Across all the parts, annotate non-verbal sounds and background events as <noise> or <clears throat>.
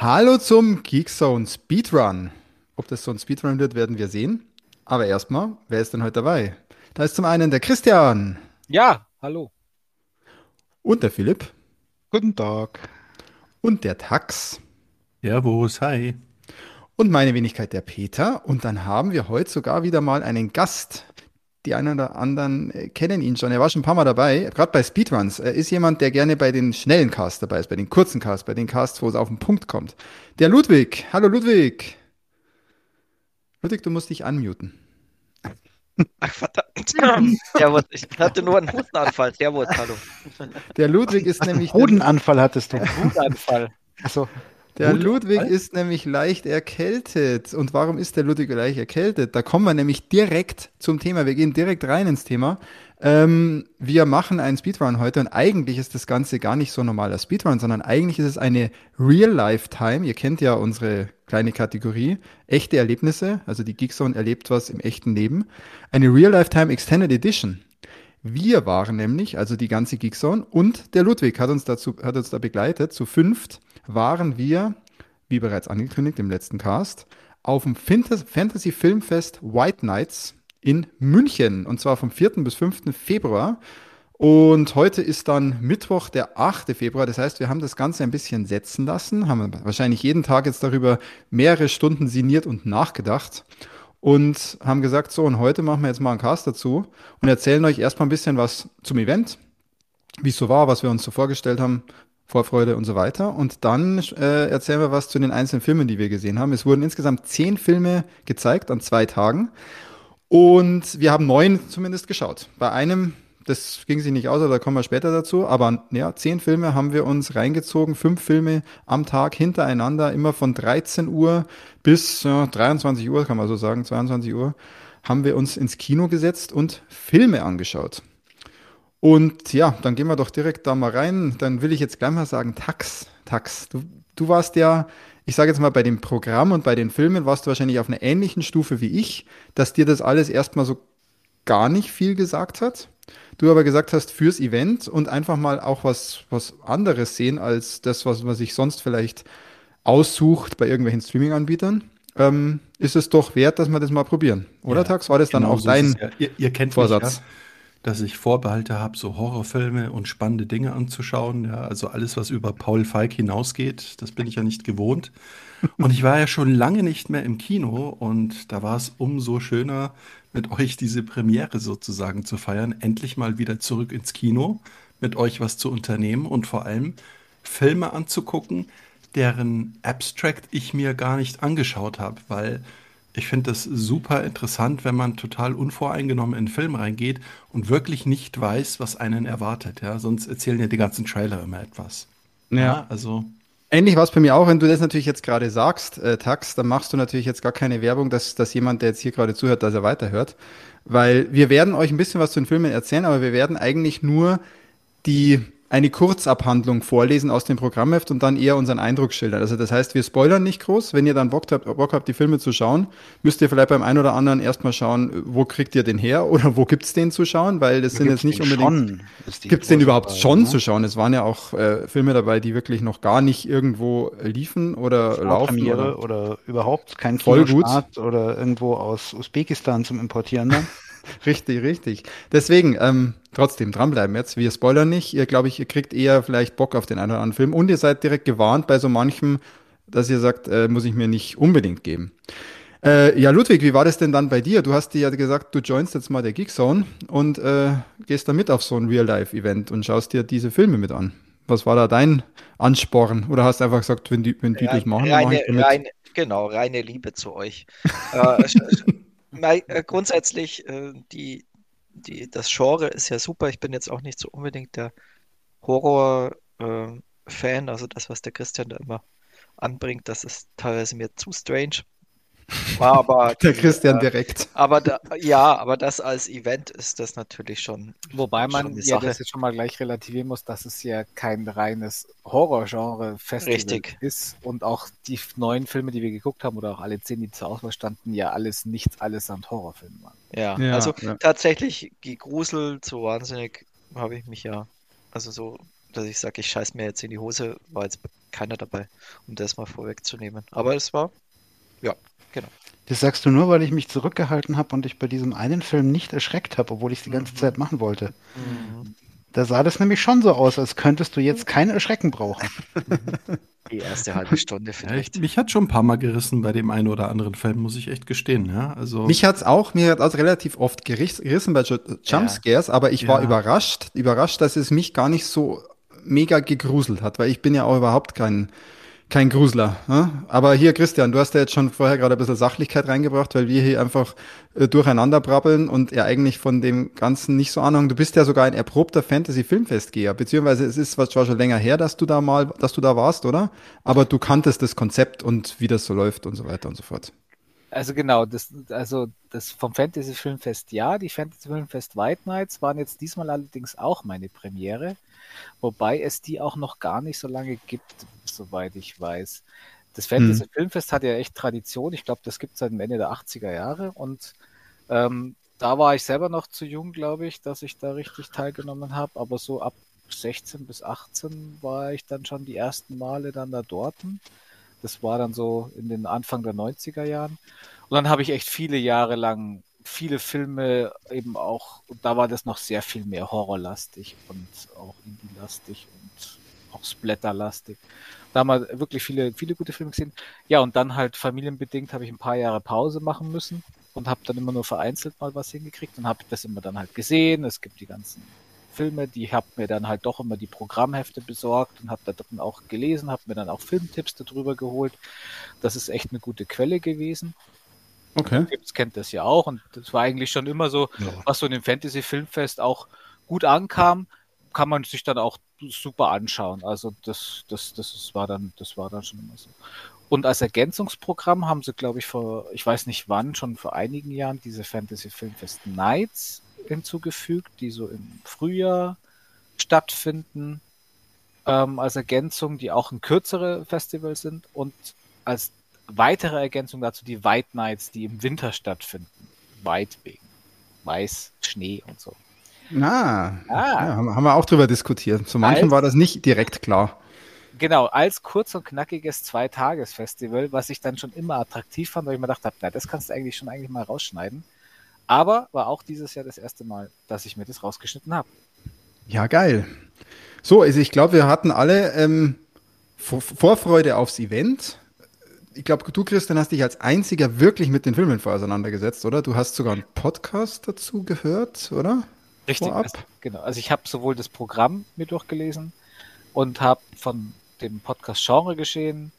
Hallo zum Geekzone Speedrun. Ob das so ein Speedrun wird, werden wir sehen. Aber erstmal, wer ist denn heute dabei? Da ist zum einen der Christian. Ja, hallo. Und der Philipp. Guten Tag. Und der Tax. Servus, hi. Und meine Wenigkeit der Peter. Und dann haben wir heute sogar wieder mal einen Gast. Die einen oder anderen äh, kennen ihn schon. Er war schon ein paar Mal dabei, gerade bei Speedruns. Er ist jemand, der gerne bei den schnellen Casts dabei ist, bei den kurzen Casts, bei den Casts, wo es auf den Punkt kommt. Der Ludwig. Hallo Ludwig. Ludwig, du musst dich unmuten. Ach, verdammt. Servus, ich hatte nur einen Hustenanfall. Servus, hallo. Der Ludwig ist nämlich. Hodenanfall hattest du. Hustenanfall. Achso. Der Gut, Ludwig Alter. ist nämlich leicht erkältet. Und warum ist der Ludwig leicht erkältet? Da kommen wir nämlich direkt zum Thema. Wir gehen direkt rein ins Thema. Ähm, wir machen einen Speedrun heute und eigentlich ist das Ganze gar nicht so normaler Speedrun, sondern eigentlich ist es eine Real-Life-Time. Ihr kennt ja unsere kleine Kategorie. Echte Erlebnisse, also die Geekzone erlebt was im echten Leben. Eine Real-Life-Time Extended Edition. Wir waren nämlich, also die ganze Geekzone und der Ludwig hat uns dazu, hat uns da begleitet. Zu fünft waren wir, wie bereits angekündigt im letzten Cast, auf dem Fantas- Fantasy Filmfest White Nights in München und zwar vom 4. bis 5. Februar. Und heute ist dann Mittwoch, der 8. Februar. Das heißt, wir haben das Ganze ein bisschen setzen lassen, haben wahrscheinlich jeden Tag jetzt darüber mehrere Stunden sinniert und nachgedacht und haben gesagt, so, und heute machen wir jetzt mal einen Cast dazu und erzählen euch erstmal ein bisschen was zum Event, wie es so war, was wir uns so vorgestellt haben, Vorfreude und so weiter. Und dann äh, erzählen wir was zu den einzelnen Filmen, die wir gesehen haben. Es wurden insgesamt zehn Filme gezeigt an zwei Tagen. Und wir haben neun zumindest geschaut. Bei einem, das ging sich nicht aus, aber da kommen wir später dazu. Aber ja, zehn Filme haben wir uns reingezogen, fünf Filme am Tag hintereinander, immer von 13 Uhr bis ja, 23 Uhr, kann man so sagen, 22 Uhr, haben wir uns ins Kino gesetzt und Filme angeschaut. Und ja, dann gehen wir doch direkt da mal rein. Dann will ich jetzt gleich mal sagen, Tax, Tax, du, du warst ja, ich sage jetzt mal, bei dem Programm und bei den Filmen warst du wahrscheinlich auf einer ähnlichen Stufe wie ich, dass dir das alles erstmal so gar nicht viel gesagt hat. Du aber gesagt hast, fürs Event und einfach mal auch was, was anderes sehen als das, was man sich sonst vielleicht aussucht bei irgendwelchen Streaming-Anbietern, ähm, ist es doch wert, dass wir das mal probieren. Oder, Ja, Tax? War das dann genau auch so dein ja. Ihr, ihr kennt Vorsatz? mich ja, dass ich Vorbehalte habe, so Horrorfilme und spannende Dinge anzuschauen. Ja, also alles, was über Paul Feig hinausgeht, das bin ich ja nicht gewohnt. Und ich war ja schon lange nicht mehr im Kino und da war es umso schöner, mit euch diese Premiere sozusagen zu feiern. Endlich mal wieder zurück ins Kino, mit euch was zu unternehmen und vor allem Filme anzugucken, deren Abstract ich mir gar nicht angeschaut habe, weil ich finde das super interessant, wenn man total unvoreingenommen in einen Film reingeht und wirklich nicht weiß, was einen erwartet. Ja, sonst erzählen ja die ganzen Trailer immer etwas. Ja. also Ähnlich war es bei mir auch, wenn du das natürlich jetzt gerade sagst, äh, Tax, dann machst du natürlich jetzt gar keine Werbung, dass, dass jemand, der jetzt hier gerade zuhört, dass er weiterhört. Weil wir werden euch ein bisschen was zu den Filmen erzählen, aber wir werden eigentlich nur die eine Kurzabhandlung vorlesen aus dem Programmheft und dann eher unseren Eindruck schildern. Also das heißt, wir spoilern nicht groß. Wenn ihr dann Bock habt, Bock habt, die Filme zu schauen, müsst ihr vielleicht beim einen oder anderen erstmal schauen, wo kriegt ihr den her oder wo gibt's den zu schauen, weil das sind jetzt nicht unbedingt. Gibt es den überhaupt schon zu schauen? Es waren ja auch äh, Filme dabei, die wirklich noch gar nicht irgendwo liefen oder laufen. Oder, oder überhaupt kein Voll gut. Oder irgendwo aus Usbekistan zum Importieren dann. <laughs> <laughs> richtig, richtig. Deswegen, ähm, trotzdem dranbleiben jetzt. Wir spoilern nicht. Ihr, glaube ich, ihr kriegt eher vielleicht Bock auf den einen oder anderen Film. Und ihr seid direkt gewarnt bei so manchem, dass ihr sagt, äh, muss ich mir nicht unbedingt geben. Äh, ja, Ludwig, wie war das denn dann bei dir? Du hast dir ja gesagt, du joinst jetzt mal der Geekzone und äh, gehst da mit auf so ein Real-Life-Event und schaust dir diese Filme mit an. Was war da dein Ansporn? Oder hast du einfach gesagt, wenn die, wenn die das machen, dann mach reine, ich da mit? reine, genau, reine Liebe zu euch. äh, <laughs> mei- äh, grundsätzlich, äh, die, die, das Genre ist ja super. Ich bin jetzt auch nicht so unbedingt der Horror-Fan. also das, was der Christian da immer anbringt, das ist teilweise mir zu strange. War aber <laughs> Der die, Christian äh, direkt. Aber da, ja, aber das als Event ist das natürlich schon. Wobei Schon man eine ja das jetzt schon mal gleich relativieren muss, dass es ja kein reines Horrorgenre-Festival Richtig. ist und auch die neuen Filme, die wir geguckt haben oder auch alle zehn, die zur Auswahl standen, ja alles nichts allesamt Horrorfilme waren. Ja, Ja, also ja. tatsächlich gegruselt, so wahnsinnig habe ich mich ja. Also so, dass ich sage, ich scheiß mir jetzt in die Hose, war jetzt keiner dabei, um das mal vorwegzunehmen. Aber es war, ja, genau. Das sagst du nur, weil ich mich zurückgehalten habe und ich bei diesem einen Film nicht erschreckt habe, obwohl ich es die ganze Zeit machen wollte. Da sah das nämlich schon so aus, als könntest du jetzt kein Erschrecken brauchen. <laughs> Die erste halbe Stunde Ja, vielleicht. ich, mich hat schon ein paar Mal gerissen bei dem einen oder anderen Film, muss ich echt gestehen. Ja, also Mich hat's auch, mir hat auch relativ oft geriss- gerissen bei Ju- Jumpscares, aber ich war Ja. überrascht, überrascht, dass es mich gar nicht so mega gegruselt hat, weil ich bin ja auch überhaupt kein, kein Grusler. Ne? Aber hier, Christian, du hast ja jetzt schon vorher gerade ein bisschen Sachlichkeit reingebracht, weil wir hier einfach äh, durcheinander brabbeln und er eigentlich von dem Ganzen nicht so Ahnung. Du bist ja sogar ein erprobter Fantasy-Filmfestgeher, beziehungsweise es ist zwar schon länger her, dass du da mal, dass du da warst, oder? Aber du kanntest das Konzept und wie das so läuft und so weiter und so fort. Also genau, das, also das vom Fantasy Filmfest ja, die Fantasy Filmfest White Nights waren jetzt diesmal allerdings auch meine Premiere, wobei es die auch noch gar nicht so lange gibt, soweit ich weiß. Das Fantasy Filmfest hat ja echt Tradition, ich glaube, das gibt es seit dem Ende der 80er Jahre und ähm, da war ich selber noch zu jung, glaube ich, dass ich da richtig teilgenommen habe, aber so ab 16 bis 18 war ich dann schon die ersten Male dann da dort. Das war dann so in den Anfang der 90er Jahren. Und dann habe ich echt viele Jahre lang viele Filme eben auch, und da war das noch sehr viel mehr horrorlastig und auch indie-lastig und auch splatterlastig. Da haben wir wirklich viele, viele gute Filme gesehen. Ja, und dann halt familienbedingt habe ich ein paar Jahre Pause machen müssen und habe dann immer nur vereinzelt mal was hingekriegt und habe das immer dann halt gesehen. Es gibt die ganzen Filme, die habe mir dann halt doch immer die Programmhefte besorgt und habe da drin auch gelesen, habe mir dann auch Filmtipps darüber geholt. Das ist echt eine gute Quelle gewesen. Okay. Gibbs kennt das ja auch und das war eigentlich schon immer so, was so in dem Fantasy Filmfest auch gut ankam, kann man sich dann auch super anschauen. Also das, das, das war dann, das war dann schon immer so. Und als Ergänzungsprogramm haben sie, glaube ich, vor, ich weiß nicht wann, schon vor einigen Jahren diese Fantasy Filmfest Nights hinzugefügt, die so im Frühjahr stattfinden, ähm, als Ergänzung, die auch ein kürzere Festival sind und als weitere Ergänzung dazu die White Nights, die im Winter stattfinden. White wegen Weiß, Schnee und so. Ah, Ah. Ja, haben, wir auch drüber diskutiert. Zu manchen Als- war das nicht direkt klar. Genau, als kurz und knackiges Zweitagesfestival, was ich dann schon immer attraktiv fand, weil ich mir gedacht habe, na, das kannst du eigentlich schon eigentlich mal rausschneiden. Aber war auch dieses Jahr das erste Mal, dass ich mir das rausgeschnitten habe. Ja, geil. So, also ich glaube, wir hatten alle ähm, Vor Vorfreude aufs Event. Ich glaube, du, Christian, hast dich als einziger wirklich mit den Filmen vor auseinandergesetzt, oder? Du hast sogar einen Podcast dazu gehört, oder? Richtig. Also, genau. Also ich habe sowohl das Programm mir durchgelesen und habe von dem Podcast Genre geschehen.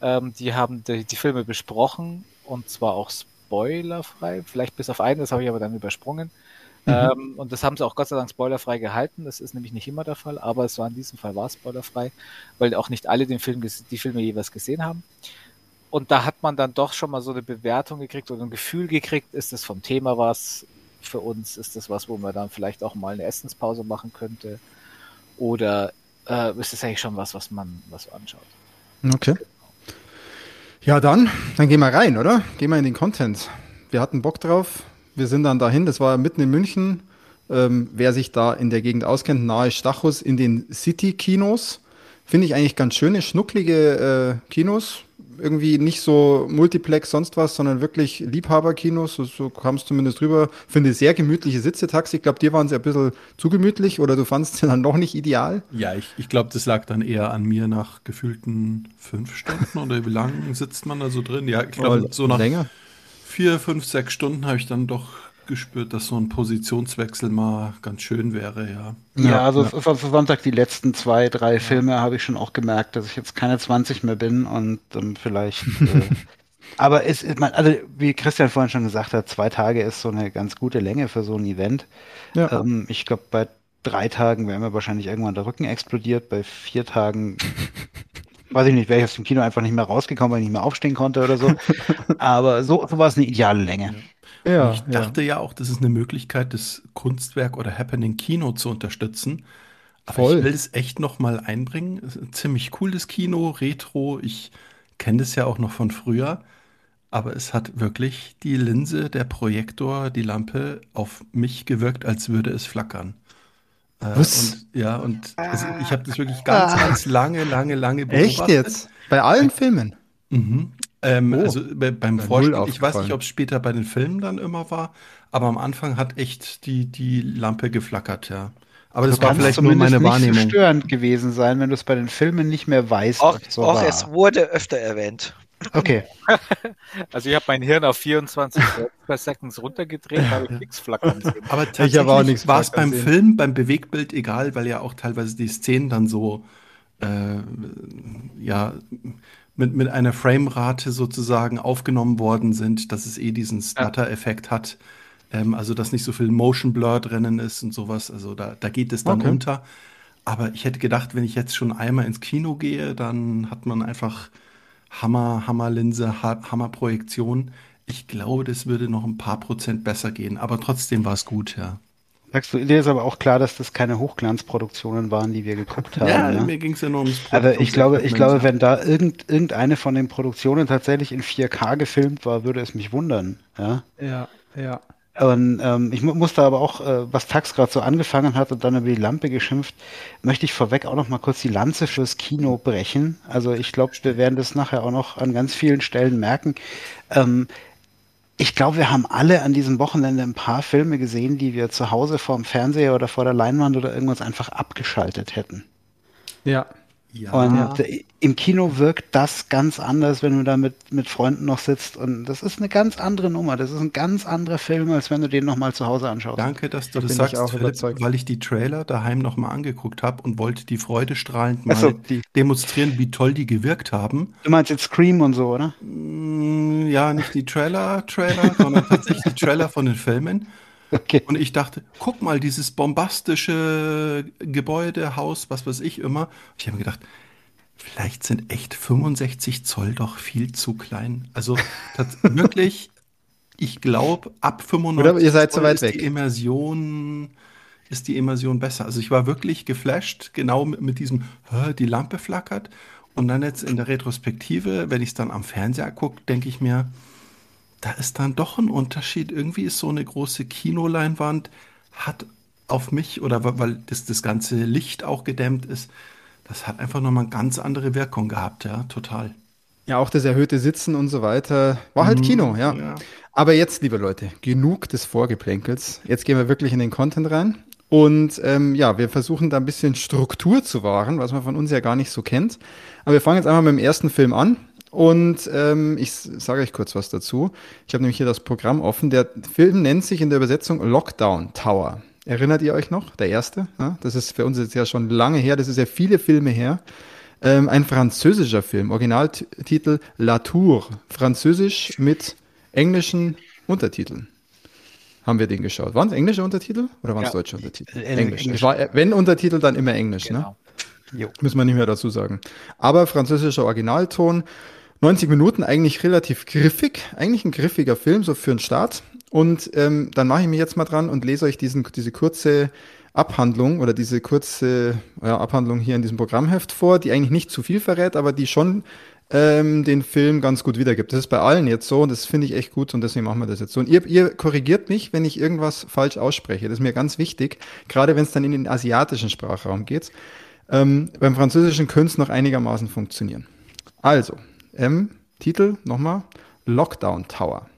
Ähm, die haben die, die Filme besprochen und zwar auch spoilerfrei. Vielleicht bis auf einen, das habe ich aber dann übersprungen. Ähm, und das haben sie auch Gott sei Dank spoilerfrei gehalten. Das ist nämlich nicht immer der Fall, aber es war in diesem Fall war spoilerfrei, weil auch nicht alle den Film die Filme jeweils gesehen haben. Und da hat man dann doch schon mal so eine Bewertung gekriegt oder ein Gefühl gekriegt, ist das vom Thema was für uns, ist das was, wo man dann vielleicht auch mal eine Essenspause machen könnte oder äh, ist das eigentlich schon was, was man was anschaut. Okay. Ja, dann, dann gehen wir rein, oder? Gehen wir in den Content. Wir hatten Bock drauf. Wir sind dann dahin. Das war mitten in München. Ähm, wer sich da in der Gegend auskennt, nahe Stachus in den City-Kinos. Finde ich eigentlich ganz schöne, schnucklige äh, Kinos. Irgendwie nicht so Multiplex, sonst was, sondern wirklich Liebhaberkinos. So, so kam es zumindest rüber. Finde sehr gemütliche Sitze, Taxi. Ich glaube, dir waren sie ein bisschen zu gemütlich oder du fandest sie dann noch nicht ideal. Ja, ich, ich glaube, das lag dann eher an mir nach gefühlten fünf Stunden oder wie lange sitzt man da so drin? Ja, ich glaube, so nach länger. vier, fünf, sechs Stunden habe ich dann doch gespürt, dass so ein Positionswechsel mal ganz schön wäre, ja. Ja, Ja, also ja. es also Sonntag die letzten zwei, drei Filme habe ich schon auch gemerkt, dass ich jetzt keine 20 mehr bin und dann vielleicht. äh, <laughs> aber es also wie Christian vorhin schon gesagt hat, zwei Tage ist so eine ganz gute Länge für so ein Event. Ja. Ähm, ich glaube, bei drei Tagen wäre mir wahrscheinlich irgendwann der Rücken explodiert, bei vier Tagen <laughs> weiß ich nicht, wäre ich aus dem Kino einfach nicht mehr rausgekommen, weil ich nicht mehr aufstehen konnte oder so. <laughs> Aber so, so war es eine ideale Länge. Ja, ich dachte ja. auch, das ist eine Möglichkeit, das Kunstwerk oder Happening Kino zu unterstützen. Aber Voll. ich will es echt noch mal einbringen. Ziemlich cooles Kino, Retro. Ich kenne das ja auch noch von früher. Aber es hat wirklich die Linse, der Projektor, die Lampe auf mich gewirkt, als würde es flackern. Äh, Was? Und, ja, und also ich habe das wirklich ganz, ganz lange, lange, lange Echt jetzt? Bei allen Filmen? Mhm. Ähm, Oh. also bei, beim Vorspiel, ich weiß nicht, ob es später bei den Filmen dann immer war, aber am Anfang hat echt die, die Lampe geflackert, ja. Aber das Du war vielleicht nur zumindest meine nicht Wahrnehmung. so störend gewesen sein, wenn du es bei den Filmen nicht mehr weißt, Auch, so auch es wurde öfter erwähnt. Okay. <laughs> Also ich habe mein Hirn auf 24 per Seconds runtergedreht, habe ich nichts flackern sehen. Aber Ich habe auch tatsächlich nichts war es beim sehen. Film, beim Bewegtbild egal, weil ja auch teilweise die Szenen dann so äh, ja mit, mit einer Framerate sozusagen aufgenommen worden sind, dass es eh diesen Stutter-Effekt hat. Ähm, also dass nicht so viel Motion Blur drinnen ist und sowas. Also da, da geht es dann Okay. unter. Aber ich hätte gedacht, wenn ich jetzt schon einmal ins Kino gehe, dann hat man einfach Hammer, Hammerlinse, Ha- Hammerprojektion. Ich glaube, das würde noch ein paar Prozent besser gehen, aber trotzdem war es gut, ja. Sagst du, dir ist aber auch klar, dass das keine Hochglanzproduktionen waren, die wir geguckt haben. Ja, ne? mir ging es ja nur ums Aber ich glaube, ich glaube, wenn da irgend, irgendeine von den Produktionen tatsächlich in 4K gefilmt war, würde es mich wundern. Ja. Ja, ja. Und ähm, ich mu muss da aber auch, äh, was Tax gerade so angefangen hat und dann über die Lampe geschimpft, möchte ich vorweg auch noch mal kurz die Lanze fürs Kino brechen. Also ich glaube, wir werden das nachher auch noch an ganz vielen Stellen merken. Ähm, ich glaube, wir haben alle an diesem Wochenende ein paar Filme gesehen, die wir zu Hause vor dem Fernseher oder vor der Leinwand oder irgendwas einfach abgeschaltet hätten. Ja. Ja, Und im Kino wirkt das ganz anders, wenn du da mit, mit Freunden noch sitzt. Und das ist eine ganz andere Nummer. Das ist ein ganz anderer Film, als wenn du den nochmal zu Hause anschaust. danke, dass du Bin das ich sagst, auch Philipp, weil ich die Trailer daheim nochmal angeguckt habe und wollte die Freude strahlend mal so, die- demonstrieren, wie toll die gewirkt haben. Du meinst jetzt Scream und so, oder? Mm, Ja, nicht die Trailer, Trailer, sondern tatsächlich die Trailer von den Filmen. <laughs> Okay. Und ich dachte, guck mal, dieses bombastische Gebäude, Haus, was weiß ich immer. Ich habe mir gedacht, vielleicht sind echt 65 Zoll doch viel zu klein. Also <laughs> wirklich, ich glaube, ab 95 Oder ihr seid Zoll weit ist weg. die Immersion ist die Immersion besser. Also ich war wirklich geflasht, genau mit, mit diesem, "Hä, die Lampe flackert. Und dann jetzt in der Retrospektive, wenn ich es dann am Fernseher gucke, denke ich mir, da ist dann doch ein Unterschied. Irgendwie ist so eine große Kinoleinwand, hat auf mich, oder weil das, das ganze Licht auch gedämmt ist, das hat einfach nochmal eine ganz andere Wirkung gehabt, ja, total. Ja, auch das erhöhte Sitzen und so weiter. War halt Mhm, Kino, ja. ja. Aber jetzt, liebe Leute, genug des Vorgeplänkels. Jetzt gehen wir wirklich in den Content rein. Und ähm, ja, wir versuchen da ein bisschen Struktur zu wahren, was man von uns ja gar nicht so kennt. Aber wir fangen jetzt einmal mit dem ersten Film an. Und ähm, ich sage euch kurz was dazu. Ich habe nämlich hier das Programm offen. Der Film nennt sich in der Übersetzung Lockdown Tower. Erinnert ihr euch noch? Der erste? Ja, das ist für uns jetzt ja schon lange her. Das ist ja viele Filme her. Ähm, ein französischer Film, Originaltitel La Tour, französisch mit englischen Untertiteln. Haben wir den geschaut. Waren es englische Untertitel oder waren es Ja. deutsche Untertitel? Äh, Englisch. Englisch. Es war, äh, wenn Untertitel, dann immer Englisch. Genau. Ne? Jo. Müssen wir nicht mehr dazu sagen. Aber französischer Originalton, 90 Minuten, eigentlich relativ griffig, eigentlich ein griffiger Film, so für einen Start. Und ähm, dann mache ich mich jetzt mal dran und lese euch diesen, diese kurze Abhandlung oder diese kurze ja, Abhandlung hier in diesem Programmheft vor, die eigentlich nicht zu viel verrät, aber die schon ähm, den Film ganz gut wiedergibt. Das ist bei allen jetzt so und das finde ich echt gut und deswegen machen wir das jetzt so. Und ihr, ihr korrigiert mich, wenn ich irgendwas falsch ausspreche. Das ist mir ganz wichtig, gerade wenn es dann in den asiatischen Sprachraum geht. Ähm, beim Französischen könnte es noch einigermaßen funktionieren. Also, ähm, Titel nochmal, Lockdown Tower.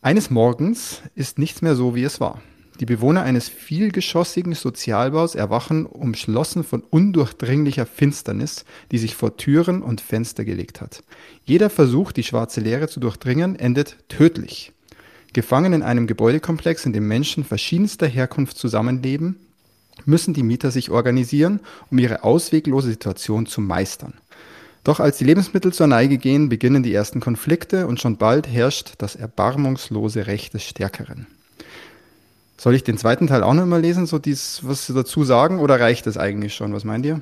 Eines Morgens ist nichts mehr so, wie es war. Die Bewohner eines vielgeschossigen Sozialbaus erwachen umschlossen von undurchdringlicher Finsternis, die sich vor Türen und Fenster gelegt hat. Jeder Versuch, die schwarze Leere zu durchdringen, endet tödlich. Gefangen in einem Gebäudekomplex, in dem Menschen verschiedenster Herkunft zusammenleben, müssen die Mieter sich organisieren, um ihre ausweglose Situation zu meistern. Doch als die Lebensmittel zur Neige gehen, beginnen die ersten Konflikte und schon bald herrscht das erbarmungslose Recht des Stärkeren. Soll ich den zweiten Teil auch noch mal lesen, so dies, was Sie dazu sagen, oder reicht das eigentlich schon? Was meint ihr?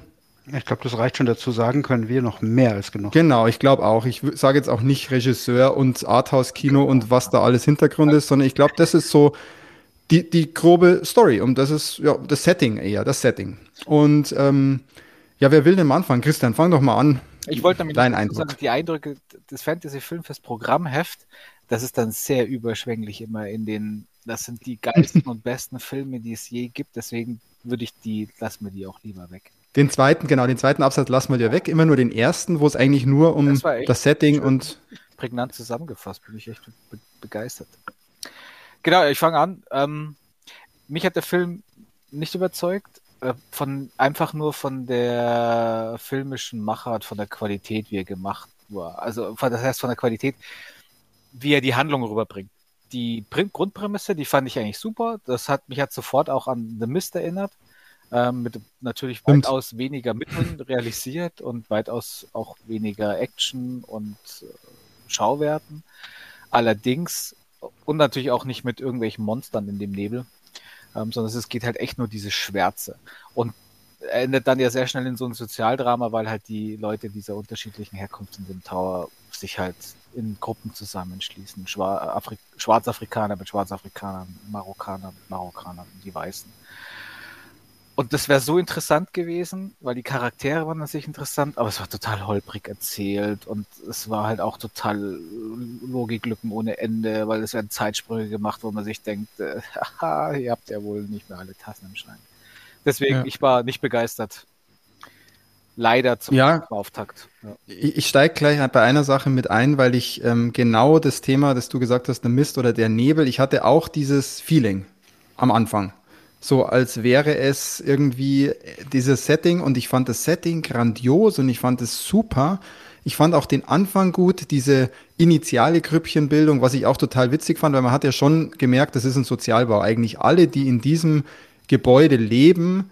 Ich glaube, das reicht schon dazu sagen, können wir noch mehr als genug. Genau, ich glaube auch. Ich sage jetzt auch nicht Regisseur und Arthouse-Kino und was da alles Hintergrund ist, sondern ich glaube, das ist so die, die grobe Story und das ist ja das Setting eher, das Setting. Und ähm, ja, wer will denn anfangen? Christian, fang doch mal an. Ich wollte damit Dein Eindruck. sagen, die Eindrücke des Fantasy-Filmfest Programmheft, das ist dann sehr überschwänglich immer in den, das sind die geilsten <laughs> und besten Filme, die es je gibt, deswegen würde ich die, lassen wir die auch lieber weg. Den zweiten, genau, den zweiten Absatz lassen wir dir weg. Immer nur den ersten, wo es eigentlich nur um Das das Setting schön. und Prägnant zusammengefasst, bin ich echt be begeistert. Genau, ich fange an. Ähm, mich hat der Film nicht überzeugt, von einfach nur von der filmischen Machart, von der Qualität, wie er gemacht war. Also das heißt von der Qualität, wie er die Handlung rüberbringt. Die Grundprämisse, die fand ich eigentlich super. Das hat mich hat sofort auch an The Mist erinnert. Ähm, mit natürlich Stimmt. weitaus weniger Mitteln realisiert und weitaus auch weniger Action und äh, Schauwerten. Allerdings, und natürlich auch nicht mit irgendwelchen Monstern in dem Nebel, ähm, sondern es geht halt echt nur diese Schwärze. Und endet dann ja sehr schnell in so ein Sozialdrama, weil halt die Leute dieser unterschiedlichen Herkunft in dem Tower sich halt in Gruppen zusammenschließen. Schwa Afri Schwarzafrikaner mit Schwarzafrikanern, Marokkaner mit Marokkanern, die Weißen. Und das wäre so interessant gewesen, weil die Charaktere waren an sich interessant, aber es war total holprig erzählt und es war halt auch total Logiklücken ohne Ende, weil es werden Zeitsprünge gemacht, wo man sich denkt, äh, <laughs> haha, ihr habt ja wohl nicht mehr alle Tassen im Schrank. Deswegen, Ja. ich war nicht begeistert. Leider zum Ja. Auftakt. Ja. Ich, steige gleich bei einer Sache mit ein, weil ich ähm, genau das Thema, das du gesagt hast, der Mist oder der Nebel, ich hatte auch dieses Feeling am Anfang. So als wäre es irgendwie dieses Setting und ich fand das Setting grandios und ich fand es super. Ich fand auch den Anfang gut, diese initiale Grüppchenbildung, was ich auch total witzig fand, weil man hat ja schon gemerkt, das ist ein Sozialbau. Eigentlich alle, die in diesem Gebäude leben,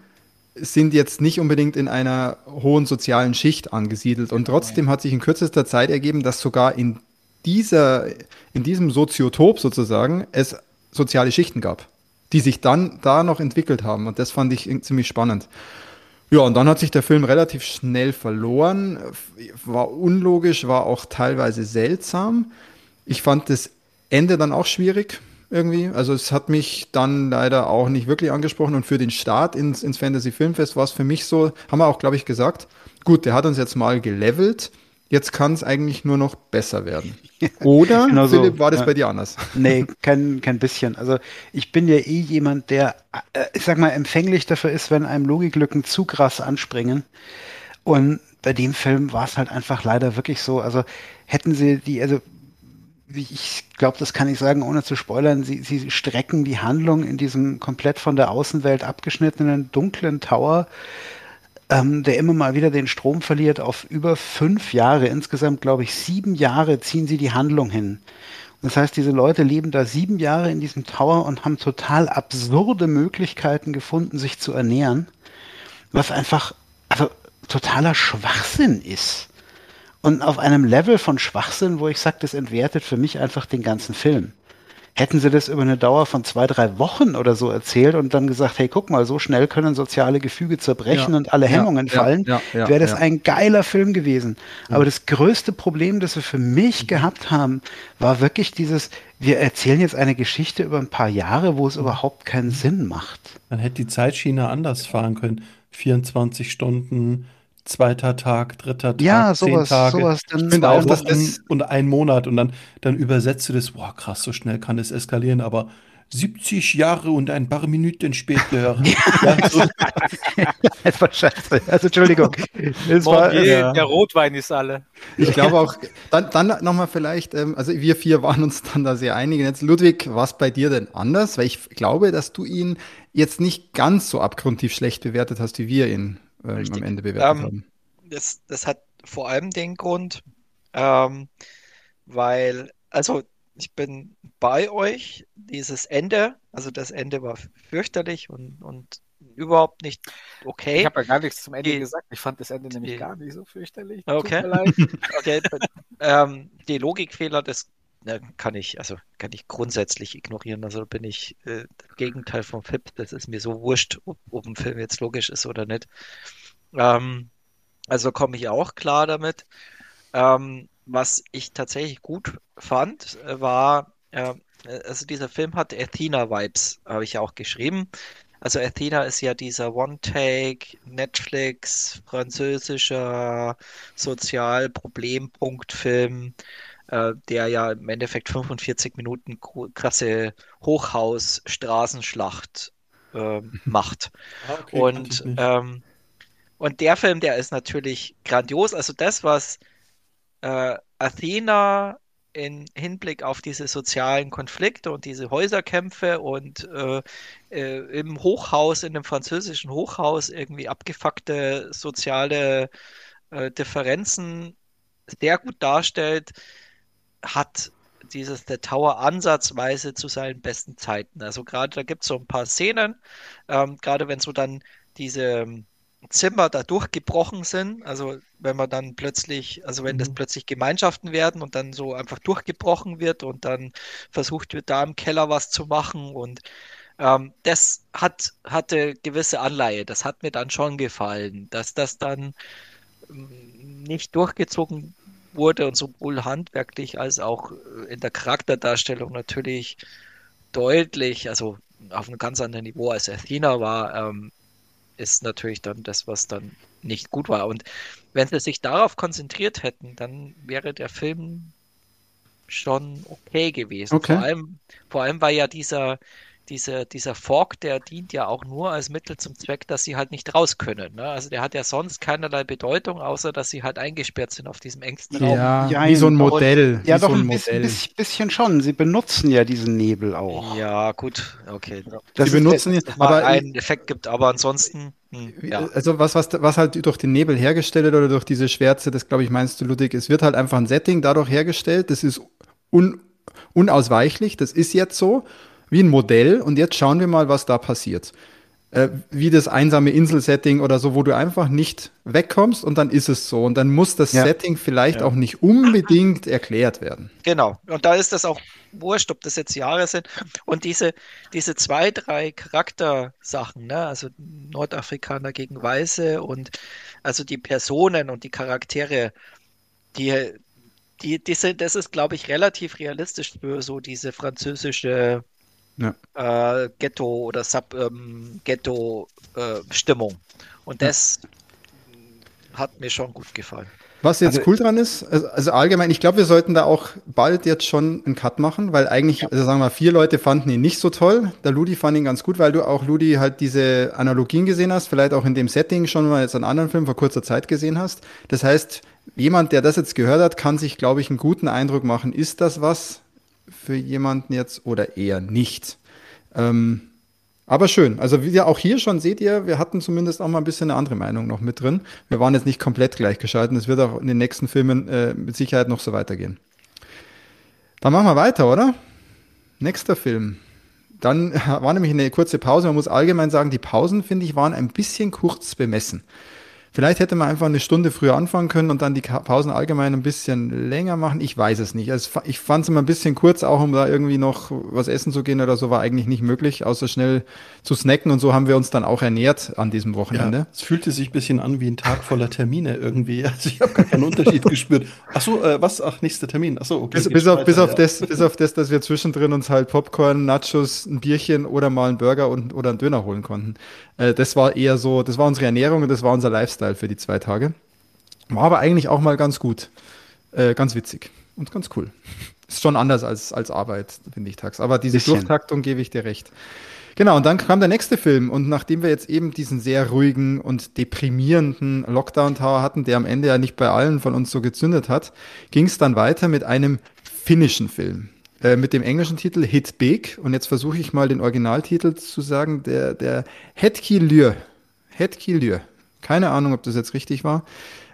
sind jetzt nicht unbedingt in einer hohen sozialen Schicht angesiedelt. Und trotzdem hat sich in kürzester Zeit ergeben, dass sogar in dieser, in diesem Soziotop sozusagen es soziale Schichten gab, die sich dann da noch entwickelt haben. Und das fand ich ziemlich spannend. Ja, und dann hat sich der Film relativ schnell verloren, war unlogisch, war auch teilweise seltsam. Ich fand das Ende dann auch schwierig irgendwie. Also es hat mich dann leider auch nicht wirklich angesprochen und für den Start ins, ins Fantasy Filmfest war es für mich so, haben wir auch, glaube ich, gesagt, gut, der hat uns jetzt mal gelevelt, jetzt kann es eigentlich nur noch besser werden. <laughs> Oder, Genau so, Philipp, war das ja. bei dir anders? <laughs> Nee, kein, kein bisschen. Also ich bin ja eh jemand, der, äh, ich sag mal, empfänglich dafür ist, wenn einem Logiklücken zu krass anspringen. Und bei dem Film war es halt einfach leider wirklich so. Also hätten sie die, also ich glaube, das kann ich sagen, ohne zu spoilern, sie, sie strecken die Handlung in diesem komplett von der Außenwelt abgeschnittenen dunklen Tower, ähm, der immer mal wieder den Strom verliert, auf über fünf Jahre. Insgesamt, glaube ich, sieben Jahre ziehen sie die Handlung hin. Das heißt, diese Leute leben da sieben Jahre in diesem Tower und haben total absurde Möglichkeiten gefunden, sich zu ernähren, was einfach also totaler Schwachsinn ist. Und auf einem Level von Schwachsinn, wo ich sage, das entwertet für mich einfach den ganzen Film. Hätten sie das über eine Dauer von zwei, drei Wochen oder so erzählt und dann gesagt, hey, guck mal, so schnell können soziale Gefüge zerbrechen Ja, und alle Hemmungen ja, fallen, ja, wäre das ein geiler Film gewesen. Aber das größte Problem, das wir für mich gehabt haben, war wirklich dieses, wir erzählen jetzt eine Geschichte über ein paar Jahre, wo es überhaupt keinen Sinn macht. Man hätte die Zeitschiene anders fahren können. 24 Stunden, zweiter Tag, dritter Tag, Ja, zehn sowas, Tage, sowas. Dann finde auch, zwei dass Wochen das- und ein Monat und dann, dann übersetzt du das, boah, krass, so schnell kann es eskalieren, aber 70 Jahre und ein paar Minuten später. <laughs> ja, so, <laughs> Das war scheiße. Also Entschuldigung. Es war, ja. Der Rotwein ist alle. Ich glaube auch, dann, dann nochmal vielleicht, ähm, also wir vier waren uns dann da sehr einig. Jetzt, Ludwig, was bei dir denn anders? Weil ich glaube, dass du ihn jetzt nicht ganz so abgrundtief schlecht bewertet hast, wie wir ihn ähm, am. Ende bewertet Ähm, haben. Das, das hat vor allem den Grund, ähm, weil, also ich bin bei euch, dieses Ende, also das Ende war fürchterlich und, und überhaupt nicht okay. Ich habe ja gar nichts zum Ende Die- gesagt. Ich fand das Ende nämlich die- gar nicht so fürchterlich. Okay. <laughs> Okay, ähm, die Logikfehler, das ne, kann ich, also kann ich grundsätzlich ignorieren. Also bin ich äh, Gegenteil vom FIP. Das ist mir so wurscht, ob, ob ein Film jetzt logisch ist oder nicht. Ähm, Also komme ich auch klar damit. Ähm, was ich tatsächlich gut fand, äh, war, äh, also dieser Film hat Athena-Vibes, habe ich ja auch geschrieben. Also Athena ist ja dieser One-Take, Netflix, französischer Sozial-Problempunkt-Film, äh, der ja im Endeffekt 45 Minuten krasse Hochhaus-Straßenschlacht äh, macht. Ah, okay, Und, ähm, und der Film, der ist natürlich grandios. Also das, was äh, Athena in Hinblick auf diese sozialen Konflikte und diese Häuserkämpfe und äh, äh, im Hochhaus, in dem französischen Hochhaus irgendwie abgefuckte soziale äh, Differenzen sehr gut darstellt, hat dieses The Tower ansatzweise zu seinen besten Zeiten. Also gerade da gibt es so ein paar Szenen, ähm, gerade wenn so dann diese Zimmer da durchgebrochen sind. Also wenn man dann plötzlich, also wenn mhm. das plötzlich Gemeinschaften werden und dann so einfach durchgebrochen wird und dann versucht wird, da im Keller was zu machen und ähm, das hat, hatte gewisse Anleihe. Das hat mir dann schon gefallen, dass das dann ähm, nicht durchgezogen wurde und sowohl handwerklich als auch äh, in der Charakterdarstellung natürlich deutlich, also auf einem ganz anderen Niveau als Athena war, ähm, ist natürlich dann das, was dann nicht gut war. Und wenn sie sich darauf konzentriert hätten, dann wäre der Film schon okay gewesen. Okay. Vor allem, vor allem war ja dieser, dieser, dieser Fork, der dient ja auch nur als Mittel zum Zweck, dass sie halt nicht raus können. Ne? Also der hat ja sonst keinerlei Bedeutung, außer dass sie halt eingesperrt sind auf diesem engsten Raum. Ja, Ja, wie so ein und- Modell. Ja, wie doch so ein ein bisschen, Modell. bisschen, bisschen schon. Sie benutzen ja diesen Nebel auch. Ja, gut, okay. Das Sie benutzen ihn, Dass es mal aber einen Effekt gibt, aber ansonsten, hm, ja. Also was, was, was halt durch den Nebel hergestellt wird oder durch diese Schwärze, das glaube ich meinst du, Ludwig, es wird halt einfach ein Setting dadurch hergestellt, das ist un, unausweichlich, das ist jetzt so, wie ein Modell und jetzt schauen wir mal, was da passiert. Äh, wie das einsame Insel-Setting oder so, wo du einfach nicht wegkommst und dann ist es so. Und dann muss das Ja. Setting vielleicht Ja. auch nicht unbedingt erklärt werden. Genau. Und da ist das auch wurscht, ob das jetzt Jahre sind. Und diese, diese zwei, drei Charaktersachen, ne, also Nordafrikaner gegen Weiße und also die Personen und die Charaktere, die, die, die sind, das ist, glaube ich, relativ realistisch für so diese französische Ja. äh, Ghetto oder Sub ähm, Ghetto äh, Stimmung. Und das hat mir schon gut gefallen. Was jetzt Also- cool dran ist, also, also allgemein, ich glaube, wir sollten da auch bald jetzt schon einen Cut machen, weil eigentlich, also sagen wir mal, vier Leute fanden ihn nicht so toll. Der Ludi fand ihn ganz gut, weil du auch, Ludi, halt diese Analogien gesehen hast, vielleicht auch in dem Setting schon mal jetzt einen anderen Film vor kurzer Zeit gesehen hast. Das heißt, jemand, der das jetzt gehört hat, kann sich, glaube ich, einen guten Eindruck machen, ist das was für jemanden jetzt oder eher nicht. Ähm, aber schön. Also wie ihr auch hier schon seht ihr, wir hatten zumindest auch mal ein bisschen eine andere Meinung noch mit drin. Wir waren jetzt nicht komplett gleichgeschalten. Es wird auch in den nächsten Filmen äh, mit Sicherheit noch so weitergehen. Dann machen wir weiter, oder? Nächster Film. Dann <laughs> war nämlich eine kurze Pause. Man muss allgemein sagen, die Pausen, finde ich, waren ein bisschen kurz bemessen. Vielleicht hätte man einfach eine Stunde früher anfangen können und dann die Pausen allgemein ein bisschen länger machen. Ich weiß es nicht. Also ich fand es immer ein bisschen kurz, auch um da irgendwie noch was essen zu gehen oder so, war eigentlich nicht möglich, außer schnell zu snacken. Und so haben wir uns dann auch ernährt an diesem Wochenende. Ja, es fühlte sich ein bisschen an wie ein Tag voller Termine irgendwie. <laughs> Also ich habe gar keinen Unterschied gespürt. Ach so, äh, was? Ach, nächster Termin. Ach so, okay. Bis, bis, auf, bis, auf ja. das, bis auf das, dass wir zwischendrin uns halt Popcorn, Nachos, ein Bierchen oder mal einen Burger und, oder einen Döner holen konnten. Äh, das war eher so, das war unsere Ernährung und das war unser Lifestyle für die zwei Tage. War aber eigentlich auch mal ganz gut. Äh, ganz witzig und ganz cool. Ist schon anders als, als Arbeit, finde ich tags. Aber diese Bisschen. Durchtaktung gebe ich dir recht. Genau, und dann kam der nächste Film. Und nachdem wir jetzt eben diesen sehr ruhigen und deprimierenden Lockdown Tower hatten, der am Ende ja nicht bei allen von uns so gezündet hat, ging es dann weiter mit einem finnischen Film. Äh, mit dem englischen Titel Hit Big. Und jetzt versuche ich mal den Originaltitel zu sagen, der, der Hetki Lyr. Hetki Lyr. Keine Ahnung, ob das jetzt richtig war.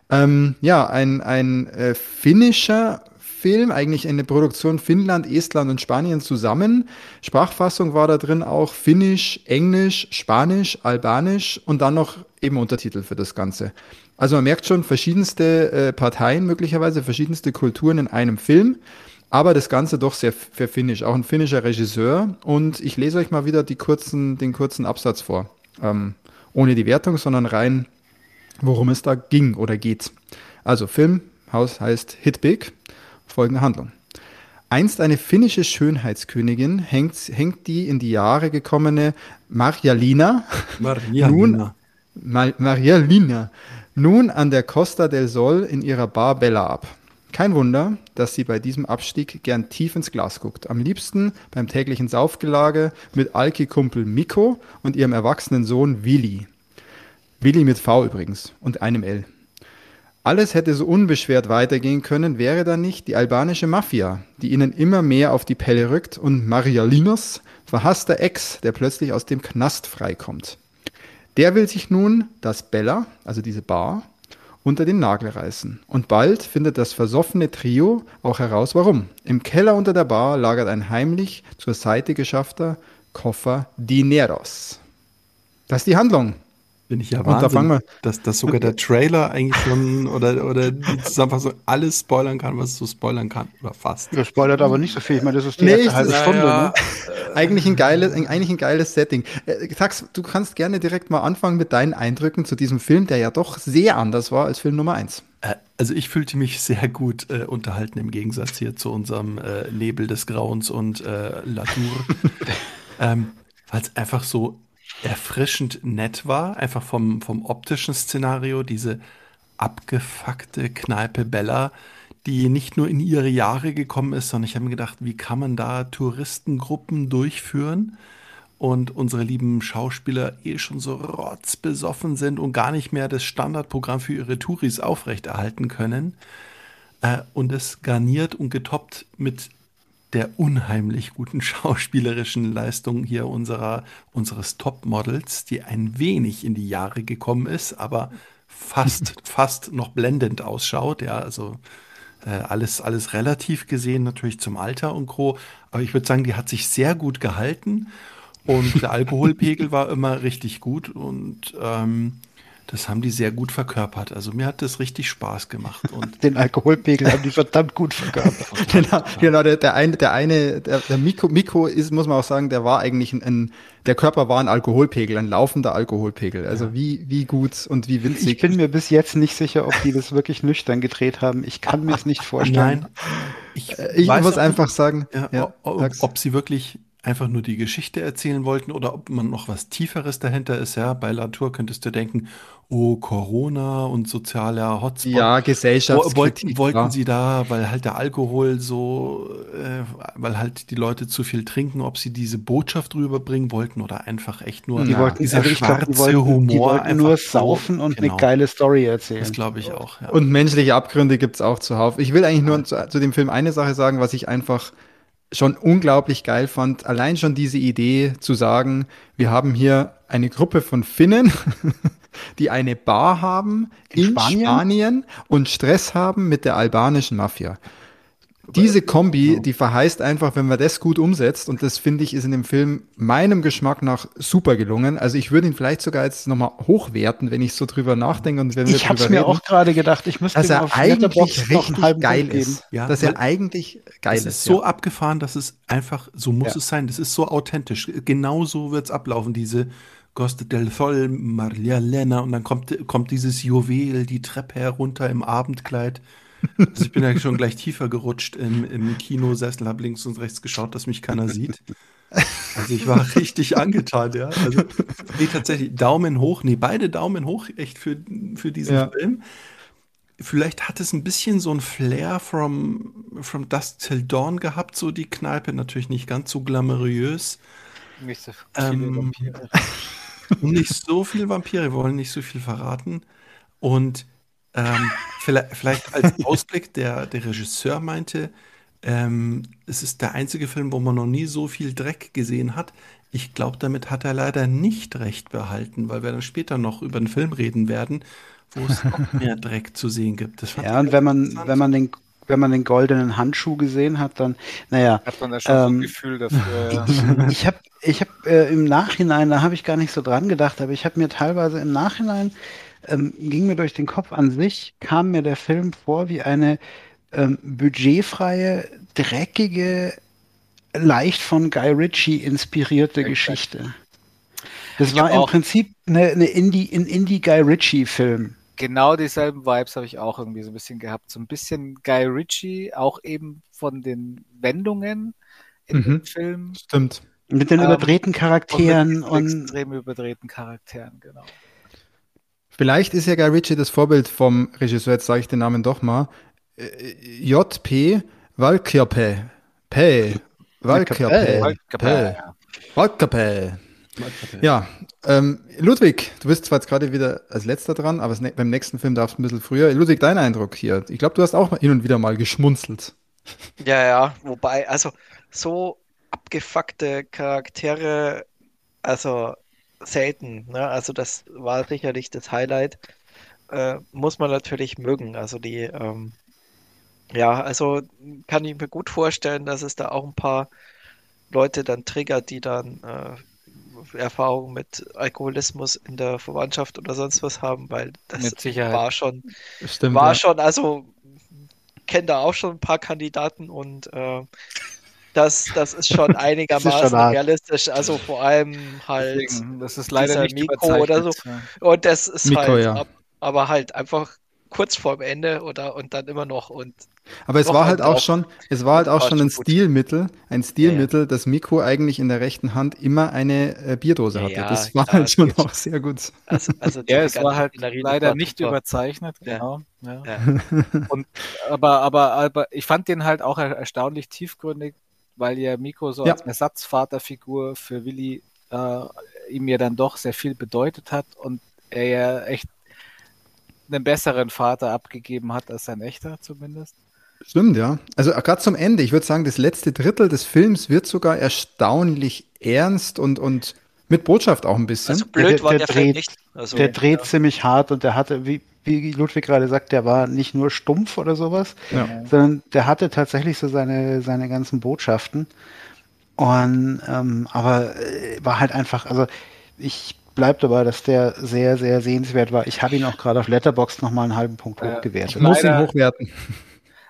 Ähm, ja, ein, ein äh, finnischer Film, eigentlich eine Produktion Finnland, Estland und Spanien zusammen. Sprachfassung war da drin auch Finnisch, Englisch, Spanisch, Albanisch und dann noch eben Untertitel für das Ganze. Also man merkt schon verschiedenste äh, Parteien, möglicherweise verschiedenste Kulturen in einem Film, aber das Ganze doch sehr für finnisch. Auch ein finnischer Regisseur und ich lese euch mal wieder kurzen, den kurzen Absatz vor. Ähm, ohne die Wertung, sondern rein worum es da ging oder geht. Also Filmhaus heißt Hit Big. Folgende Handlung. Einst eine finnische Schönheitskönigin hängt, hängt die in die Jahre gekommene Marjalina, Maria Nun- Lina. Ma Marjalina, nun an der Costa del Sol in ihrer Bar Bella ab. Kein Wunder, dass sie bei diesem Abstieg gern tief ins Glas guckt. Am liebsten beim täglichen Saufgelage mit Alki-Kumpel Miko und ihrem erwachsenen Sohn Willi. Willi mit V übrigens und einem L. Alles hätte so unbeschwert weitergehen können, wäre da nicht die albanische Mafia, die ihnen immer mehr auf die Pelle rückt und Marialinos verhasster Ex, der plötzlich aus dem Knast freikommt. Der will sich nun das Bella, also diese Bar, unter den Nagel reißen. Und bald findet das versoffene Trio auch heraus, warum. Im Keller unter der Bar lagert ein heimlich zur Seite geschaffter Koffer Dineros. Das ist die Handlung. Bin ich ja Und da Wahnsinn, fangen wir- dass, dass sogar der Trailer eigentlich schon <laughs> oder, oder die Zusammenfassung alles spoilern kann, was es so spoilern kann. Oder fast. Das spoilert aber nicht so viel. Ich meine, das ist die Nee, erste halbe Stunde. Ja, Ne? Eigentlich ein geiles, eigentlich ein geiles Setting. Äh, Tax, du kannst gerne direkt mal anfangen mit deinen Eindrücken zu diesem Film, der ja doch sehr anders war als Film Nummer 1. Äh, Also ich fühlte mich sehr gut äh, unterhalten im Gegensatz hier zu unserem äh, Nebel des Grauens und äh, Latour. <laughs> ähm, Weil es einfach so erfrischend nett war, einfach vom, vom optischen Szenario, diese abgefuckte Kneipe Bella, die nicht nur in ihre Jahre gekommen ist, sondern ich habe mir gedacht, wie kann man da Touristengruppen durchführen? und unsere lieben Schauspieler eh schon so rotzbesoffen sind und gar nicht mehr das Standardprogramm für ihre Touris aufrechterhalten können. Äh, und es garniert und getoppt mit der unheimlich guten <laughs> schauspielerischen Leistung hier unserer, unseres Topmodels, die ein wenig in die Jahre gekommen ist, aber fast, <laughs> fast noch blendend ausschaut. Ja, also äh, alles, alles relativ gesehen, natürlich zum Alter und Co. Aber ich würde sagen, die hat sich sehr gut gehalten. Und der Alkoholpegel <laughs> war immer richtig gut und ähm, das haben die sehr gut verkörpert. Also mir hat das richtig Spaß gemacht. Und <laughs> Den Alkoholpegel haben die verdammt gut verkörpert. <laughs> genau, genau der, der eine, der eine, der, der Miko, Miko ist, muss man auch sagen, der war eigentlich ein, ein der Körper war ein Alkoholpegel, ein laufender Alkoholpegel. Also wie, wie gut und wie Ich winzig. bin mir bis jetzt nicht sicher, ob die das wirklich nüchtern gedreht haben. Ich kann mir es nicht vorstellen. nein, ich, ich weiß muss einfach sagen, Ja, ja, ob, ob sie wirklich einfach nur die Geschichte erzählen wollten oder ob man noch was Tieferes dahinter ist. Ja, bei Latour könntest du denken, oh, Corona und sozialer Hotspot. ja, Wo- Gesellschaftskritik. Wollten, wollten ja. sie da, weil halt der Alkohol so, äh, weil halt die Leute zu viel trinken, ob sie diese Botschaft rüberbringen wollten oder einfach echt nur Die Ja, wollten, dieser also glaub, schwarze die wollten, Humor die nur saufen und genau. eine geile Story erzählen. Das glaube ich auch. Ja. Und menschliche Abgründe gibt's auch zuhauf. Ich will eigentlich nur zu, zu dem Film eine Sache sagen, was ich einfach schon unglaublich geil fand. Allein schon diese Idee zu sagen, wir haben hier eine Gruppe von Finnen, <laughs> die eine Bar haben in, In Spanien? Spanien? und Stress haben mit der albanischen Mafia. Diese Kombi, die verheißt einfach, wenn man das gut umsetzt, und das finde ich ist in dem Film meinem Geschmack nach super gelungen. Also ich würde ihn vielleicht sogar jetzt nochmal hochwerten, wenn ich so drüber nachdenke und wenn wir ich habe es mir reden auch gerade gedacht. Ich müsste dass er eigentlich noch einen richtig geil ist. Ja, dass er eigentlich geil Das ist. ist so ja. abgefahren, dass es einfach, so muss Ja. es sein. Das ist so authentisch. Genau so wird es ablaufen. Diese Costa del Sol, Maria Lena und dann kommt, kommt dieses Juwel die Treppe herunter im Abendkleid. Also ich bin ja schon gleich tiefer gerutscht im, im Kinosessel, habe links und rechts geschaut, dass mich keiner sieht. Also ich war richtig angetan, ja. Also nee, tatsächlich Daumen hoch, nee, beide Daumen hoch echt für, für diesen Ja. Film. Vielleicht hat es ein bisschen so ein Flair from, from Dusk Till Dawn gehabt, so die Kneipe. Natürlich nicht ganz so glamourös. Nicht so viele Ähm, Vampire. <laughs> Nicht so viel Vampire, wir wollen nicht so viel verraten. Und ähm, vielleicht, vielleicht als Ausblick, der, der Regisseur meinte, ähm, es ist der einzige Film, wo man noch nie so viel Dreck gesehen hat. Ich glaube, damit hat er leider nicht recht behalten, weil wir dann später noch über einen Film reden werden, wo es noch <laughs> mehr Dreck zu sehen gibt. Ja, und wenn man, wenn man den, wenn man den goldenen Handschuh gesehen hat, dann, naja, Hat man da schon so ein Ähm, Gefühl dafür. Ja. <laughs> ich habe ich hab, äh, im Nachhinein, da habe ich gar nicht so dran gedacht, aber ich habe mir teilweise im Nachhinein, ähm, ging mir durch den Kopf an sich, kam mir der Film vor wie eine ähm, budgetfreie, dreckige, leicht von Guy Ritchie inspirierte Exakt. Geschichte. Das Ich war im Prinzip eine, eine Indie, ein Indie-Guy Ritchie-Film. genau dieselben Vibes habe ich auch irgendwie so ein bisschen gehabt. So ein bisschen Guy Ritchie, auch eben von den Wendungen in Mhm. dem Film. Stimmt. Mit den Ähm, überdrehten Charakteren mit diesen und extrem überdrehten Charakteren, genau. Vielleicht ist ja Guy Ritchie das Vorbild vom Regisseur, jetzt sage ich den Namen doch mal, äh, J.P. Valkirpe. P. Valkirpe. Valkirpe. Ja, ähm, Ludwig, du bist zwar jetzt gerade wieder als letzter dran, aber ne- beim nächsten Film darfst du ein bisschen früher. Ludwig, dein Eindruck hier. Ich glaube, du hast auch hin und wieder mal geschmunzelt. Ja, ja, wobei, also so abgefuckte Charaktere, also selten, ne? Also das war sicherlich das Highlight. Äh, muss man natürlich mögen. Also die, ähm, ja, also kann ich mir gut vorstellen, dass es da auch ein paar Leute dann triggert, die dann äh, Erfahrung mit Alkoholismus in der Verwandtschaft oder sonst was haben, weil das war schon Stimmt. war ja. schon, also kenne da auch schon ein paar Kandidaten und äh, das, das ist schon <laughs> einigermaßen hart. realistisch. Also vor allem halt, Deswegen, das ist leider dieser nicht Mikro oder so. Ja. und das ist Mikro, halt, ja. ab, aber halt einfach kurz vorm Ende oder und dann immer noch und Aber es war halt auch schon, es war halt auch schon schon ein. Stilmittel, ein Stilmittel, dass Miko eigentlich in der rechten Hand immer eine äh, Bierdose Ja, hatte. ja, das war halt schon auch sehr gut. also, also Ja, es war halt leider war nicht super. überzeichnet, Ja. genau. Ja. Ja. <laughs> Und, aber, aber, aber ich fand den halt auch er- erstaunlich tiefgründig, weil ja Miko so Ja. als Ersatzvaterfigur für Willi äh, ihm ja dann doch sehr viel bedeutet hat und er ja echt einen besseren Vater abgegeben hat als sein echter zumindest. Stimmt, ja. Also gerade zum Ende, ich würde sagen, das letzte Drittel des Films wird sogar erstaunlich ernst und, und mit Botschaft auch ein bisschen. Also blöd der- war der der dreht- nicht. Also, der dreht ziemlich hart und der hatte, wie, wie Ludwig gerade sagt, der war nicht nur stumpf oder sowas, ja. sondern der hatte tatsächlich so seine, seine ganzen Botschaften. Und ähm, aber äh, war halt einfach, also ich bleib dabei, dass der sehr, sehr sehenswert war. Ich habe ihn auch gerade auf Letterboxd nochmal einen halben Punkt Ja. hochgewertet. Ich muss ihn hochwerten. <laughs>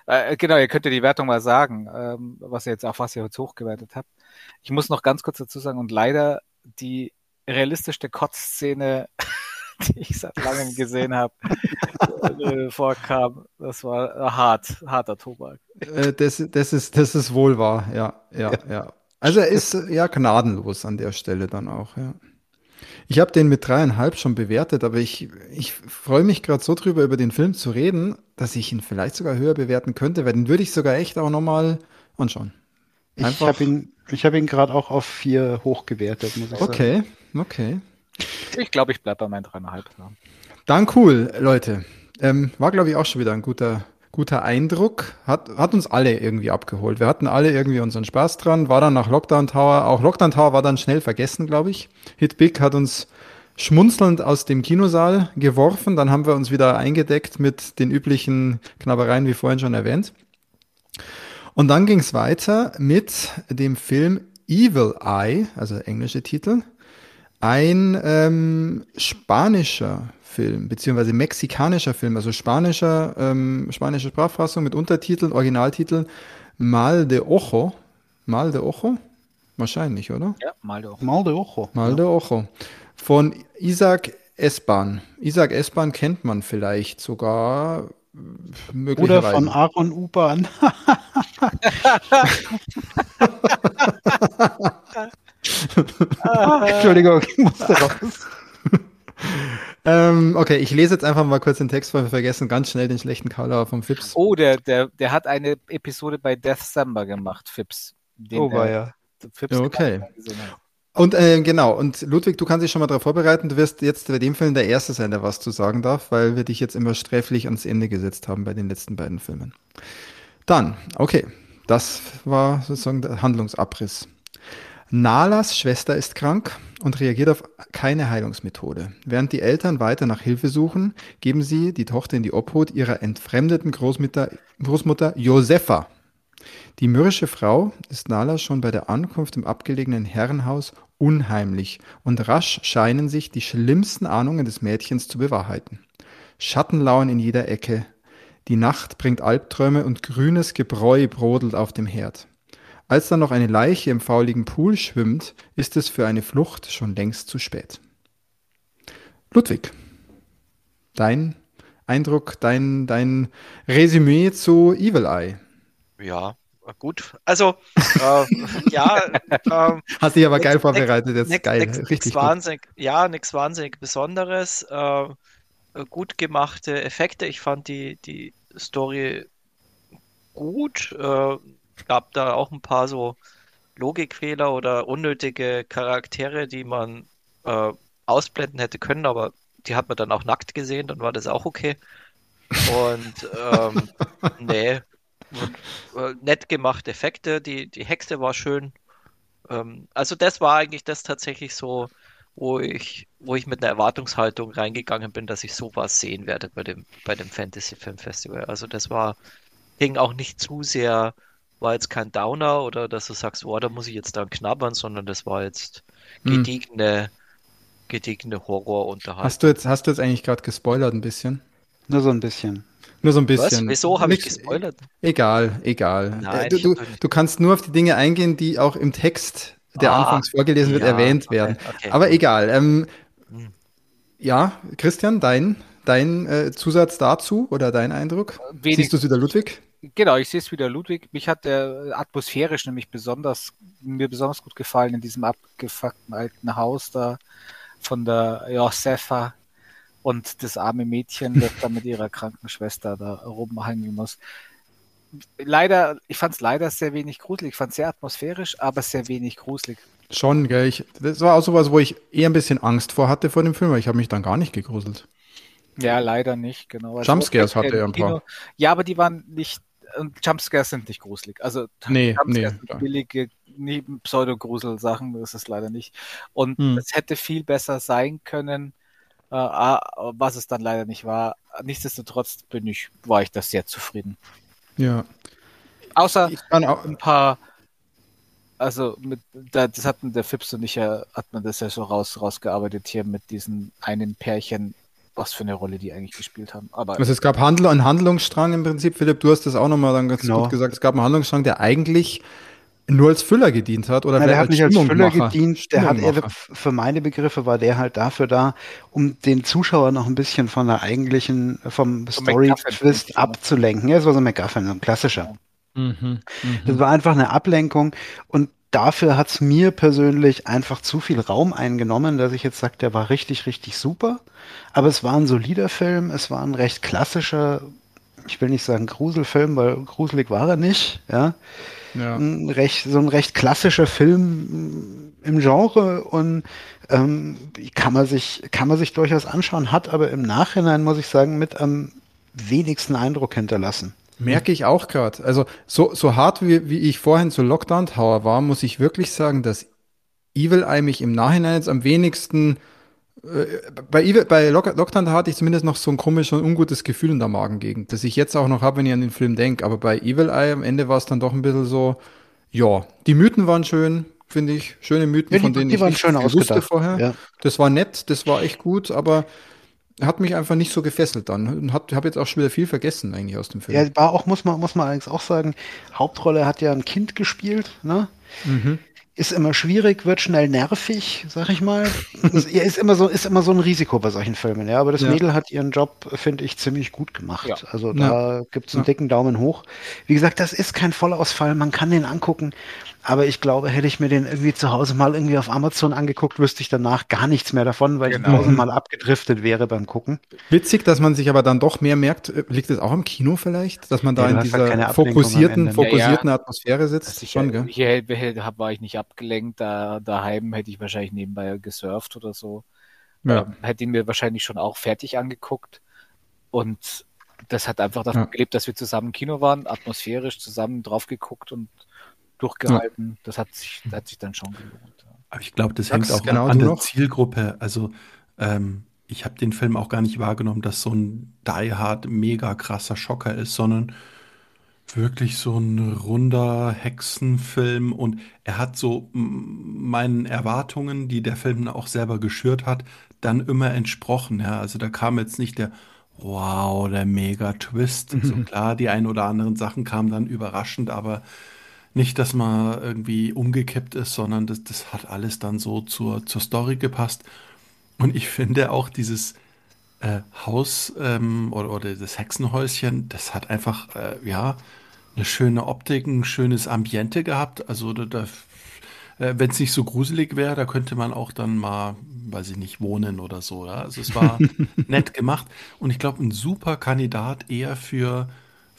Äh, genau, ihr könnt ja die Wertung mal sagen, ähm, was ihr jetzt auf was ihr jetzt hochgewertet habt. Ich muss noch ganz kurz dazu sagen und leider die realistischste Kotzszene, <laughs> die ich seit langem gesehen habe, äh, vorkam. Das war äh, hart, harter Tobak. Äh, das, das, ist, das ist wohl wahr, ja, ja, ja. Also er ist ja gnadenlos an der Stelle dann auch, ja. Ich habe den mit dreieinhalb schon bewertet, aber ich, ich freue mich gerade so drüber, über den Film zu reden, dass ich ihn vielleicht sogar höher bewerten könnte, weil den würde ich sogar echt auch nochmal anschauen. Ich Einfach- habe ihn, ich habe ihn gerade auch auf vier hochgewertet, muss ich sagen. Okay, okay. Ich glaube, ich bleibe bei meinen dreieinhalb. Ja. Dann cool, Leute. Ähm, war, glaube ich, auch schon wieder ein guter, guter Eindruck. Hat, hat uns alle irgendwie abgeholt. Wir hatten alle irgendwie unseren Spaß dran. War dann nach Lockdown Tower. Auch Lockdown Tower war dann schnell vergessen, glaube ich. Hit Big hat uns schmunzelnd aus dem Kinosaal geworfen. Dann haben wir uns wieder eingedeckt mit den üblichen Knabbereien, wie vorhin schon erwähnt. Und dann ging es weiter mit dem Film Evil Eye, also englische Titel. Ein ähm, spanischer Film, beziehungsweise mexikanischer Film, also spanischer, ähm, spanische Sprachfassung mit Untertiteln, Originaltitel Mal de Ojo. Mal de Ojo? Wahrscheinlich, oder? Ja, mal doch. Mal de Ojo. Mal de Ojo. Von Isaac Esban. Isaac Esban kennt man vielleicht sogar möglicherweise. von Aaron U-Bahn. <laughs> Entschuldigung, ich musste raus. ähm, okay, ich lese jetzt einfach mal kurz den Text, weil wir vergessen ganz schnell den schlechten Karlauer vom Fips. Oh, der, der, der hat eine Episode bei Deathsummer gemacht, Fips. Den Oh, war ja. Fips Ja, okay. Und äh, genau, und Ludwig, du kannst dich schon mal darauf vorbereiten, du wirst jetzt bei dem Film der Erste sein, der was zu sagen darf, weil wir dich jetzt immer sträflich ans Ende gesetzt haben bei den letzten beiden Filmen. Dann, okay, das war sozusagen der Handlungsabriss. Nalas Schwester ist krank und reagiert auf keine Heilungsmethode. Während die Eltern weiter nach Hilfe suchen, geben sie die Tochter in die Obhut ihrer entfremdeten Großmutter, Großmutter Josefa. Die mürrische Frau ist Nala schon bei der Ankunft im abgelegenen Herrenhaus unheimlich und rasch scheinen sich die schlimmsten Ahnungen des Mädchens zu bewahrheiten. Schatten lauern in jeder Ecke, die Nacht bringt Albträume und grünes Gebräu brodelt auf dem Herd. Als dann noch eine Leiche im fauligen Pool schwimmt, ist es für eine Flucht schon längst zu spät. Ludwig, dein Eindruck, dein, dein Resümee zu Evil Eye. Ja, gut. Also, äh, <laughs> ja. Äh, Hast dich aber geil vorbereitet, jetzt nix, geil. Nix, Richtig nix wahnsinnig, ja, nichts wahnsinnig Besonderes. Äh, gut gemachte Effekte. Ich fand die, die Story gut. Äh, gab da auch ein paar so Logikfehler oder unnötige Charaktere, die man äh, ausblenden hätte können, aber die hat man dann auch nackt gesehen, dann war das auch okay. Und ähm, <laughs> nee, äh, nett gemacht Effekte, die, die Hexe war schön. Ähm, also das war eigentlich das tatsächlich so, wo ich, wo ich mit einer Erwartungshaltung reingegangen bin, dass ich sowas sehen werde bei dem, bei dem Fantasy Film Festival. Also das war, ging auch nicht zu sehr, war jetzt kein Downer oder dass du sagst, oh, da muss ich jetzt dann knabbern, sondern das war jetzt hm. gediegene, hm. gediegene Horrorunterhaltung. Hast du jetzt, hast du jetzt eigentlich gerade gespoilert ein bisschen? Nur so ein bisschen. Nur so ein bisschen. Was? Wieso habe ich gespoilert? Egal, egal. Nein, äh, du, du, du, kannst nur auf die Dinge eingehen, die auch im Text, der ah, anfangs vorgelesen wird, ja, erwähnt werden. Okay, Aber egal. Ähm, hm. Ja, Christian, dein, dein äh, Zusatz dazu oder dein Eindruck? Wenig, Siehst du es wieder, Ludwig? Genau, ich sehe es wieder, Ludwig. Mich hat der atmosphärisch nämlich besonders, mir besonders gut gefallen in diesem abgefuckten alten Haus da von der Josefa und das arme Mädchen, <laughs> das da mit ihrer kranken Schwester da rumhängen muss. Leider, ich fand es leider sehr wenig gruselig. Ich fand es sehr atmosphärisch, aber sehr wenig gruselig. Schon, gell. Ich, das war auch sowas, wo ich eher ein bisschen Angst vor hatte vor dem Film, weil ich habe mich dann gar nicht gegruselt. Ja, leider nicht, genau. Also Jumpscares hatte er ein paar. Ja, aber die waren nicht, Jumpscares sind nicht gruselig. Also nee, Jumpscares nee, sind billige Pseudo-Grusel-Sachen, das ist leider nicht. Und hm. es hätte viel besser sein können, was es dann leider nicht war. Nichtsdestotrotz bin ich, war ich das sehr zufrieden. Ja. Außer ein paar, also mit, das hatten der Fips und ich ja, hat man das ja so raus, rausgearbeitet hier mit diesen einen Pärchen, was für eine Rolle die eigentlich gespielt haben. Aber also es gab Handel, einen Handlungsstrang im Prinzip, Philipp, du hast das auch nochmal dann ganz genau. gut gesagt. Es gab einen Handlungsstrang, der eigentlich nur als Füller gedient hat oder Nein, der hat nicht als Füller gedient, der hat eher, für meine Begriffe war der halt dafür da, um den Zuschauer noch ein bisschen von der eigentlichen, vom so Story-Twist abzulenken. Ja, das war so ein McGuffin, so ein klassischer. Mhm, mh. Das war einfach eine Ablenkung und dafür hat's mir persönlich einfach zu viel Raum eingenommen, dass ich jetzt sage, der war richtig, richtig super. Aber es war ein solider Film, es war ein recht klassischer, ich will nicht sagen Gruselfilm, weil gruselig war er nicht, ja. Ja. Ein recht, so ein recht klassischer Film im Genre und ähm, kann, man sich, kann man sich durchaus anschauen, hat aber im Nachhinein, muss ich sagen, mit am wenigsten Eindruck hinterlassen. Merke ich auch gerade. Also so, so hart wie, wie ich vorhin zu Lockdown Tower war, muss ich wirklich sagen, dass Evil Eye mich im Nachhinein jetzt am wenigsten bei, Evil, bei Lock Lockdown hatte ich zumindest noch so ein komisches und ungutes Gefühl in der Magengegend, das ich jetzt auch noch habe, wenn ich an den Film denke. Aber bei Evil Eye am Ende war es dann doch ein bisschen so, ja, die Mythen waren schön, finde ich. Schöne Mythen, ja, die, von denen ich schön wusste vorher. Ja. Das war nett, das war echt gut, aber hat mich einfach nicht so gefesselt dann und habe jetzt auch schon wieder viel vergessen eigentlich aus dem Film. Ja, war auch, muss man, muss man allerdings auch sagen, Hauptrolle hat ja ein Kind gespielt, ne? Mhm ist immer schwierig, wird schnell nervig, sag ich mal. <laughs> ist immer so, ist immer so ein Risiko bei solchen Filmen, ja. Aber das ja. Mädel hat ihren Job, finde ich, ziemlich gut gemacht. Ja. Also da ja. gibt es einen dicken Daumen hoch. Wie gesagt, das ist kein Vollausfall, man kann den angucken. Aber ich glaube, hätte ich mir den irgendwie zu Hause mal irgendwie auf Amazon angeguckt, wüsste ich danach gar nichts mehr davon, weil genau. ich tausendmal abgedriftet wäre beim Gucken. Witzig, dass man sich aber dann doch mehr merkt, äh, liegt es auch im Kino vielleicht, dass man da ja, in dieser halt fokussierten, fokussierten ja, ja. Atmosphäre sitzt? Also Schon, gell? Hier, hier war ich nicht abgelenkt, da daheim hätte ich wahrscheinlich nebenbei gesurft oder so. Ja. Ähm, hätte ihn mir wahrscheinlich schon auch fertig angeguckt. Und das hat einfach davon gelebt, dass wir zusammen im Kino waren, atmosphärisch zusammen drauf geguckt und durchgehalten. Ja. Das hat sich, das hat sich dann schon gelohnt. Aber ich glaube, das hängt auch genau an der noch? Zielgruppe. Also ähm, ich habe den Film auch gar nicht wahrgenommen, dass so ein Die Hard mega krasser Schocker ist, sondern wirklich so ein runder Hexenfilm und er hat so meinen Erwartungen, die der Film auch selber geschürt hat, dann immer entsprochen. Ja, also da kam jetzt nicht der Wow, der mega Twist. Mhm. So <laughs> klar, die ein oder anderen Sachen kamen dann überraschend, aber nicht, dass man irgendwie umgekippt ist, sondern das, das hat alles dann so zur, zur Story gepasst. Und ich finde auch dieses äh, Haus ähm, oder, oder das Hexenhäuschen, das hat einfach, äh, ja, eine schöne Optik, ein schönes Ambiente gehabt. Also da, da äh, wenn es nicht so gruselig wäre, da könnte man auch dann mal, weiß ich nicht, wohnen oder so. Ja? Also es war <laughs> nett gemacht und ich glaube, ein super Kandidat eher für,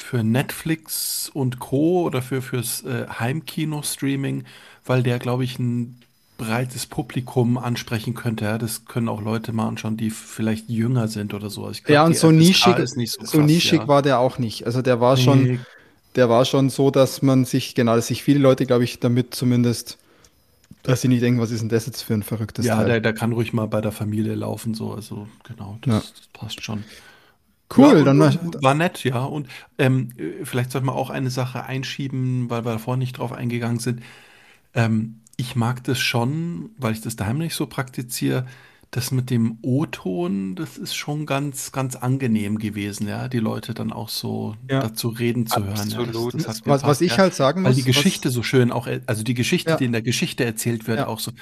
für Netflix und Co. oder für fürs äh, Heimkino-Streaming, weil der, glaube ich, ein breites Publikum ansprechen könnte. Ja? Das können auch Leute mal anschauen, die vielleicht jünger sind oder so. Glaub, ja, und so nischig, so, so krass, nischig ja. war der auch nicht. Also der war schon, nee. der war schon so, dass man sich, genau, dass sich viele Leute, glaube ich, damit zumindest dass sie nicht denken, was ist denn das jetzt für ein verrücktes Ja, der, der, kann ruhig mal bei der Familie laufen, so, also genau, das, ja. das passt schon. Cool, ja, dann war, war nett, ja. Und ähm, vielleicht sollte man auch eine Sache einschieben, weil wir davor nicht drauf eingegangen sind. Ähm, ich mag das schon, weil ich das daheim nicht so praktiziere, das mit dem O-Ton, das ist schon ganz, ganz angenehm gewesen, ja, die Leute dann auch so ja. dazu reden zu hören. Absolut. Ja, das, das was, was, ich ja. halt sagen muss. Weil die Geschichte was, so schön auch, also die Geschichte, die in der Geschichte erzählt wird, auch so,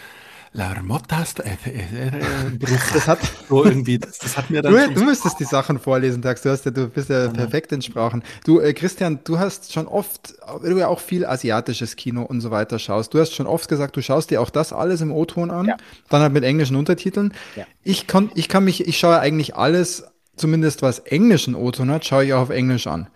Larmottas äh, äh, äh, das hat so irgendwie, das, das, hat mir dann. Du, du müsstest die Sachen vorlesen, Tax. Du hast ja, du bist ja, ja. perfekt in Sprachen. Du, äh, Christian, du hast schon oft, du ja auch viel asiatisches Kino und so weiter schaust. Du hast schon oft gesagt, du schaust dir auch das alles im O-Ton an, ja. dann halt mit englischen Untertiteln. Ja. Ich kann, ich kann mich, ich schaue eigentlich alles, zumindest was englischen O-Ton hat, schaue ich auch auf Englisch an.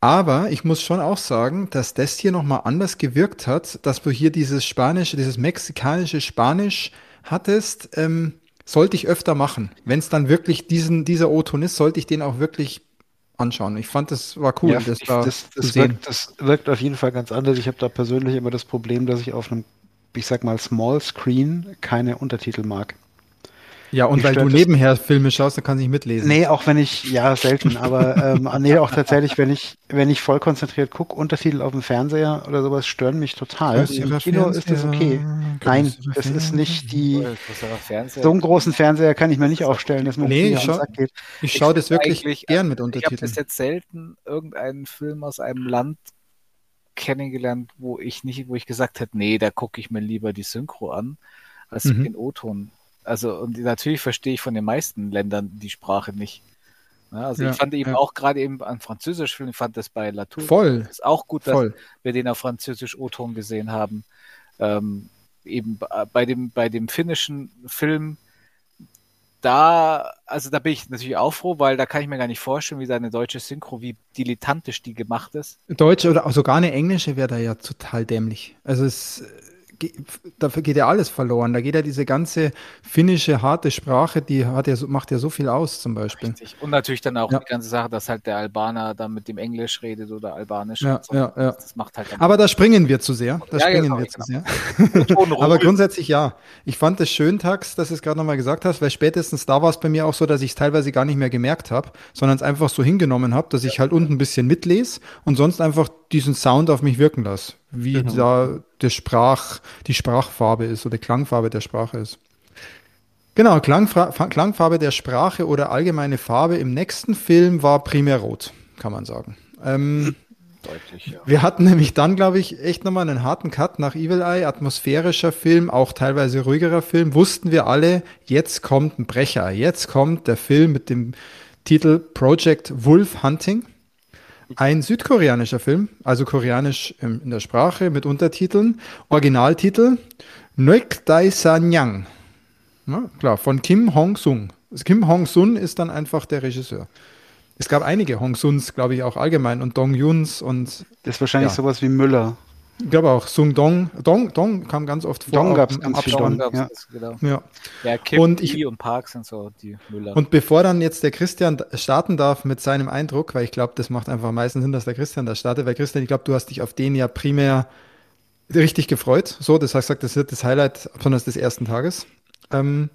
Aber ich muss schon auch sagen, dass das hier nochmal anders gewirkt hat, dass du hier dieses spanische, dieses mexikanische Spanisch hattest, ähm, sollte ich öfter machen. Wenn es dann wirklich diesen, dieser O-Ton ist, sollte ich den auch wirklich anschauen. Ich fand, das war cool, ja, das, da das, das, wirkt, das wirkt auf jeden Fall ganz anders. Ich habe da persönlich immer das Problem, dass ich auf einem, ich sag mal, Small Screen keine Untertitel mag. Ja, und weil du nebenher Filme schaust, dann kannst du nicht mitlesen. Nee, auch wenn ich, ja, selten, aber ähm, nee, auch tatsächlich, wenn ich, wenn ich voll konzentriert gucke, Untertitel auf dem Fernseher oder sowas stören mich total. Im Kino Fernseher? ist das okay. Nein, das ist nicht die. So einen großen Fernseher kann ich mir nicht aufstellen, dass man nee, ich, schau, geht. ich schaue das wirklich gern mit Untertiteln. Ich habe bis jetzt selten irgendeinen Film aus einem Land kennengelernt, wo ich nicht, wo ich gesagt hätte, nee, da gucke ich mir lieber die Synchro an, als mhm. den O-Ton. Also, und natürlich verstehe ich von den meisten Ländern die Sprache nicht. Ja, also ja, ich fand eben ja. auch gerade eben an Französisch Film, ich fand das bei Latour Voll. ist auch gut, dass Voll. wir den auf Französisch O-Ton gesehen haben. Ähm, eben bei dem, bei dem finnischen Film, da, also da bin ich natürlich auch froh, weil da kann ich mir gar nicht vorstellen, wie seine deutsche Synchro, wie dilettantisch die gemacht ist. Deutsche oder sogar eine englische wäre da ja total dämlich. Also es dafür geht ja alles verloren. Da geht ja diese ganze finnische harte Sprache, die hat ja, macht ja so viel aus zum Beispiel. Richtig. Und natürlich dann auch ja. die ganze Sache, dass halt der Albaner dann mit dem Englisch redet oder Albanisch. Ja, so. ja, ja. Das macht halt Aber da springen wir zu sehr. Da ja, springen genau, wir genau. zu sehr. <laughs> <laughs> Aber grundsätzlich ja. Ich fand es schön, Tax, dass du es gerade nochmal gesagt hast, weil spätestens da war es bei mir auch so, dass ich es teilweise gar nicht mehr gemerkt habe, sondern es einfach so hingenommen habe, dass ich halt unten ein bisschen mitlese und sonst einfach diesen Sound auf mich wirken lasse wie genau. da der Sprach, die Sprachfarbe ist oder die Klangfarbe der Sprache ist. Genau, Klangfra Klangfarbe der Sprache oder allgemeine Farbe im nächsten Film war primär rot, kann man sagen. Ähm, Deutlich, ja. Wir hatten nämlich dann, glaube ich, echt nochmal einen harten Cut nach Evil Eye, atmosphärischer Film, auch teilweise ruhigerer Film. Wussten wir alle, jetzt kommt ein Brecher. Jetzt kommt der Film mit dem Titel Project Wolf Hunting. Ein südkoreanischer Film, also koreanisch in der Sprache mit Untertiteln. Originaltitel Noek Dai Sanyang. Ja, klar, von Kim Hong-sung. Kim Hong-sun ist dann einfach der Regisseur. Es gab einige Hong-suns, glaube ich, auch allgemein und Dong-yuns und. Das ist wahrscheinlich ja. sowas wie Müller. Ich glaube auch, Sung Dong. Dong, Dong kam ganz oft vor. Dong gab es ganz viel. Dong ja. genau. ja. ja Kim und, ich, und Park sind so die Müller. Und bevor dann jetzt der Christian starten darf mit seinem Eindruck, weil ich glaube, das macht einfach am meisten Sinn, dass der Christian da startet, weil Christian, ich glaube, du hast dich auf den ja primär richtig gefreut. So, das heißt, das wird das Highlight besonders des ersten Tages. Ähm,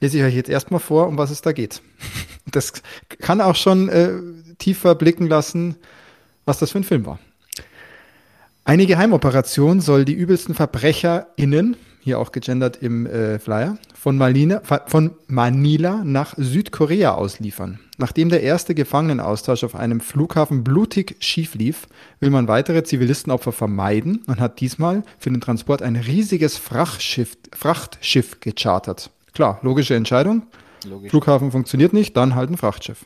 lese ich euch jetzt erstmal vor, um was es da geht. <laughs> Das kann auch schon äh, tiefer blicken lassen, was das für ein Film war. Eine Geheimoperation soll die übelsten VerbrecherInnen, hier auch gegendert im äh, Flyer, von, Malina, von Manila nach Südkorea ausliefern. Nachdem der erste Gefangenenaustausch auf einem Flughafen blutig schief lief, will man weitere Zivilistenopfer vermeiden und hat diesmal für den Transport ein riesiges Frachtschiff, Frachtschiff gechartert. Klar, logische Entscheidung. Logisch. Flughafen funktioniert nicht, dann halt ein Frachtschiff.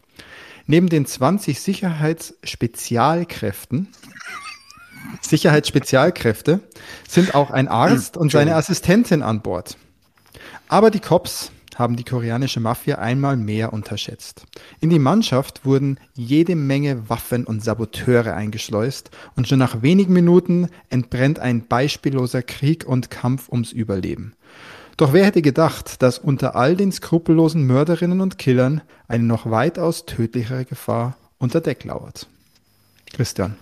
Neben den 20 Sicherheitsspezialkräften, Sicherheitsspezialkräfte, sind auch ein Arzt <clears throat> und seine Assistentin an Bord. Aber die Cops haben die koreanische Mafia einmal mehr unterschätzt. In die Mannschaft wurden jede Menge Waffen und Saboteure eingeschleust und schon nach wenigen Minuten entbrennt ein beispielloser Krieg und Kampf ums Überleben. Doch wer hätte gedacht, dass unter all den skrupellosen Mörderinnen und Killern eine noch weitaus tödlichere Gefahr unter Deck lauert? Christian.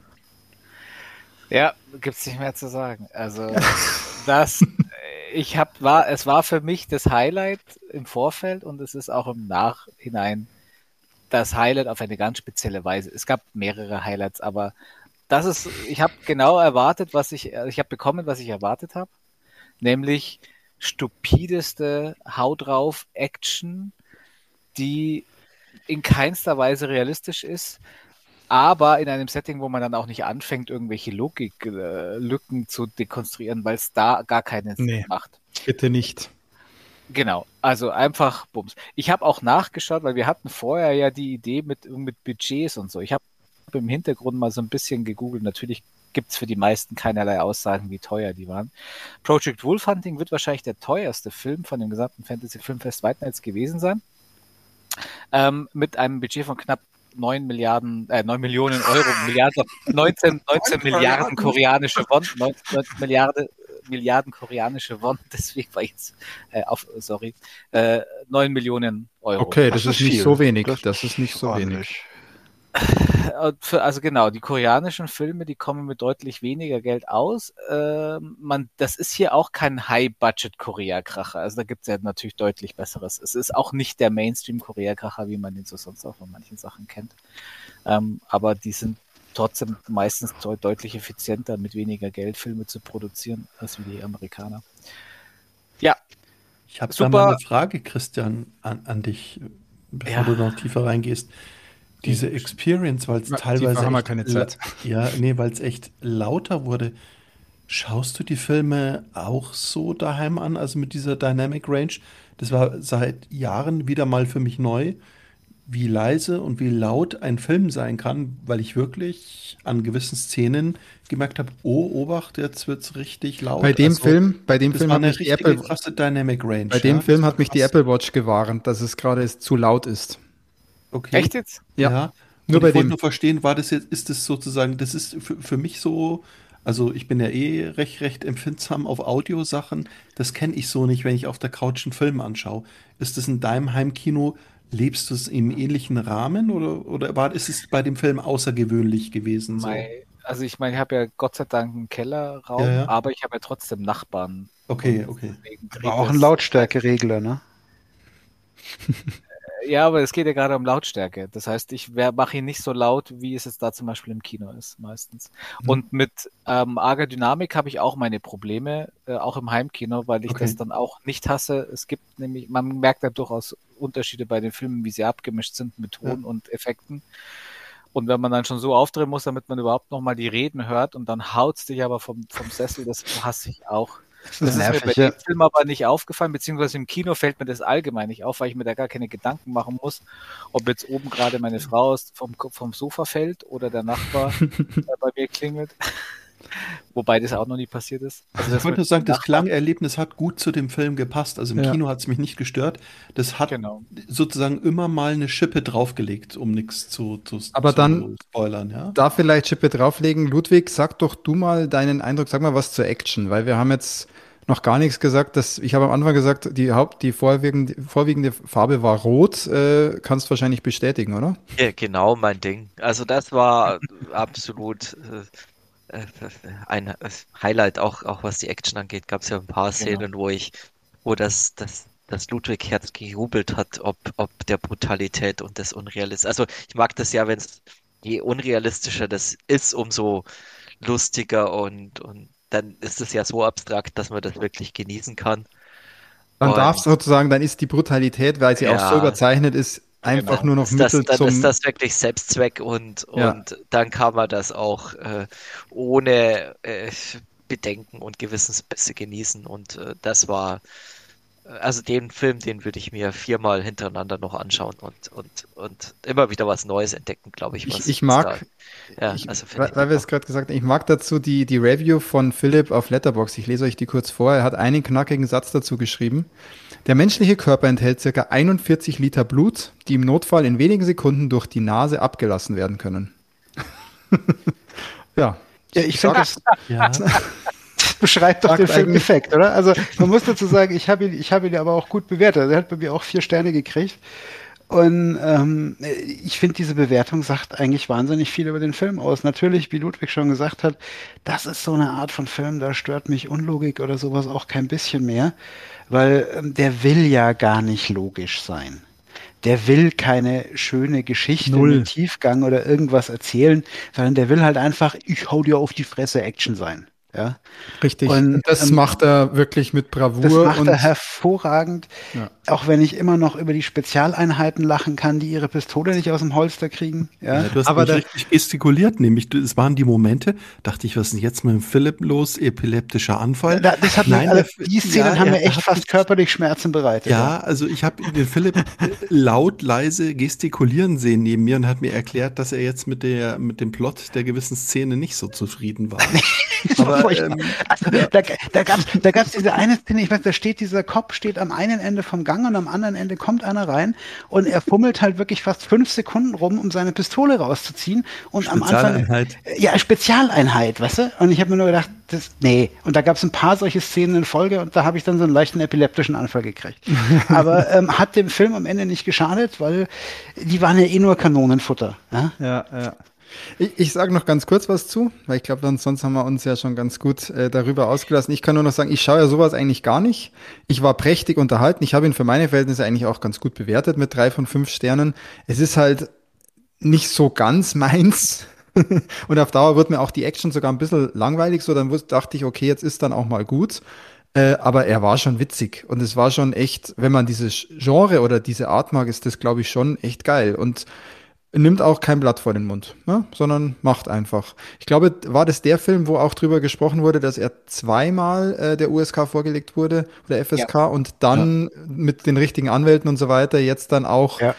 Ja, gibt's nicht mehr zu sagen. Also <laughs> das, ich hab, war, es war für mich das Highlight im Vorfeld und es ist auch im Nachhinein das Highlight auf eine ganz spezielle Weise. Es gab mehrere Highlights, aber das ist, ich habe genau erwartet, was ich, ich habe bekommen, was ich erwartet habe, nämlich stupideste Hau drauf Action, die in keinster Weise realistisch ist, aber in einem Setting, wo man dann auch nicht anfängt, irgendwelche Logiklücken zu dekonstruieren, weil es da gar keinen Sinn Nee. macht. Bitte nicht. Genau, also einfach Bums. Ich habe auch nachgeschaut, weil wir hatten vorher ja die Idee mit, mit Budgets und so. Ich habe im Hintergrund mal so ein bisschen gegoogelt. Natürlich gibt's für die meisten keinerlei Aussagen, wie teuer die waren. Project Wolf Hunting wird wahrscheinlich der teuerste Film von dem gesamten Fantasy Filmfest White Nights gewesen sein. Ähm, mit einem Budget von knapp 9 Milliarden, äh, 9 Millionen Euro, Milliarden, 19, 19 Milliarden koreanische Won, 19, 19 Milliarden, Milliarden koreanische Won, <laughs> deswegen war ich jetzt, äh, auf, sorry, äh, 9 Millionen Euro. Okay, Das das, ist ist nicht so wenig. Das Das ist nicht so wenig. Ordentlich. Für, also genau, die koreanischen Filme, die kommen mit deutlich weniger Geld aus. Ähm, man, das ist hier auch kein High-Budget-Korea-Kracher. Also da gibt es ja natürlich deutlich besseres. Es ist auch nicht der Mainstream-Korea-Kracher, wie man den so sonst auch von manchen Sachen kennt. Ähm, aber die sind trotzdem meistens de deutlich effizienter, mit weniger Geld Filme zu produzieren, als wie die Amerikaner. Ja, Ich habe da mal eine Frage, Christian, an, an dich, bevor Ja. du noch tiefer reingehst. Diese Experience, weil es teilweise. haben wir keine Zeit. <laughs> Ja, nee, weil es echt lauter wurde. Schaust du die Filme auch so daheim an, also mit dieser Dynamic Range? Das war seit Jahren wieder mal für mich neu, wie leise und wie laut ein Film sein kann, weil ich wirklich an gewissen Szenen gemerkt habe, oh, Obacht, jetzt wird's richtig laut. Bei dem Also, Film, bei dem Film hat mich die richtige Apple, krasse Dynamic Range. bei dem ja? Film Das hat war mich die krass. Apple Watch gewarnt, dass es gerade zu laut ist. Okay. echt jetzt? Ja. Ja. Nur Nur bei ich wollte dem. nur verstehen, war das jetzt, ist das sozusagen, das ist für, für mich so, also ich bin ja eh recht, recht empfindsam auf Audiosachen. Das kenne ich so nicht, wenn ich auf der Couch einen Film anschaue. Ist das in deinem Heimkino, lebst du es im ähnlichen Rahmen oder, oder war, ist es bei dem Film außergewöhnlich gewesen? So? Mei, also ich meine, ich habe ja Gott sei Dank einen Kellerraum, Ja, ja. aber ich habe ja trotzdem Nachbarn. Okay, okay. Aber auch ein Lautstärkeregler, ne? <laughs> Ja, aber es geht ja gerade um Lautstärke. Das heißt, ich mache ihn nicht so laut, wie es jetzt da zum Beispiel im Kino ist, meistens. Mhm. Und mit ähm, arger Dynamik habe ich auch meine Probleme, äh, auch im Heimkino, weil ich Okay. das dann auch nicht hasse. Es gibt nämlich, man merkt da durchaus Unterschiede bei den Filmen, wie sie abgemischt sind mit Ton und Effekten. Und wenn man dann schon so aufdrehen muss, damit man überhaupt nochmal die Reden hört und dann haut's dich aber vom, vom Sessel, das hasse ich auch. Das ist mir bei dem. Film aber nicht aufgefallen, beziehungsweise im Kino fällt mir das allgemein nicht auf, weil ich mir da gar keine Gedanken machen muss, ob jetzt oben gerade meine Frau vom, vom Sofa fällt oder der Nachbar <laughs> bei mir klingelt. Wobei das auch noch nie passiert ist. Also Ich wollte nur sagen, das Klangerlebnis hat gut zu dem Film gepasst. Also im Ja. Kino hat es mich nicht gestört. Das hat Genau. sozusagen immer mal eine Schippe draufgelegt, um nichts zu, zu, Aber zu dann- spoilern, ja. Da vielleicht Schippe drauflegen. Ludwig, sag doch du mal deinen Eindruck, sag mal was zur Action, weil wir haben jetzt noch gar nichts gesagt. Dass, ich habe am Anfang gesagt, die Haupt, die vorwiegende, vorwiegende Farbe war rot. Äh, kannst wahrscheinlich bestätigen, oder? Ja, genau mein Ding. Also das war absolut äh, ein äh, Highlight, auch, auch was die Action angeht. Gab es ja ein paar Szenen, wo ich, wo das, das, das Ludwig Herz gejubelt hat, ob, ob der Brutalität und des Unrealismus. Also ich mag das ja, wenn es je unrealistischer das ist, umso lustiger und, und dann ist es ja so abstrakt, dass man das wirklich genießen kann. Dann Und- darf sozusagen, dann ist die Brutalität, weil sie auch Ja. so überzeichnet ist, einfach Genau. nur noch ist das, Mittel dann zum. ist das wirklich Selbstzweck und, Ja. und dann kann man das auch äh, ohne äh, Bedenken und Gewissensbisse genießen und äh, das war also den Film, den würde ich mir viermal hintereinander noch anschauen und, und, und immer wieder was Neues entdecken, glaube ich. Ich, was- ich mag, ja, ich, also weil, ich weil wir es gerade gesagt haben, ich mag dazu die, die Review von Philipp auf Letterbox. Ich lese euch die kurz vor. Er hat einen knackigen Satz dazu geschrieben. Der menschliche Körper enthält circa 41 Liter Blut, die im Notfall in wenigen Sekunden durch die Nase abgelassen werden können. <laughs> ja. Ja, ich finde, das Ja, <laughs> beschreibt doch den Film perfekt, oder? Also man muss dazu sagen, ich habe ihn, ich habe ihn aber auch gut bewertet. Er hat bei mir auch vier Sterne gekriegt. Und ähm, ich finde, diese Bewertung sagt eigentlich wahnsinnig viel über den Film aus. Natürlich, wie Ludwig schon gesagt hat, das ist so eine Art von Film, da stört mich Unlogik oder sowas auch kein bisschen mehr, weil ähm, der will ja gar nicht logisch sein. Der will keine schöne Geschichte mit Tiefgang oder irgendwas erzählen, sondern der will halt einfach, ich hau dir auf die Fresse Action sein. Ja. Richtig. Und, das ähm, macht er wirklich mit Bravour. Das macht und er hervorragend. Ja. Auch wenn ich immer noch über die Spezialeinheiten lachen kann, die ihre Pistole nicht aus dem Holster kriegen. Ja. Ja, du hast Aber da- richtig gestikuliert, nämlich es waren die Momente, dachte ich, was ist denn jetzt mit dem Philipp los? Epileptischer Anfall? Da- Das hat Nein, mir, also der- die Szenen ja, haben mir echt fast körperlich Schmerzen bereitet. Ja, also ich habe den Philipp laut, leise gestikulieren sehen neben mir und hat mir erklärt, dass er jetzt mit der mit dem Plot der gewissen Szene nicht so zufrieden war. <laughs> Aber, ähm, also, <laughs> da, da gab es da gab's diese eine Szene, ich weiß, da steht dieser Kopf, steht am einen Ende vom Gang und am anderen Ende kommt einer rein und er fummelt halt wirklich fast fünf Sekunden rum, um seine Pistole rauszuziehen und am Anfang Spezialeinheit. ja, Spezialeinheit, weißt du? Und ich habe mir nur gedacht, das, nee. Und da gab es ein paar solche Szenen in Folge und da habe ich dann so einen leichten epileptischen Anfall gekriegt. <laughs> Aber ähm, hat dem Film am Ende nicht geschadet, weil die waren ja eh nur Kanonenfutter. Ja? Ja, ja. Ich, ich sage noch ganz kurz was zu, weil ich glaube, sonst haben wir uns ja schon ganz gut äh, darüber ausgelassen. Ich kann nur noch sagen, ich schaue ja sowas eigentlich gar nicht. Ich war prächtig unterhalten. Ich habe ihn für meine Verhältnisse eigentlich auch ganz gut bewertet mit drei von fünf Sternen. Es ist halt nicht so ganz <laughs> meins. Und auf Dauer wird mir auch die Action sogar ein bisschen langweilig. So, dann dachte ich, okay, jetzt ist dann auch mal gut. Äh, aber er war schon witzig. Und es war schon echt, wenn man dieses Genre oder diese Art mag, ist das, glaube ich, schon echt geil. Und nimmt auch kein Blatt vor den Mund, ne? sondern macht einfach. Ich glaube, war das der Film, wo auch drüber gesprochen wurde, dass er zweimal äh, der USK vorgelegt wurde oder FSK und dann mit den richtigen Anwälten und so weiter jetzt dann auch Ja.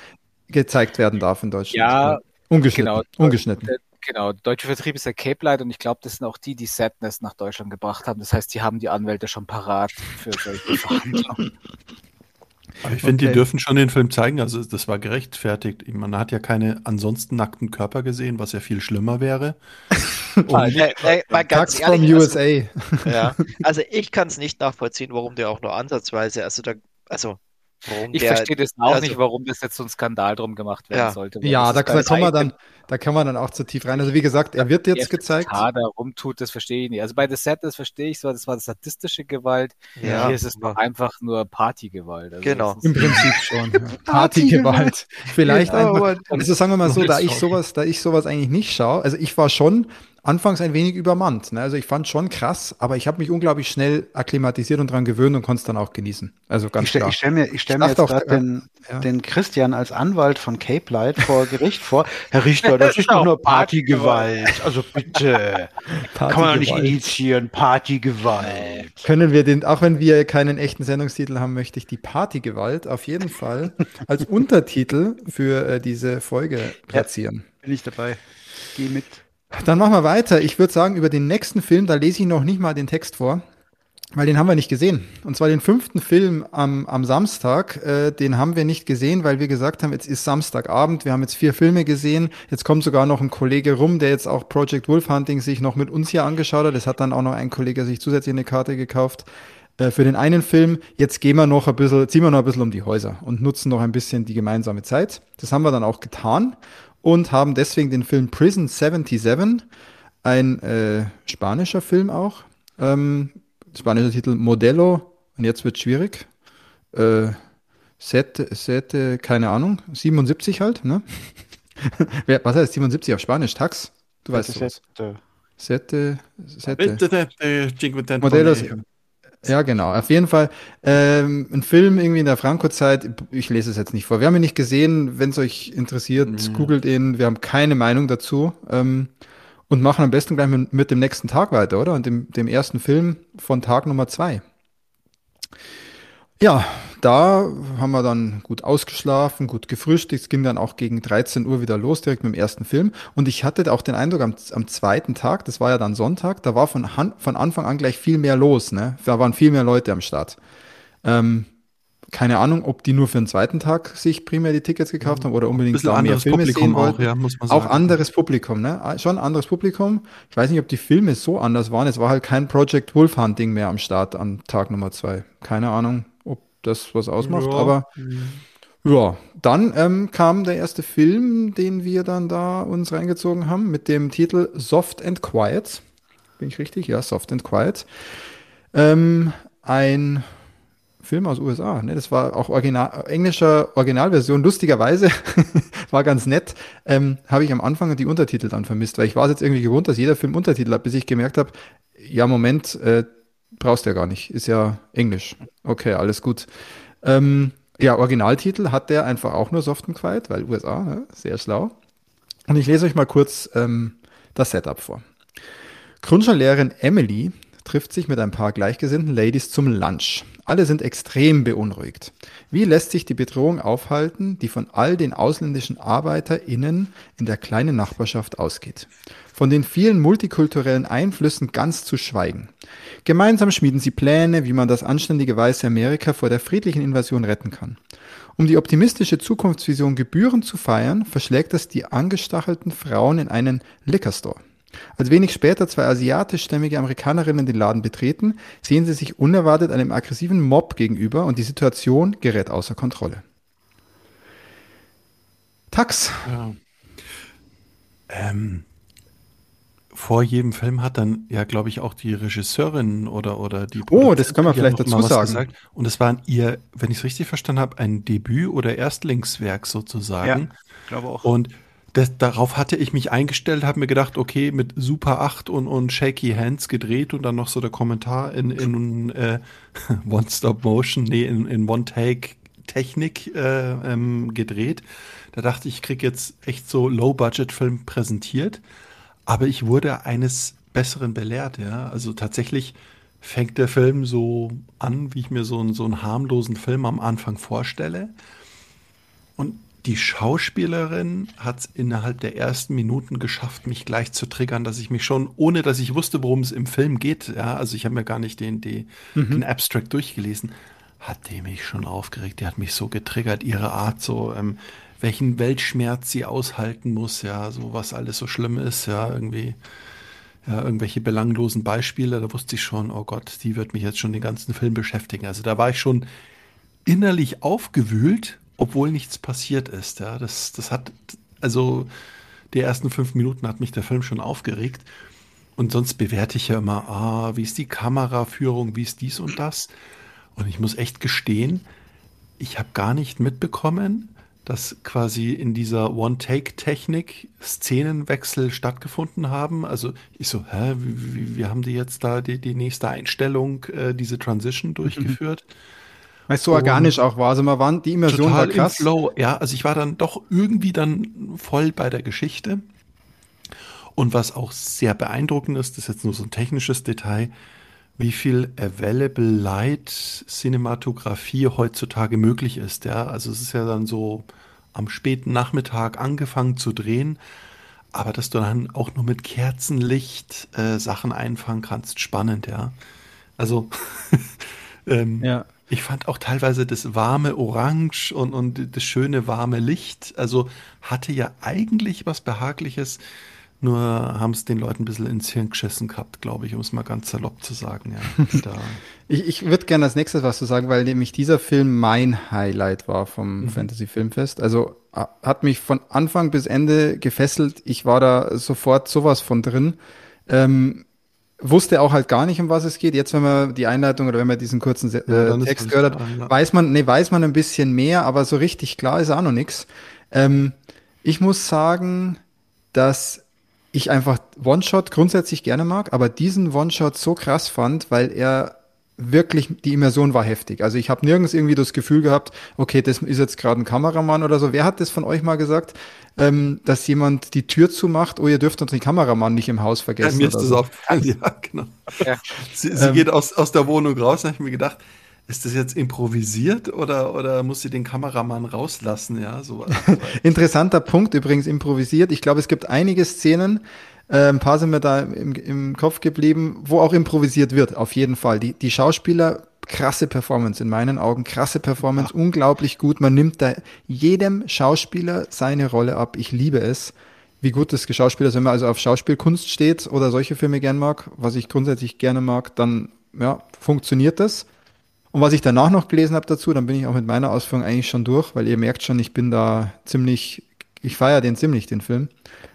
gezeigt werden darf in Deutschland. Ja, ungeschnitten. genau. Ungeschnitten. Der- Genau, deutsche Vertrieb ist der Cape Light und ich glaube, das sind auch die, die Sadness nach Deutschland gebracht haben. Das heißt, die haben die Anwälte schon parat für solche <laughs> Verhandlungen. Aber ich finde, Okay. die dürfen schon den Film zeigen. Also das war gerechtfertigt. Man hat ja keine ansonsten nackten Körper gesehen, was ja viel schlimmer wäre. <laughs> Äh, äh, mal ganz Tax from ehrlich, also, USA. ja, also ich kann es nicht nachvollziehen, warum der auch nur ansatzweise, also da, also warum Ich der, verstehe das auch also- nicht, warum das jetzt so ein Skandal drum gemacht werden Ja. sollte. Ja, da, wir weitem- dann, da kann man dann auch zu tief rein. Also wie gesagt, er wird jetzt gezeigt. FSK da rumtut, das verstehe ich nicht. Also bei The Set, das verstehe ich so, das war sadistische Gewalt. Ja, Hier ist es doch einfach nur Partygewalt. Also Genau. Im Prinzip schon. ja. <laughs> Partygewalt. Vielleicht Genau, einfach. aber- Also sagen wir mal so, da ich auch. sowas, da ich sowas eigentlich nicht schaue, also ich war schon anfangs ein wenig übermannt. Ne? Also ich fand schon krass, aber ich habe mich unglaublich schnell akklimatisiert und dran gewöhnt und konnte es dann auch genießen. Also ganz Ich stelle klar. ich stell mir, ich stell Ich mir jetzt auch, gerade ja, den, ja. den Christian als Anwalt von Cape Light vor Gericht vor. Herr Richter, das ist doch nur Partygewalt. Also bitte. <laughs> Kann man doch nicht Partygewalt. initiieren. Partygewalt. Können wir den, auch wenn wir keinen echten Sendungstitel haben, möchte ich die Partygewalt auf jeden Fall als Untertitel für äh, diese Folge platzieren. Bin ich dabei. Geh mit. Dann machen wir weiter. Ich würde sagen, über den nächsten Film, da lese ich noch nicht mal den Text vor, weil den haben wir nicht gesehen. Und zwar den fünften Film am, am Samstag. Äh, den haben wir nicht gesehen, weil wir gesagt haben, jetzt ist Samstagabend, wir haben jetzt vier Filme gesehen. Jetzt kommt sogar noch ein Kollege rum, der jetzt auch Project Wolf Hunting sich noch mit uns hier angeschaut hat. Es hat dann auch noch ein Kollege sich zusätzlich eine Karte gekauft äh, für den einen Film. Jetzt gehen wir noch ein bisschen, ziehen wir noch ein bisschen um die Häuser und nutzen noch ein bisschen die gemeinsame Zeit. Das haben wir dann auch getan und haben deswegen den Film Prison 77, ein äh, spanischer Film auch, ähm, spanischer Titel Modelo, und jetzt wird schwierig. Äh, Sete, Sete, keine Ahnung, 77 halt, ne? <laughs> Was heißt 77 auf Spanisch? Tax? Du weißt äh, Sete, Sete. Modell Modellos- Ja, genau. Auf jeden Fall ähm, ein Film irgendwie in der Franco-Zeit. Ich lese es jetzt nicht vor. Wir haben ihn nicht gesehen. Wenn es euch interessiert, Mhm. googelt ihn. Wir haben keine Meinung dazu ähm, und machen am besten gleich mit, mit dem nächsten Tag weiter, oder? Und dem, dem ersten Film von Tag Nummer zwei. Ja, da haben wir dann gut ausgeschlafen, gut gefrühstückt. Es ging dann auch gegen 13 Uhr wieder los, direkt mit dem ersten Film. Und ich hatte auch den Eindruck, am, am zweiten Tag, das war ja dann Sonntag, da war von, Han, von Anfang an gleich viel mehr los. Ne? Da waren viel mehr Leute am Start. Ähm, keine Ahnung, ob die nur für den zweiten Tag sich primär die Tickets gekauft haben oder unbedingt da mehr Filme Publikum sehen wollten. auch, ja, muss man Auch sagen. anderes Publikum, ne? Ah, Schon anderes Publikum. Ich weiß nicht, ob die Filme so anders waren. Es war halt kein Project Wolf Hunting mehr am Start am Tag Nummer zwei. Keine Ahnung, das was ausmacht, Ja. aber ja. Dann ähm, kam der erste Film, den wir dann da uns reingezogen haben, mit dem Titel Soft and Quiet. Bin ich richtig? Ja, Soft and Quiet. Ähm, ein Film aus USA, ne? Das war auch original, englischer Originalversion. Lustigerweise <laughs> war ganz nett. Ähm, habe ich am Anfang die Untertitel dann vermisst, weil ich war es jetzt irgendwie gewohnt, dass jeder Film Untertitel hat, bis ich gemerkt habe, ja Moment, äh, brauchst ja gar nicht, ist ja Englisch. Okay, alles gut. Ähm, ja, Originaltitel hat der einfach auch nur Soft and Quiet, weil USA, ne? sehr schlau. Und ich lese euch mal kurz ähm, das Setup vor. Grundschullehrerin Emily trifft sich mit ein paar gleichgesinnten Ladies zum Lunch. Alle sind extrem beunruhigt. Wie lässt sich die Bedrohung aufhalten, die von all den ausländischen ArbeiterInnen in der kleinen Nachbarschaft ausgeht? Von den vielen multikulturellen Einflüssen ganz zu schweigen. Gemeinsam schmieden sie Pläne, wie man das anständige weiße Amerika vor der friedlichen Invasion retten kann. Um die optimistische Zukunftsvision gebührend zu feiern, verschlägt es die angestachelten Frauen in einen Liquor Store. Als wenig später zwei asiatischstämmige Amerikanerinnen den Laden betreten, sehen sie sich unerwartet einem aggressiven Mob gegenüber und die Situation gerät außer Kontrolle. Tax. Ja. Ähm, vor jedem Film hat dann ja, glaube ich, auch die Regisseurin oder, oder die Oh, das können wir vielleicht dazu sagen. Und es war ihr, wenn ich es richtig verstanden habe, ein Debüt oder Erstlingswerk sozusagen. Ich glaube auch. Und das, darauf hatte ich mich eingestellt, habe mir gedacht, okay, mit Super 8 und, und Shaky Hands gedreht und dann noch so der Kommentar in, in äh, <laughs> One-Stop-Motion, nee, in, in One-Take-Technik äh, ähm, gedreht. Da dachte ich, ich krieg jetzt echt so Low-Budget-Film präsentiert. Aber ich wurde eines Besseren belehrt, ja. Also tatsächlich fängt der Film so an, wie ich mir so einen, so einen harmlosen Film am Anfang vorstelle. Und die Schauspielerin hat es innerhalb der ersten Minuten geschafft, mich gleich zu triggern, dass ich mich schon, ohne dass ich wusste, worum es im Film geht, ja, also ich habe mir gar nicht den, die, den Abstract durchgelesen, hat die mich schon aufgeregt. Die hat mich so getriggert, ihre Art, so, ähm, welchen Weltschmerz sie aushalten muss, ja, so was alles so schlimm ist, ja, irgendwie, ja, irgendwelche belanglosen Beispiele, da wusste ich schon, oh Gott, die wird mich jetzt schon den ganzen Film beschäftigen. Also da war ich schon innerlich aufgewühlt, obwohl nichts passiert ist. Ja, das, das hat, also die ersten fünf Minuten hat mich der Film schon aufgeregt. Und sonst bewerte ich ja immer, ah, wie ist die Kameraführung, wie ist dies und das. Und ich muss echt gestehen, ich habe gar nicht mitbekommen, dass quasi in dieser One-Take-Technik Szenenwechsel stattgefunden haben. Also ich so, hä, wie, wie, wie haben die jetzt da die, die nächste Einstellung, äh, diese Transition durchgeführt? Weil es so organisch auch war. Also man war, die Immersion war Total im krass. Flow. Ja, also ich war dann doch irgendwie dann voll bei der Geschichte. Und was auch sehr beeindruckend ist, das ist jetzt nur so ein technisches Detail, wie viel Available Light Cinematografie heutzutage möglich ist. Ja, also es ist ja dann so am späten Nachmittag angefangen zu drehen, aber dass du dann auch nur mit Kerzenlicht äh, Sachen einfangen kannst, spannend, ja. Also <laughs> ähm, Ja. ich fand auch teilweise das warme Orange und, und das schöne warme Licht, also hatte ja eigentlich was Behagliches, nur haben es den Leuten ein bisschen ins Hirn geschissen gehabt, glaube ich, um es mal ganz salopp zu sagen. Ja. <laughs> Ich, ich würde gerne als nächstes was zu sagen, weil nämlich dieser Film mein Highlight war vom Fantasy Filmfest. Also hat mich von Anfang bis Ende gefesselt. Ich war da sofort sowas von drin. Ähm, wusste auch halt gar nicht, um was es geht. Jetzt, wenn man die Einleitung oder wenn man diesen kurzen Ja, äh, ist Text gehört hat, ja. weiß man, nee, weiß man ein bisschen mehr, aber so richtig klar ist auch noch nichts. Ähm, ich muss sagen, dass ich einfach One-Shot grundsätzlich gerne mag, aber diesen One-Shot so krass fand, weil er wirklich, die Immersion war heftig. Also ich habe nirgends irgendwie das Gefühl gehabt, okay, das ist jetzt gerade ein Kameramann oder so. Wer hat das von euch mal gesagt, ähm, dass jemand die Tür zumacht, oh, ihr dürft unseren Kameramann nicht im Haus ja, vergessen? mir ist oder das so. aufgefallen, <laughs> ja, genau. Ja. Sie, sie Ähm. geht aus, aus der Wohnung raus, da habe ich mir gedacht, Ist das jetzt improvisiert oder, oder muss sie den Kameramann rauslassen? Ja, so. <laughs> Interessanter Punkt übrigens, improvisiert. Ich glaube, es gibt einige Szenen, äh, ein paar sind mir da im, im Kopf geblieben, wo auch improvisiert wird, auf jeden Fall. Die, die Schauspieler, krasse Performance in meinen Augen, krasse Performance, Ach. unglaublich gut. Man nimmt da jedem Schauspieler seine Rolle ab. Ich liebe es wie gut das Schauspieler ist, wenn man also auf Schauspielkunst steht oder solche Filme gern mag, was ich grundsätzlich gerne mag, dann ja, funktioniert das. Und was ich danach noch gelesen habe dazu, dann bin ich auch mit meiner Ausführung eigentlich schon durch, weil ihr merkt schon, ich bin da ziemlich, ich feiere den ziemlich, den Film.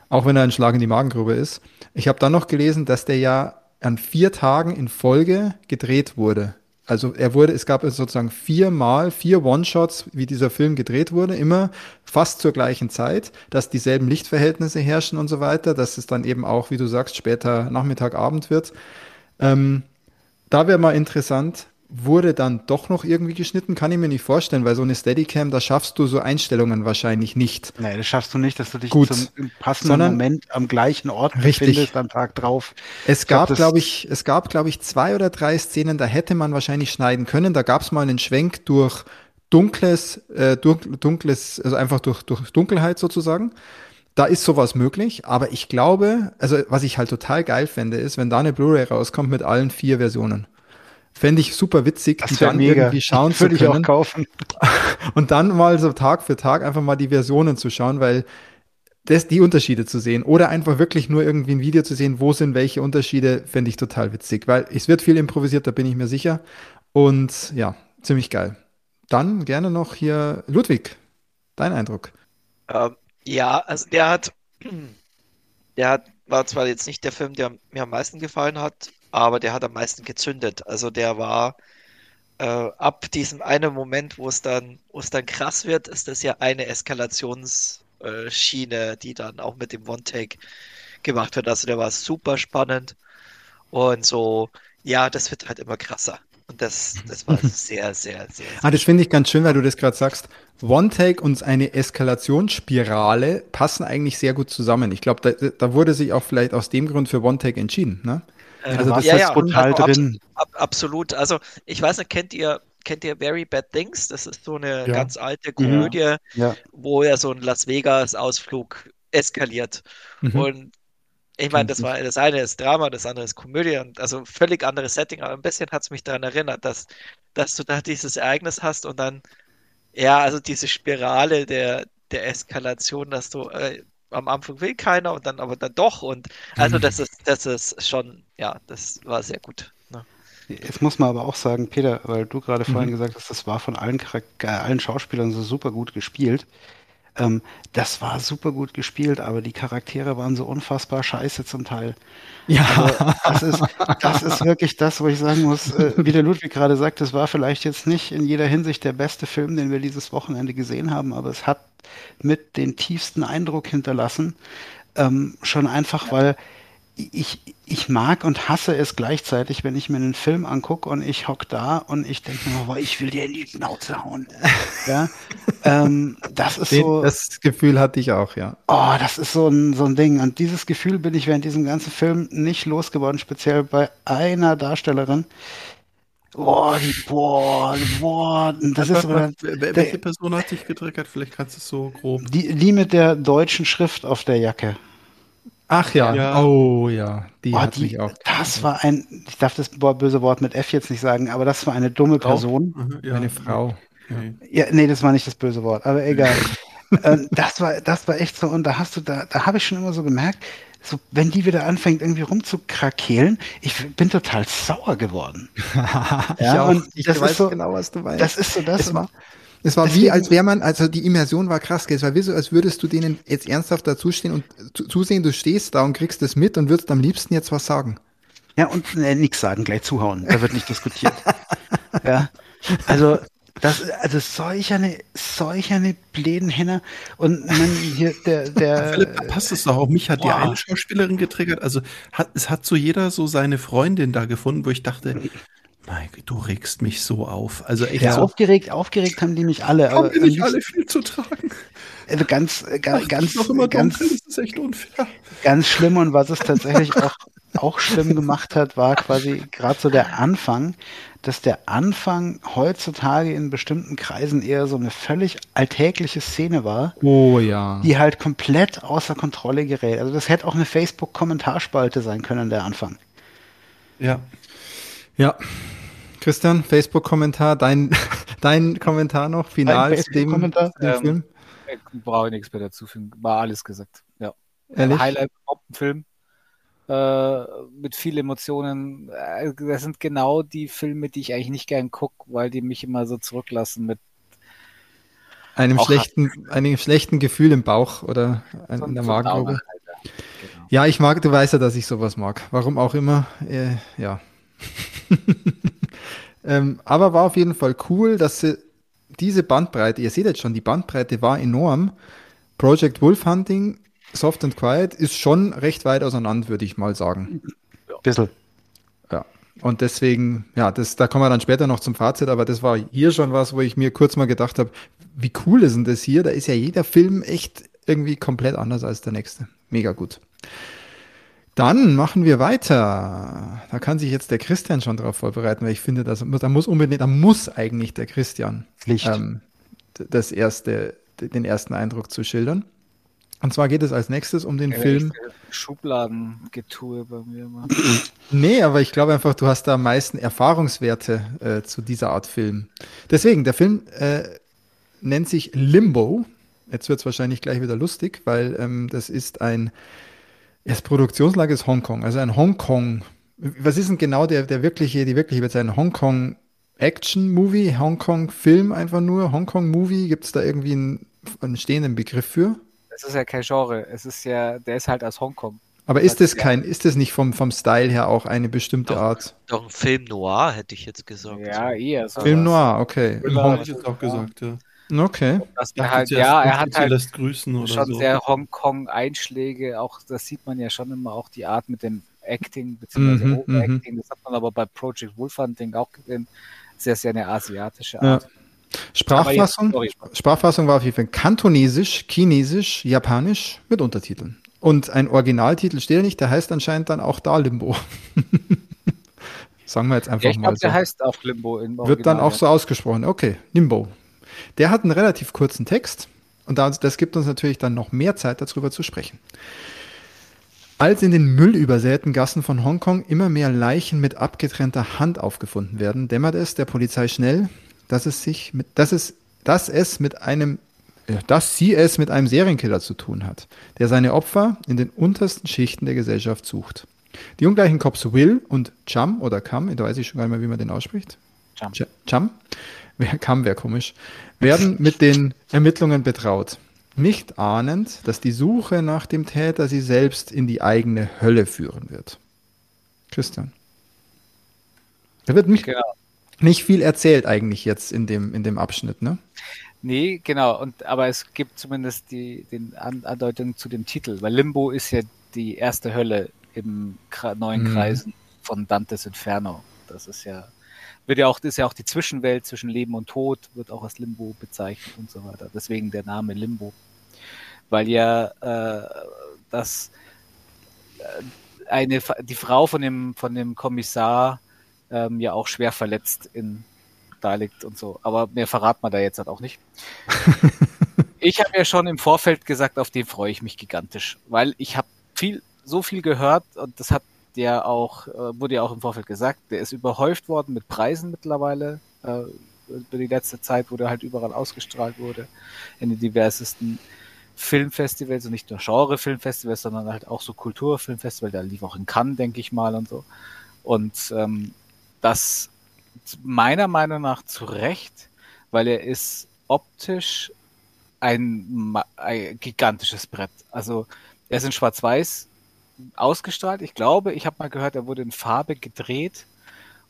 Auch wenn er ein Schlag in die Magengrube ist. Ich habe dann noch gelesen, dass der ja an vier Tagen in Folge gedreht wurde. Also er wurde, es gab sozusagen viermal, vier One-Shots, wie dieser Film gedreht wurde, immer fast zur gleichen Zeit, dass dieselben Lichtverhältnisse herrschen und so weiter, dass es dann eben auch, wie du sagst, später Nachmittag, Abend wird. Ähm, da wäre mal interessant, wurde dann doch noch irgendwie geschnitten, kann ich mir nicht vorstellen, weil so eine Steadicam, da schaffst du so Einstellungen wahrscheinlich nicht. Nee, das schaffst du nicht, dass du dich Gut, zum passenden sondern, Moment am gleichen Ort richtig. befindest am Tag drauf. Es gab, glaub, glaube ich, es gab, glaube ich, zwei oder drei Szenen, da hätte man wahrscheinlich schneiden können. Da gab es mal einen Schwenk durch dunkles, äh, dunkles, also einfach durch, durch Dunkelheit sozusagen. Da ist sowas möglich, aber ich glaube, also was ich halt total geil fände, ist, wenn da eine Blu-ray rauskommt mit allen vier Versionen. Fände ich super witzig, das die dann mega. irgendwie schauen <laughs> zu können. Ich auch kaufen. <laughs> Und dann mal so Tag für Tag einfach mal die Versionen zu schauen, weil das, die Unterschiede zu sehen oder einfach wirklich nur irgendwie ein Video zu sehen, wo sind welche Unterschiede, fände ich total witzig, weil es wird viel improvisiert, da bin ich mir sicher. Und ja, ziemlich geil. Dann gerne noch hier Ludwig, dein Eindruck. Ähm, ja, also der hat, <clears throat> der hat, war zwar jetzt nicht der Film, der mir am meisten gefallen hat, aber der hat am meisten gezündet. Also der war äh, ab diesem einen Moment, wo es dann, wo es dann krass wird, ist das ja eine Eskalationsschiene, die dann auch mit dem One-Take gemacht wird. Also der war super spannend und so, ja, das wird halt immer krasser. Und das, das war <laughs> sehr, sehr, sehr. ah, das finde ich ganz schön, weil du das gerade sagst. One-Take und eine Eskalationsspirale passen eigentlich sehr gut zusammen. Ich glaube, da, da wurde sich auch vielleicht aus dem Grund für One-Take entschieden. Ne? Also das ja, ist ja, total also drin. Ab, absolut. Also ich weiß nicht, kennt ihr kennt ihr Very Bad Things? Das ist so eine ja. ganz alte Komödie, ja. wo er so ein Las Vegas Ausflug eskaliert. Mhm. Und ich meine, das war das eine ist Drama, das andere ist Komödie und also völlig anderes Setting, aber ein bisschen hat es mich daran erinnert, dass, dass du da dieses Ereignis hast und dann, ja, also diese Spirale der, der Eskalation, dass du äh, am Anfang will keiner und dann aber dann doch. Und also mhm. das ist, das ist schon, ja, das war sehr gut. Ne? Jetzt muss man aber auch sagen, Peter, weil du gerade mhm. vorhin gesagt hast, das war von allen, äh, allen Schauspielern so super gut gespielt. Ähm, das war super gut gespielt, aber die Charaktere waren so unfassbar scheiße zum Teil. Ja. Also, das, ist, das ist wirklich das, wo ich sagen muss, äh, wie der Ludwig gerade sagt, das war vielleicht jetzt nicht in jeder Hinsicht der beste Film, den wir dieses Wochenende gesehen haben, aber es hat mit den tiefsten Eindruck hinterlassen. Ähm, schon einfach, weil ich, ich mag und hasse es gleichzeitig, wenn ich mir einen Film angucke und ich hock da und ich denke mir, boah, ich will dir in die Schnauze hauen. ja, ähm, das ist so. Das Gefühl hatte ich auch, ja. Oh, das ist so ein, so ein Ding. Und dieses Gefühl bin ich während diesem ganzen Film nicht losgeworden, speziell bei einer Darstellerin, Boah, die, boah, boah, das ist aber, Welche der, Person hat dich getriggert? Vielleicht kannst du es so grob. Die, die mit der deutschen Schrift auf der Jacke. Ach ja. ja. oh ja, die oh, hat die, mich auch. Das war ein, ich darf das böse Wort mit F jetzt nicht sagen, aber das war eine dumme Frau. Person. Mhm, ja. Eine Frau. Nee. Ja, nee, das war nicht das böse Wort, aber egal. <laughs> ähm, das war, das war echt so, und da hast du, da, da habe ich schon immer so gemerkt, so, wenn die wieder anfängt, irgendwie rumzukrakehlen, ich bin total sauer geworden. <laughs> ja, und ich das weiß so, genau, was du meinst. Das ist so das. Es war, es war Deswegen, wie, als wäre man, also die Immersion war krass, es war wie so, als würdest du denen jetzt ernsthaft dazustehen und zusehen, du stehst da und kriegst das mit und würdest am liebsten jetzt was sagen. Ja, und äh, nichts sagen, gleich zuhauen. Da wird nicht diskutiert. <laughs> ja. Also das, also solch eine, solch eine Blädenhenne. Und man hier, der, <laughs> der. Philipp, da passt es doch auch. Mich hat boah. die eine Schauspielerin getriggert. Also hat, es hat so jeder so seine Freundin da gefunden, wo ich dachte, Mike, du regst mich so auf. Also echt ja, so. aufgeregt, aufgeregt haben die mich alle. Haben die nicht alle viel zu tragen? Also ganz, äh, ganz, Ach, ganz, noch immer ganz, dunkel, das ist echt unfair. Ganz schlimm und was es tatsächlich auch, auch schlimm gemacht hat, war quasi gerade so der Anfang, dass der Anfang heutzutage in bestimmten Kreisen eher so eine völlig alltägliche Szene war, Oh ja. die halt komplett außer Kontrolle gerät. Also das hätte auch eine Facebook-Kommentarspalte sein können, der Anfang. Ja. Ja. Christian, Facebook-Kommentar, dein, <laughs> dein Kommentar noch, final zu dem, zu dem Ähm, Film? Ich brauche nichts mehr dazu fügen. War alles gesagt. Ja. Ehrlich? Highlight Film. Äh, mit viel Emotionen. Äh, Das sind genau die Filme, die ich eigentlich nicht gern gucke, weil die mich immer so zurücklassen mit Einem schlechten, einem schlechten Gefühl im Bauch oder ein, so in der so Magengrube. Genau. Ja, ich mag, du weißt ja, dass ich sowas mag. Warum auch immer. Äh, ja. <laughs> ähm, aber war auf jeden Fall cool, dass sie diese Bandbreite, ihr seht jetzt schon, die Bandbreite war enorm. Project Wolf Hunting, Soft and Quiet ist schon recht weit auseinander, würde ich mal sagen. Bissl. Ja. Und deswegen, ja, das, da kommen wir dann später noch zum Fazit, aber das war hier schon was, wo ich mir kurz mal gedacht habe, wie cool ist denn das hier? Da ist ja jeder Film echt irgendwie komplett anders als der nächste. Mega gut. Dann machen wir weiter. Da kann sich jetzt der Christian schon drauf vorbereiten, weil ich finde, das, da muss unbedingt, da muss eigentlich der Christian ähm, das erste, den ersten Eindruck zu schildern. Und zwar geht es als nächstes um den Ja, Film. echt, Schubladengetue bei mir immer. <clears throat> Nee, aber ich glaube einfach, du hast da am meisten Erfahrungswerte äh, zu dieser Art Film. Deswegen, der Film äh, nennt sich Limbo. Jetzt wird es wahrscheinlich gleich wieder lustig, weil ähm, das ist ein, das Produktionslage ist Hongkong, also ein Hongkong. Was ist denn genau der, der wirkliche, die wirkliche wird sein Hongkong Action-Movie, Hongkong-Film einfach nur, Hongkong-Movie? Gibt es da irgendwie einen, einen stehenden Begriff für? Es ist ja kein Genre. Es ist ja, der ist halt aus Hongkong. Aber ist das Ja. kein, ist das nicht vom, vom Style her auch eine bestimmte Doch. Art? Doch ein Film noir, hätte ich jetzt gesagt. Ja, eher so. Film Noir, okay. Thriller. Hätte Hong- ich jetzt auch gesagt, ja. Okay. Er halt, ja, er hat halt lässt grüßen oder schon so. sehr Hongkong-Einschläge. Auch das sieht man ja schon immer, auch die Art mit dem Acting, beziehungsweise Mhm, Overacting. Das hat man aber bei Project Wolf Hunting auch gesehen. Sehr, sehr eine asiatische Ja. Art. Jetzt, Sprachfassung, sorry, Sprachfassung war auf jeden Fall Kantonesisch, Chinesisch, Japanisch mit Untertiteln. Und ein Originaltitel steht ja nicht, der heißt anscheinend dann auch da Limbo. <laughs> Sagen wir jetzt einfach Ja, ich mal glaube, so. der heißt auch Limbo im Wird dann Original, auch ja. so ausgesprochen. Okay, Limbo. Der hat einen relativ kurzen Text und das, gibt uns natürlich dann noch mehr Zeit, darüber zu sprechen. Als in den müllübersäten Gassen von Hongkong immer mehr Leichen mit abgetrennter Hand aufgefunden werden, dämmert es der Polizei schnell, dass es sich mit, dass es, dass es mit einem, äh, dass sie es mit einem Serienkiller zu tun hat, der seine Opfer in den untersten Schichten der Gesellschaft sucht. Die ungleichen Cops Will und Chum oder Cam, da weiß ich schon gar nicht mehr, wie man den ausspricht. Chum. Ch- Chum? Wer Cam wäre komisch. Werden mit den Ermittlungen betraut. Nicht ahnend, dass die Suche nach dem Täter sie selbst in die eigene Hölle führen wird. Christian. Da wird nicht, Genau. nicht viel erzählt eigentlich jetzt in dem, in dem Abschnitt, ne? Nee, genau. Und, aber es gibt zumindest die den An Andeutung zu dem Titel, weil Limbo ist ja die erste Hölle im neuen Mhm. Kreisen von Dantes Inferno. Das ist ja, wird ja auch, ist ja auch die Zwischenwelt zwischen Leben und Tod, wird auch als Limbo bezeichnet und so weiter. Deswegen der Name Limbo. Weil ja äh, das äh, eine die Frau von dem von dem Kommissar ähm, ja auch schwer verletzt in da liegt und so. Aber mehr verraten wir da jetzt halt auch nicht. <laughs> ich habe ja schon im Vorfeld gesagt, auf den freue ich mich gigantisch, weil ich habe viel, so viel gehört und das hat der auch, äh, wurde ja auch im Vorfeld gesagt, der ist überhäuft worden mit Preisen mittlerweile äh, über die letzte Zeit, wo der halt überall ausgestrahlt wurde, in den diversesten Filmfestivals und nicht nur Genre-Filmfestivals, sondern halt auch so Kulturfilmfestivals, der lief auch in Cannes, denke ich mal und so. Und ähm, das meiner Meinung nach zu Recht, weil er ist optisch ein, ein gigantisches Brett. Also er ist in Schwarz-Weiß ausgestrahlt. Ich glaube, ich habe mal gehört, er wurde in Farbe gedreht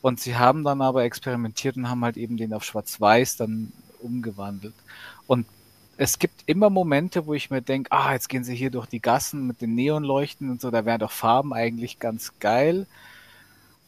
und sie haben dann aber experimentiert und haben halt eben den auf Schwarz-Weiß dann umgewandelt. Und es gibt immer Momente, wo ich mir denke, ah, jetzt gehen sie hier durch die Gassen mit den Neonleuchten und so, da wären doch Farben eigentlich ganz geil.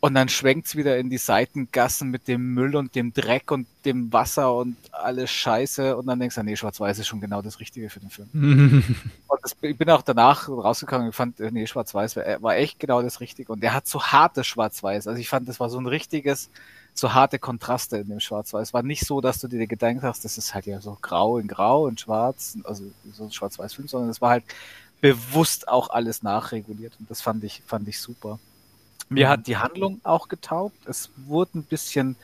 Und dann schwenkt's wieder in die Seitengassen mit dem Müll und dem Dreck und dem Wasser und alles Scheiße. Und dann denkst du, nee, Schwarz-Weiß ist schon genau das Richtige für den Film. <laughs> Und das, ich bin auch danach rausgekommen und fand, äh, nee, Schwarz-Weiß war, war echt genau das Richtige. Und der hat so hartes Schwarz-Weiß. Also ich fand, das war so ein richtiges, so harte Kontraste in dem Schwarz-Weiß. War nicht so, dass du dir gedacht hast, das ist halt ja so grau in grau und schwarz, also so ein Schwarz-Weiß-Film, sondern es war halt bewusst auch alles nachreguliert und das fand ich, fand ich super. Mir hat die Handlung auch getaugt. Es wurde ein bisschen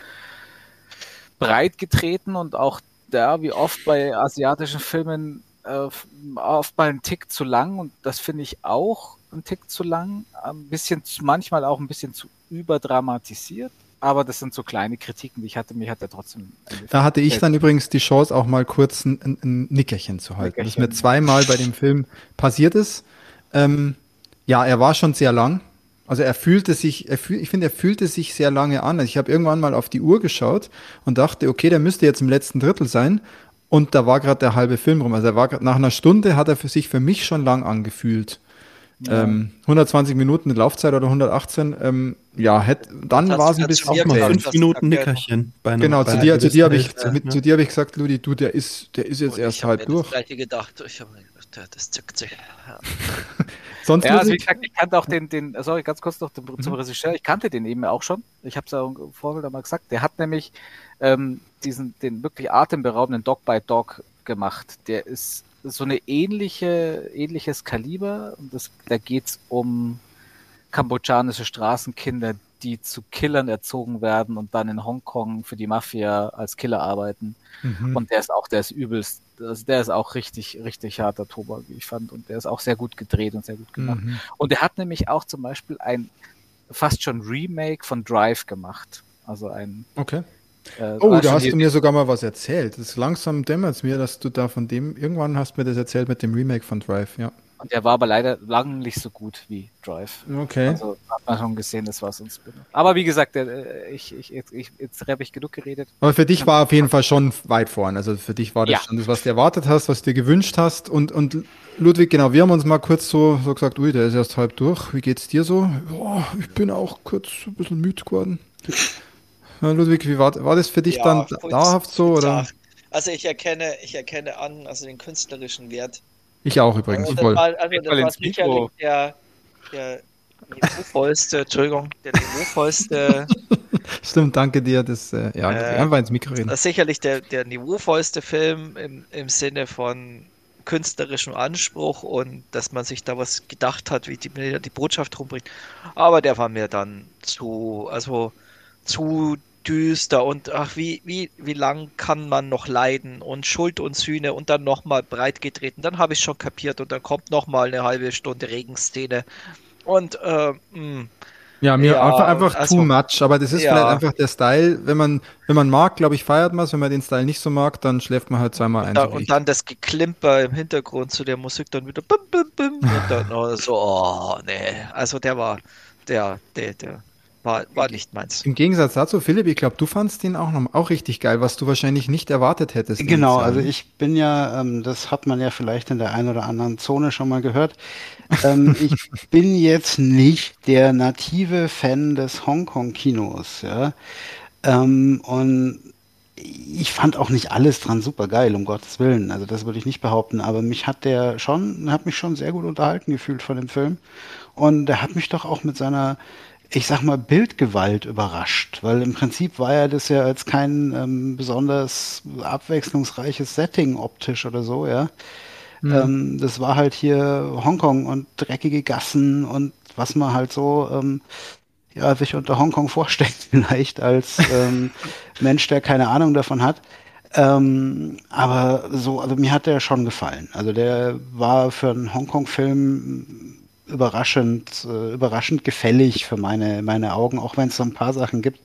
breit getreten und auch da, wie oft bei asiatischen Filmen, äh, oft mal ein Tick zu lang und das finde ich auch ein Tick zu lang. Ein bisschen, manchmal auch ein bisschen zu überdramatisiert aber das sind so kleine Kritiken, die ich hatte. Mich hat er trotzdem. Da hatte ich dann übrigens die Chance, auch mal kurz ein, ein, ein Nickerchen zu halten, Nickerchen. das mir zweimal bei dem Film passiert ist. Ähm, ja, er war schon sehr lang. Also er fühlte sich, er fühl, ich finde, er fühlte sich sehr lange an. Also ich habe irgendwann mal auf die Uhr geschaut und dachte, okay, der müsste jetzt im letzten Drittel sein. Und da war gerade der halbe Film rum. Also er war nach einer Stunde hat er für sich für mich schon lang angefühlt. Ja. Ähm, 120 Minuten Laufzeit oder 118, ähm, ja, hätt, dann war es ein bisschen auch mal fünf Minuten Nickerchen. Bei einem, genau, zu dir, zu dir habe ich, mit, ja. zu dir habe ich gesagt, Ludi, du, der ist, der ist jetzt Und erst halb durch. Ich habe gedacht, ich habe gedacht, das zückt sich. Ja. <laughs> Sonst ja, also wie gesagt, ich kannte auch den, den, sorry, ganz kurz noch zum, zum mhm. Regisseur, ich kannte den eben auch schon. Ich habe es ja im Vorfeld einmal gesagt. Der hat nämlich ähm, diesen, den wirklich atemberaubenden Dog by Dog gemacht. Der ist so eine ähnliche, ähnliches Kaliber. Und das, da geht's um kambodschanische Straßenkinder, die zu Killern erzogen werden und dann in Hongkong für die Mafia als Killer arbeiten. Mhm. Und der ist auch, der ist übelst, also der ist auch richtig, richtig harter Tobak, wie ich fand. Und der ist auch sehr gut gedreht und sehr gut gemacht. Mhm. Und er hat nämlich auch zum Beispiel ein fast schon Remake von Drive gemacht. Also ein okay. Äh, oh, da hast du mir sogar mal was erzählt. Das langsam dämmert es mir, dass du da von dem, irgendwann hast du mir das erzählt mit dem Remake von Drive, ja. Und der war aber leider lang nicht so gut wie Drive. Okay. Also hat man schon gesehen, das war sonst. Aber wie gesagt, äh, ich, ich, ich, jetzt habe ich genug geredet. Aber für dich war auf jeden Fall schon weit vorn. Also für dich war das ja. schon das, was du erwartet hast, was du dir gewünscht hast. Und, und Ludwig, genau, wir haben uns mal kurz so, so gesagt, ui, der ist erst halb durch. Wie geht's dir so? Ja, ich bin auch kurz ein bisschen müde geworden. Ludwig, wie war, war das für dich ja, dann dauerhaft so? Oder? Also ich erkenne, ich erkenne an, also den künstlerischen Wert. Ich auch übrigens. Also das war, also das war sicherlich der, der niveauvollste, Entschuldigung, der niveauvollste. <laughs> Stimmt, danke dir. Das, äh, ja, äh, einfach ins Mikro reden. Das ist sicherlich der, der niveauvollste Film im, im Sinne von künstlerischem Anspruch und dass man sich da was gedacht hat, wie die, die Botschaft rumbringt. Aber der war mir dann zu, also zu düster und ach, wie, wie, wie lang kann man noch leiden und Schuld und Sühne und dann nochmal breit getreten. Dann habe ich schon kapiert und dann kommt nochmal eine halbe Stunde Regenszene. Und äh, mh, hm. ja, mir ja, einfach, einfach also, too much, aber das ist ja. vielleicht einfach der Style. Wenn man, wenn man mag, glaube ich, feiert man es. Wenn man den Style nicht so mag, dann schläft man halt zweimal ein. Da, und dann das Geklimper im Hintergrund zu der Musik dann wieder bim, bim, bim, und dann oh, so, oh, nee. Also der war, der, der, der, war, war nicht meins. Im Gegensatz dazu, Philipp, ich glaube, du fandst den auch noch auch richtig geil, was du wahrscheinlich nicht erwartet hättest. Genau, also ich bin ja, ähm, das hat man ja vielleicht in der einen oder anderen Zone schon mal gehört. ähm, <laughs> ich bin jetzt nicht der native Fan des Hongkong-Kinos, ja. Ähm, und ich fand auch nicht alles dran super geil, um Gottes Willen. Also das würde ich nicht behaupten, aber mich hat der schon, hat mich schon sehr gut unterhalten gefühlt von dem Film. Und er hat mich doch auch mit seiner ich sag mal, Bildgewalt überrascht, weil im Prinzip war ja das ja als kein ähm, besonders abwechslungsreiches Setting optisch oder so, ja. Mhm. Ähm, das war halt hier Hongkong und dreckige Gassen und was man halt so ähm, ja, sich unter Hongkong vorstellt, <laughs> vielleicht als ähm, <laughs> Mensch, der keine Ahnung davon hat. Ähm, aber so, also mir hat der schon gefallen. Also der war für einen Hongkong-Film überraschend, äh, überraschend gefällig für meine, meine Augen, auch wenn es so ein paar Sachen gibt,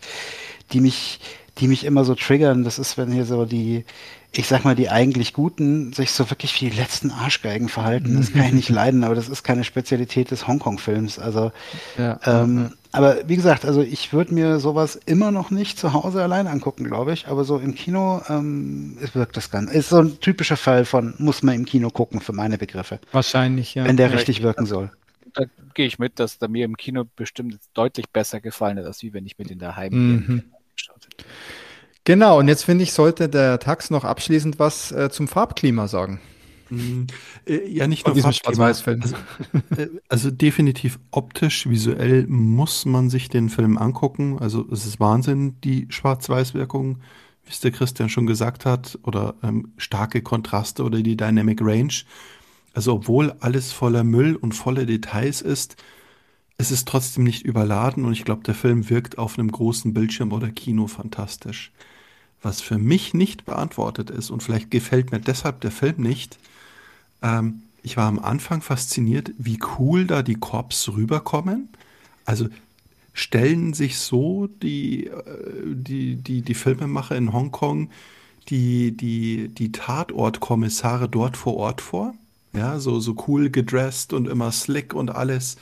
die mich, die mich immer so triggern. Das ist, wenn hier so die, ich sag mal, die eigentlich Guten sich so wirklich wie die letzten Arschgeigen verhalten. Das kann ich nicht <laughs> leiden, aber das ist keine Spezialität des Hongkong-Films. Also, ja, ähm, ja. aber wie gesagt, also ich würde mir sowas immer noch nicht zu Hause allein angucken, glaube ich. Aber so im Kino ähm, wirkt das ganz. Ist so ein typischer Fall von muss man im Kino gucken für meine Begriffe. Wahrscheinlich, ja. Wenn der richtig wirken soll da gehe ich mit, dass da mir im Kino bestimmt deutlich besser gefallen hat, als wie wenn ich mir den daheim mhm. geschaut hätte. Genau, und jetzt finde ich, sollte der Tax noch abschließend was äh, zum Farbklima sagen. Mm, äh, Ja, nicht Von nur diesem. Schwarz-Weiß-Film. Also, äh, also definitiv optisch, visuell muss man sich den Film angucken. Also es ist Wahnsinn, die Schwarz-Weiß-Wirkung, wie es der Christian schon gesagt hat, oder ähm, starke Kontraste oder die Dynamic Range. Also obwohl alles voller Müll und voller Details ist, es ist trotzdem nicht überladen und ich glaube, der Film wirkt auf einem großen Bildschirm oder Kino fantastisch. Was für mich nicht beantwortet ist und vielleicht gefällt mir deshalb der Film nicht, ähm, ich war am Anfang fasziniert, wie cool da die Korps rüberkommen. Also stellen sich so die, äh, die, die, die Filmemacher in Hongkong die, die, die Tatortkommissare dort vor Ort vor. Ja, so, so cool gedresst und immer slick und alles.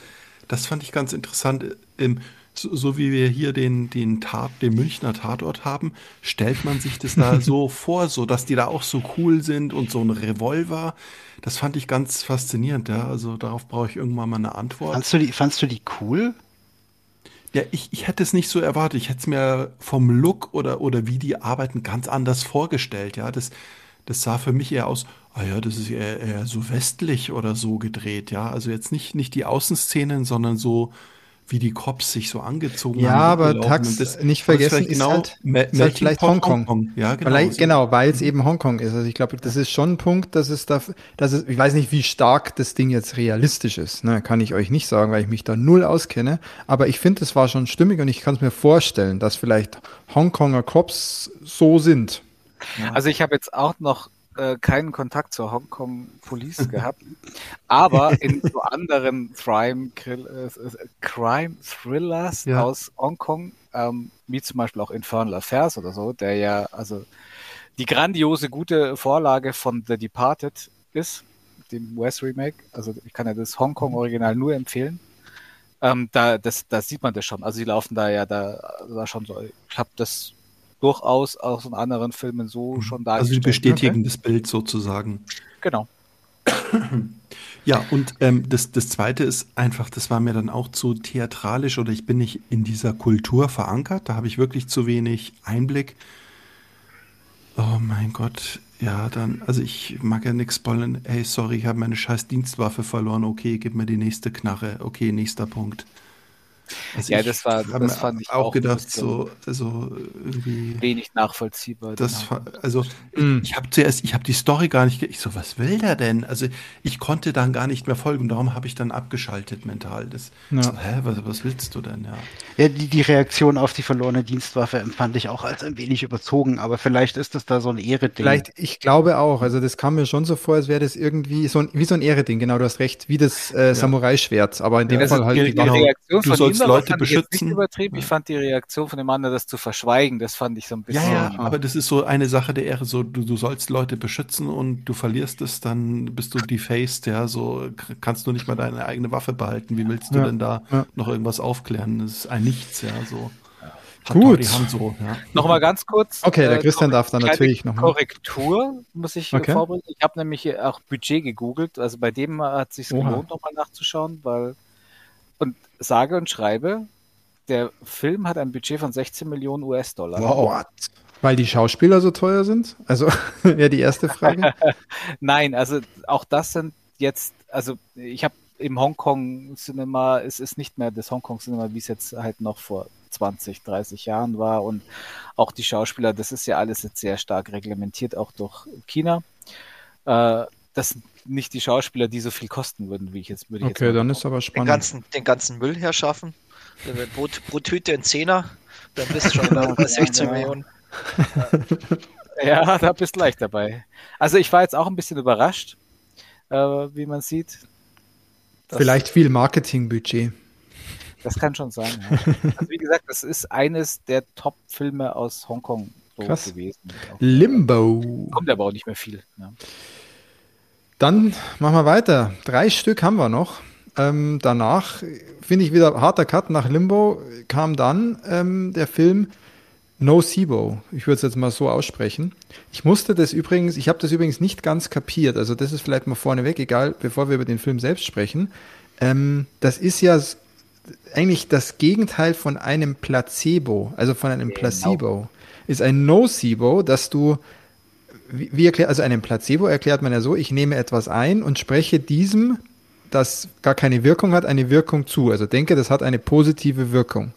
Das fand ich ganz interessant. Im, so, so wie wir hier den, den, Tat, den Münchner Tatort haben, stellt man sich das da <laughs> so vor, so dass die da auch so cool sind und so ein Revolver. Das fand ich ganz faszinierend, ja. Also darauf brauche ich irgendwann mal eine Antwort. Fandst du die, fandst du die cool? Ja, ich, ich hätte es nicht so erwartet. Ich hätte es mir vom Look oder, oder wie die arbeiten ganz anders vorgestellt. Ja, das, das sah für mich eher aus, ah ja, das ist eher, eher so westlich oder so gedreht. Ja, also jetzt nicht, nicht die Außenszenen, sondern so, wie die Cops sich so angezogen Ja, haben. aber rumgelaufen. Tax, das- nicht vergessen, vielleicht ist genau halt- Me- ist halt vielleicht Pot Hongkong. Ja, genau. Weil, so. genau, weil es eben Hongkong ist. Also ich glaube, das ist schon ein Punkt, dass es da, dass es, ich weiß nicht, wie stark das Ding jetzt realistisch ist. Ne, kann ich euch nicht sagen, weil ich mich da null auskenne. Aber ich finde, es war schon stimmig und ich kann es mir vorstellen, dass vielleicht Hongkonger Cops so sind. Also ich habe jetzt auch noch äh, keinen Kontakt zur Hongkong Police gehabt, aber in so anderen Crime, äh, äh, Crime Thrillers Ja. aus Hongkong, ähm, wie zum Beispiel auch Infernal Affairs oder so, der ja also die grandiose gute Vorlage von The Departed ist, dem US Remake. Also ich kann ja das Hongkong Original nur empfehlen. Ähm, da, das, da sieht man das schon. Also die laufen da ja da, da schon so. Ich habe das durchaus aus den anderen Filmen so schon also sie dargestellt. bestätigen das Bild sozusagen. Genau. Ja, und ähm, das, das Zweite ist einfach, das war mir dann auch zu theatralisch oder ich bin nicht in dieser Kultur verankert. Da habe ich wirklich zu wenig Einblick. Oh mein Gott, ja, dann, also ich mag ja nichts spoilern. Hey, sorry, ich habe meine scheiß Dienstwaffe verloren. Okay, gib mir die nächste Knarre. Okay, nächster Punkt. Also Ja, ich das war- das mir fand ich auch gedacht, so, also irgendwie. Wenig nachvollziehbar. Das, genau. fa- also Mm. ich habe zuerst, ich habe die Story gar nicht, ge- ich so, was will der denn? Also ich konnte dann gar nicht mehr folgen, darum habe ich dann abgeschaltet mental. Das, Ja. so, hä, was, was willst du denn? Ja. Ja, die, die Reaktion auf die verlorene Dienstwaffe empfand ich auch als ein wenig überzogen, aber vielleicht ist das da so ein Ehre-Ding. Vielleicht, ich glaube auch, also das kam mir schon so vor, als wäre das irgendwie so ein, wie so ein Ehreding, genau, du hast recht, wie das äh, Samurai-Schwert, aber in dem Ja, Fall halt die- die genau. Reaktion Du von sollst ihm Leute fand ich jetzt nicht beschützen. übertrieben. Ich fand die Reaktion von dem anderen, das zu verschweigen, das fand ich so ein bisschen. Ja, ja, aber das ist so eine Sache der Ehre, so du, du sollst Leute beschützen und du verlierst es, dann bist du defaced, ja, so kannst du nicht mal deine eigene Waffe behalten. Wie willst du Ja, denn da ja. noch irgendwas aufklären? Das ist ein Nichts, ja, so. Gut. so, ja. Nochmal ganz kurz. Okay, der äh, Christian darf dann natürlich nochmal. Korrektur muss ich Okay. okay. vorbringen. Ich habe nämlich auch Budget gegoogelt. Also bei dem hat es sich gelohnt, nochmal nachzuschauen, weil und sage und schreibe, der Film hat ein Budget von 16 Millionen US-Dollar. Wow. Weil die Schauspieler so teuer sind? Also <laughs> wäre die erste Frage. <laughs> Nein, also auch das sind jetzt, also ich habe im Hongkong Cinema, es ist nicht mehr das Hongkong Cinema, wie es jetzt halt noch vor 20, 30 Jahren war und auch die Schauspieler, das ist ja alles jetzt sehr stark reglementiert, auch durch China. Äh, das sind nicht die Schauspieler, die so viel kosten würden, wie ich jetzt würde ich Okay, jetzt dann ist aber Den spannend. ganzen, den ganzen Müll herschaffen. Pro, pro Tüte ein Zehner. Dann bist du schon bei <laughs> 16 Ja, genau. Millionen. <laughs> Ja, da bist du leicht dabei. Also ich war jetzt auch ein bisschen überrascht, äh, wie man sieht. Vielleicht viel Marketingbudget. Das kann schon sein. Ja. <laughs> Also wie gesagt, das ist eines der Top-Filme aus Hongkong so Krass. gewesen. Limbo. Kommt aber auch nicht mehr viel. Ja. Dann machen wir weiter. Drei Stück haben wir noch. Ähm, danach finde ich wieder harter Cut. Nach Limbo kam dann ähm, der Film No Sibo. Ich würde es jetzt mal so aussprechen. Ich musste das übrigens, ich habe das übrigens nicht ganz kapiert. Also das ist vielleicht mal vorneweg, egal, bevor wir über den Film selbst sprechen. Ähm, das ist ja eigentlich das Gegenteil von einem Placebo, also von einem Genau. Placebo. Ist ein Nocebo, dass du wie, wie erklärt, also einem Placebo erklärt man ja so, ich nehme etwas ein und spreche diesem, das gar keine Wirkung hat, eine Wirkung zu. Also denke, das hat eine positive Wirkung.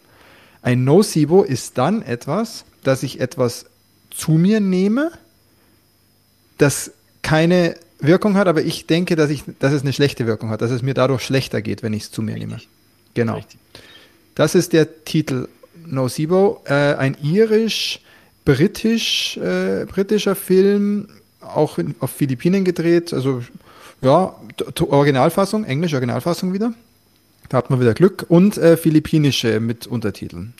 Ein Nocebo ist dann etwas, dass ich etwas zu mir nehme, das keine Wirkung hat, aber ich denke, dass, ich, dass es eine schlechte Wirkung hat, dass es mir dadurch schlechter geht, wenn ich es zu mir nehme. Genau. Richtig. Das ist der Titel Nocebo, äh, ein irisch-britisch, äh, britischer Film, auch in, auf Philippinen gedreht, also ja, Originalfassung, englische Originalfassung wieder. Da hat man wieder Glück und äh, philippinische mit Untertiteln.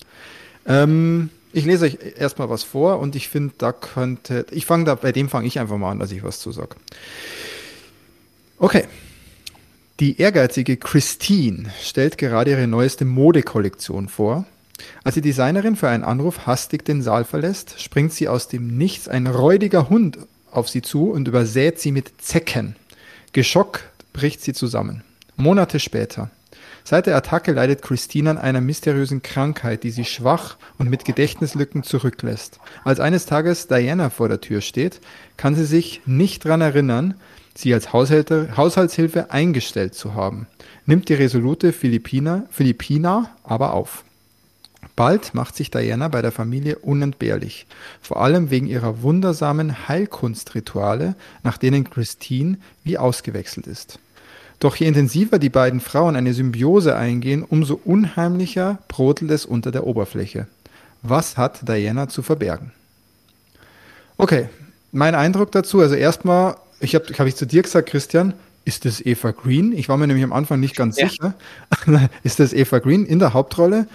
Ähm, ich lese euch erstmal was vor und ich finde, da könnte, ich fange da, bei dem fange ich einfach mal an, dass ich was zu sage. Okay. Die ehrgeizige Christine stellt gerade ihre neueste Modekollektion vor. Als die Designerin für einen Anruf hastig den Saal verlässt, springt sie aus dem Nichts ein räudiger Hund auf sie zu und übersät sie mit Zecken. Geschockt bricht sie zusammen. Monate später. Seit der Attacke leidet Christine an einer mysteriösen Krankheit, die sie schwach und mit Gedächtnislücken zurücklässt. Als eines Tages Diana vor der Tür steht, kann sie sich nicht daran erinnern, sie als Haushälter, Haushaltshilfe eingestellt zu haben, nimmt die resolute Philippiner, Philippina aber auf. Bald macht sich Diana bei der Familie unentbehrlich, vor allem wegen ihrer wundersamen Heilkunstrituale, nach denen Christine wie ausgewechselt ist. Doch je intensiver die beiden Frauen eine Symbiose eingehen, umso unheimlicher brodelt es unter der Oberfläche. Was hat Diana zu verbergen? Okay, mein Eindruck dazu, also erstmal, ich habe hab ich zu dir gesagt, Christian, ist das Eva Green? Ich war mir nämlich am Anfang nicht ganz Ja. sicher. <laughs> ist das Eva Green in der Hauptrolle?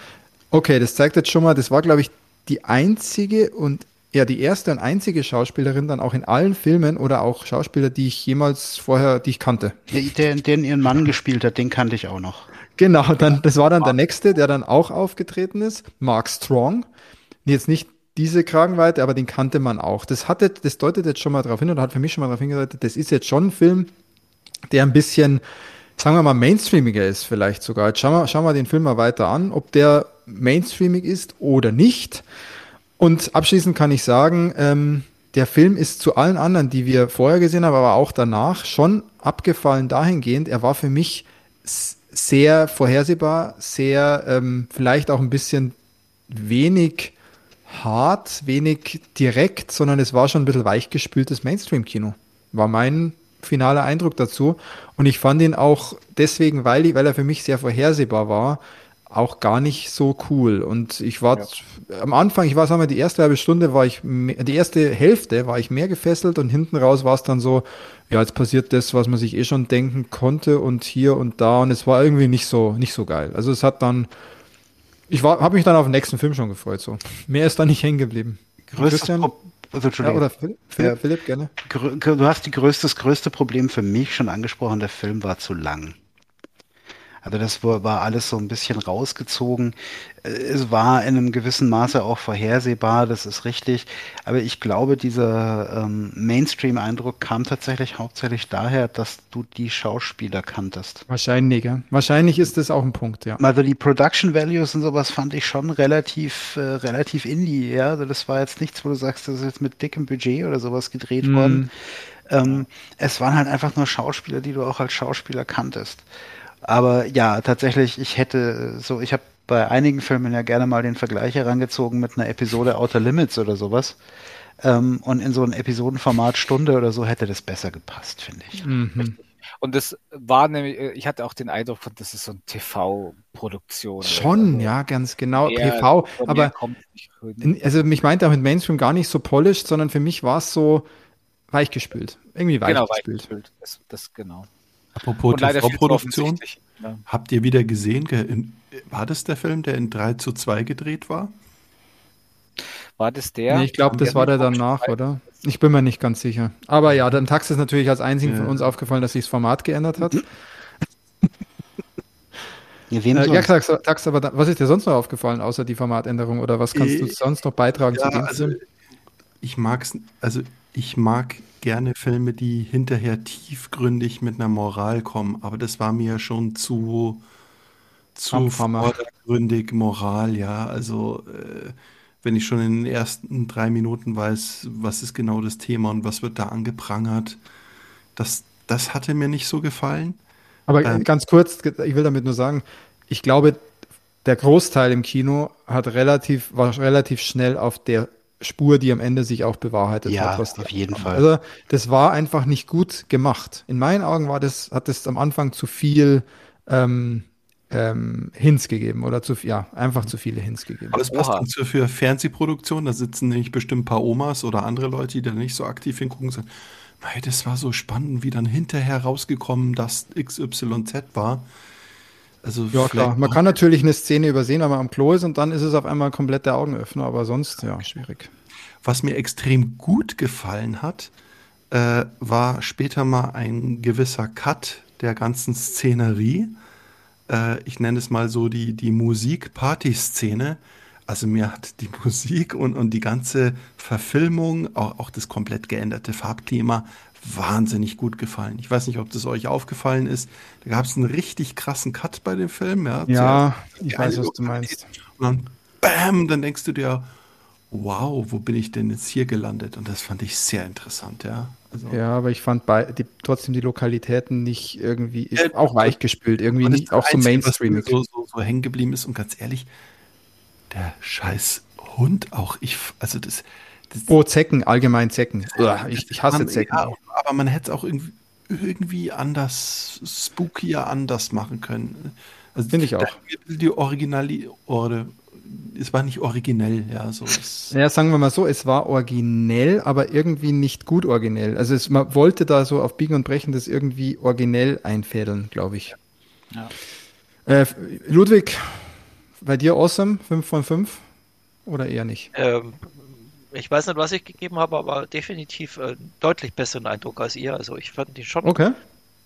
Okay, das zeigt jetzt schon mal, das war, glaube ich, die einzige und ja, die erste und einzige Schauspielerin dann auch in allen Filmen oder auch Schauspieler, die ich jemals vorher, die ich kannte. Der, der, den ihren Mann gespielt hat, den kannte ich auch noch. Genau, dann, das war dann der nächste, der dann auch aufgetreten ist, Mark Strong. Jetzt nicht diese Kragenweite, aber den kannte man auch. Das hatte, das deutet jetzt schon mal darauf hin oder hat für mich schon mal darauf hingedeutet, das ist jetzt schon ein Film, der ein bisschen, sagen wir mal, mainstreamiger ist vielleicht sogar. Jetzt schauen wir, schauen wir den Film mal weiter an, ob der mainstreamig ist oder nicht. Und abschließend kann ich sagen, ähm, der Film ist zu allen anderen, die wir vorher gesehen haben, aber auch danach schon abgefallen dahingehend. Er war für mich sehr vorhersehbar, sehr ähm, vielleicht auch ein bisschen wenig hart, wenig direkt, sondern es war schon ein bisschen weichgespültes Mainstream-Kino. War mein finaler Eindruck dazu. Und ich fand ihn auch deswegen, weil, weil er für mich sehr vorhersehbar war, auch gar nicht so cool. Und ich war am Anfang, ich war, sagen wir, die erste halbe Stunde war ich, die erste Hälfte war ich mehr gefesselt und hinten raus war es dann so, ja, jetzt passiert das, was man sich eh schon denken konnte und hier und da und es war irgendwie nicht so, nicht so geil. Also es hat dann, ich war, habe mich dann auf den nächsten Film schon gefreut, so. Mehr ist da nicht hängen geblieben. Größtes Christian? Pro also, Ja, oder Philipp, Philipp, Ja. Philipp, gerne. Du hast die größte, das größte Problem für mich schon angesprochen, der Film war zu lang. Also das war, alles so ein bisschen rausgezogen. Äh, Es war in einem gewissen Maße auch vorhersehbar, das ist richtig. Aber ich glaube, dieser ähm, Mainstream-Eindruck kam tatsächlich hauptsächlich daher, dass du die Schauspieler kanntest. Wahrscheinlich, ja. Wahrscheinlich ist das auch ein Punkt, ja. Also die Production Values und sowas fand ich schon relativ, äh, relativ indie, ja. Also das war jetzt nichts, wo du sagst, das ist jetzt mit dickem Budget oder sowas gedreht Mhm. worden. Ähm, es waren halt einfach nur Schauspieler, die du auch als Schauspieler kanntest. Aber ja, tatsächlich, ich hätte so, ich habe bei einigen Filmen ja gerne mal den Vergleich herangezogen mit einer Episode Outer Limits oder sowas. Ähm, und in so ein Episodenformat Stunde oder so hätte das besser gepasst, finde ich. Mhm. Und das war nämlich, äh, ich hatte auch den Eindruck, von, das ist so eine TV-Produktion. Schon, Also ja, ganz genau. eher mir aber also mich meinte auch mit Mainstream gar nicht so polished, sondern für mich war es so weichgespült. Irgendwie genau, weichgespült. weichgespült. Das, das genau. Apropos zu TV-Produktion. Ja. habt ihr wieder gesehen, war das der Film, der in 3 zu 2 gedreht war? War das der? Nee, ich glaube, das war der danach, Zeit? oder? Ich bin mir nicht ganz sicher. Aber ja, dann Tax ist natürlich als einzigen Ja. von uns aufgefallen, dass sich das Format geändert hat. Ja, wem Äh, ja? Tax, Tax, aber da, was ist dir sonst noch aufgefallen, außer die Formatänderung? Oder was kannst du Äh, sonst noch beitragen zu Ja, dem also Film? ich mag's, also ich mag gerne Filme, die hinterher tiefgründig mit einer Moral kommen, aber das war mir schon zu, zu vordergründig Moral, ja. Also äh, wenn ich schon in den ersten drei Minuten weiß, was ist genau das Thema und was wird da angeprangert. Das, das hatte mir nicht so gefallen. Aber ähm, ganz kurz, ich will damit nur sagen, ich glaube, der Großteil im Kino hat relativ, war relativ schnell auf der Spur, die am Ende sich auch bewahrheitet ja, hat. auf jeden. Fall. Also das war einfach nicht gut gemacht. In meinen Augen war das, hat das am Anfang zu viel ähm, ähm, Hints gegeben oder zu ja, einfach zu viele Hints gegeben. Aber es passt dann für, für Fernsehproduktion, da sitzen nämlich bestimmt ein paar Omas oder andere Leute, die da nicht so aktiv hingucken und sagen, das war so spannend, wie dann hinterher rausgekommen, dass XYZ war. Also ja, klar. Man kann natürlich eine Szene übersehen, wenn man am Klo ist und dann ist es auf einmal komplett der Augenöffner, aber sonst, ja, schwierig. Was mir extrem gut gefallen hat, äh, war später mal ein gewisser Cut der ganzen Szenerie. Äh, ich nenne es mal so die, die Musik-Party-Szene. Also mir hat die <laughs> Musik und, und die ganze Verfilmung, auch, auch das komplett geänderte Farbklima, wahnsinnig gut gefallen. Ich weiß nicht, ob das euch aufgefallen ist. Da gab es einen richtig krassen Cut bei dem Film. Ja, ja ich weiß, was du meinst. Und dann, bam, dann denkst du dir, wow, wo bin ich denn jetzt hier gelandet? Und das fand ich sehr interessant, ja. Also, ja, aber ich fand bei, die, trotzdem die Lokalitäten nicht irgendwie, äh, auch weichgespült, irgendwie nicht, auch so Mainstream. So, so, so hängen geblieben ist und ganz ehrlich, der scheiß Hund auch, ich, also das, Oh, Zecken, allgemein Zecken. Ich, ich hasse Zecken. Ja, aber man hätte es auch irgendwie, irgendwie anders, spookier anders machen können. Also Finde ich auch. Die Originali, oder, es war nicht originell, ja, so. Ja, sagen wir mal so, es war originell, aber irgendwie nicht gut originell. Also es, man wollte da so auf Biegen und Brechen das irgendwie originell einfädeln, glaube ich. Ja. Äh, Ludwig, bei dir awesome, 5 von 5 oder eher nicht? Ähm, ich weiß nicht, was ich gegeben habe, aber definitiv äh, deutlich besseren Eindruck als ihr. Also ich fand die schon. Okay.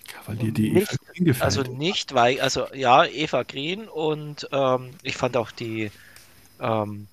Ja, weil dir die nicht, Eva Green gefällt. Also nicht, weil, also ja, Eva Green und ähm, ich fand auch die ähm,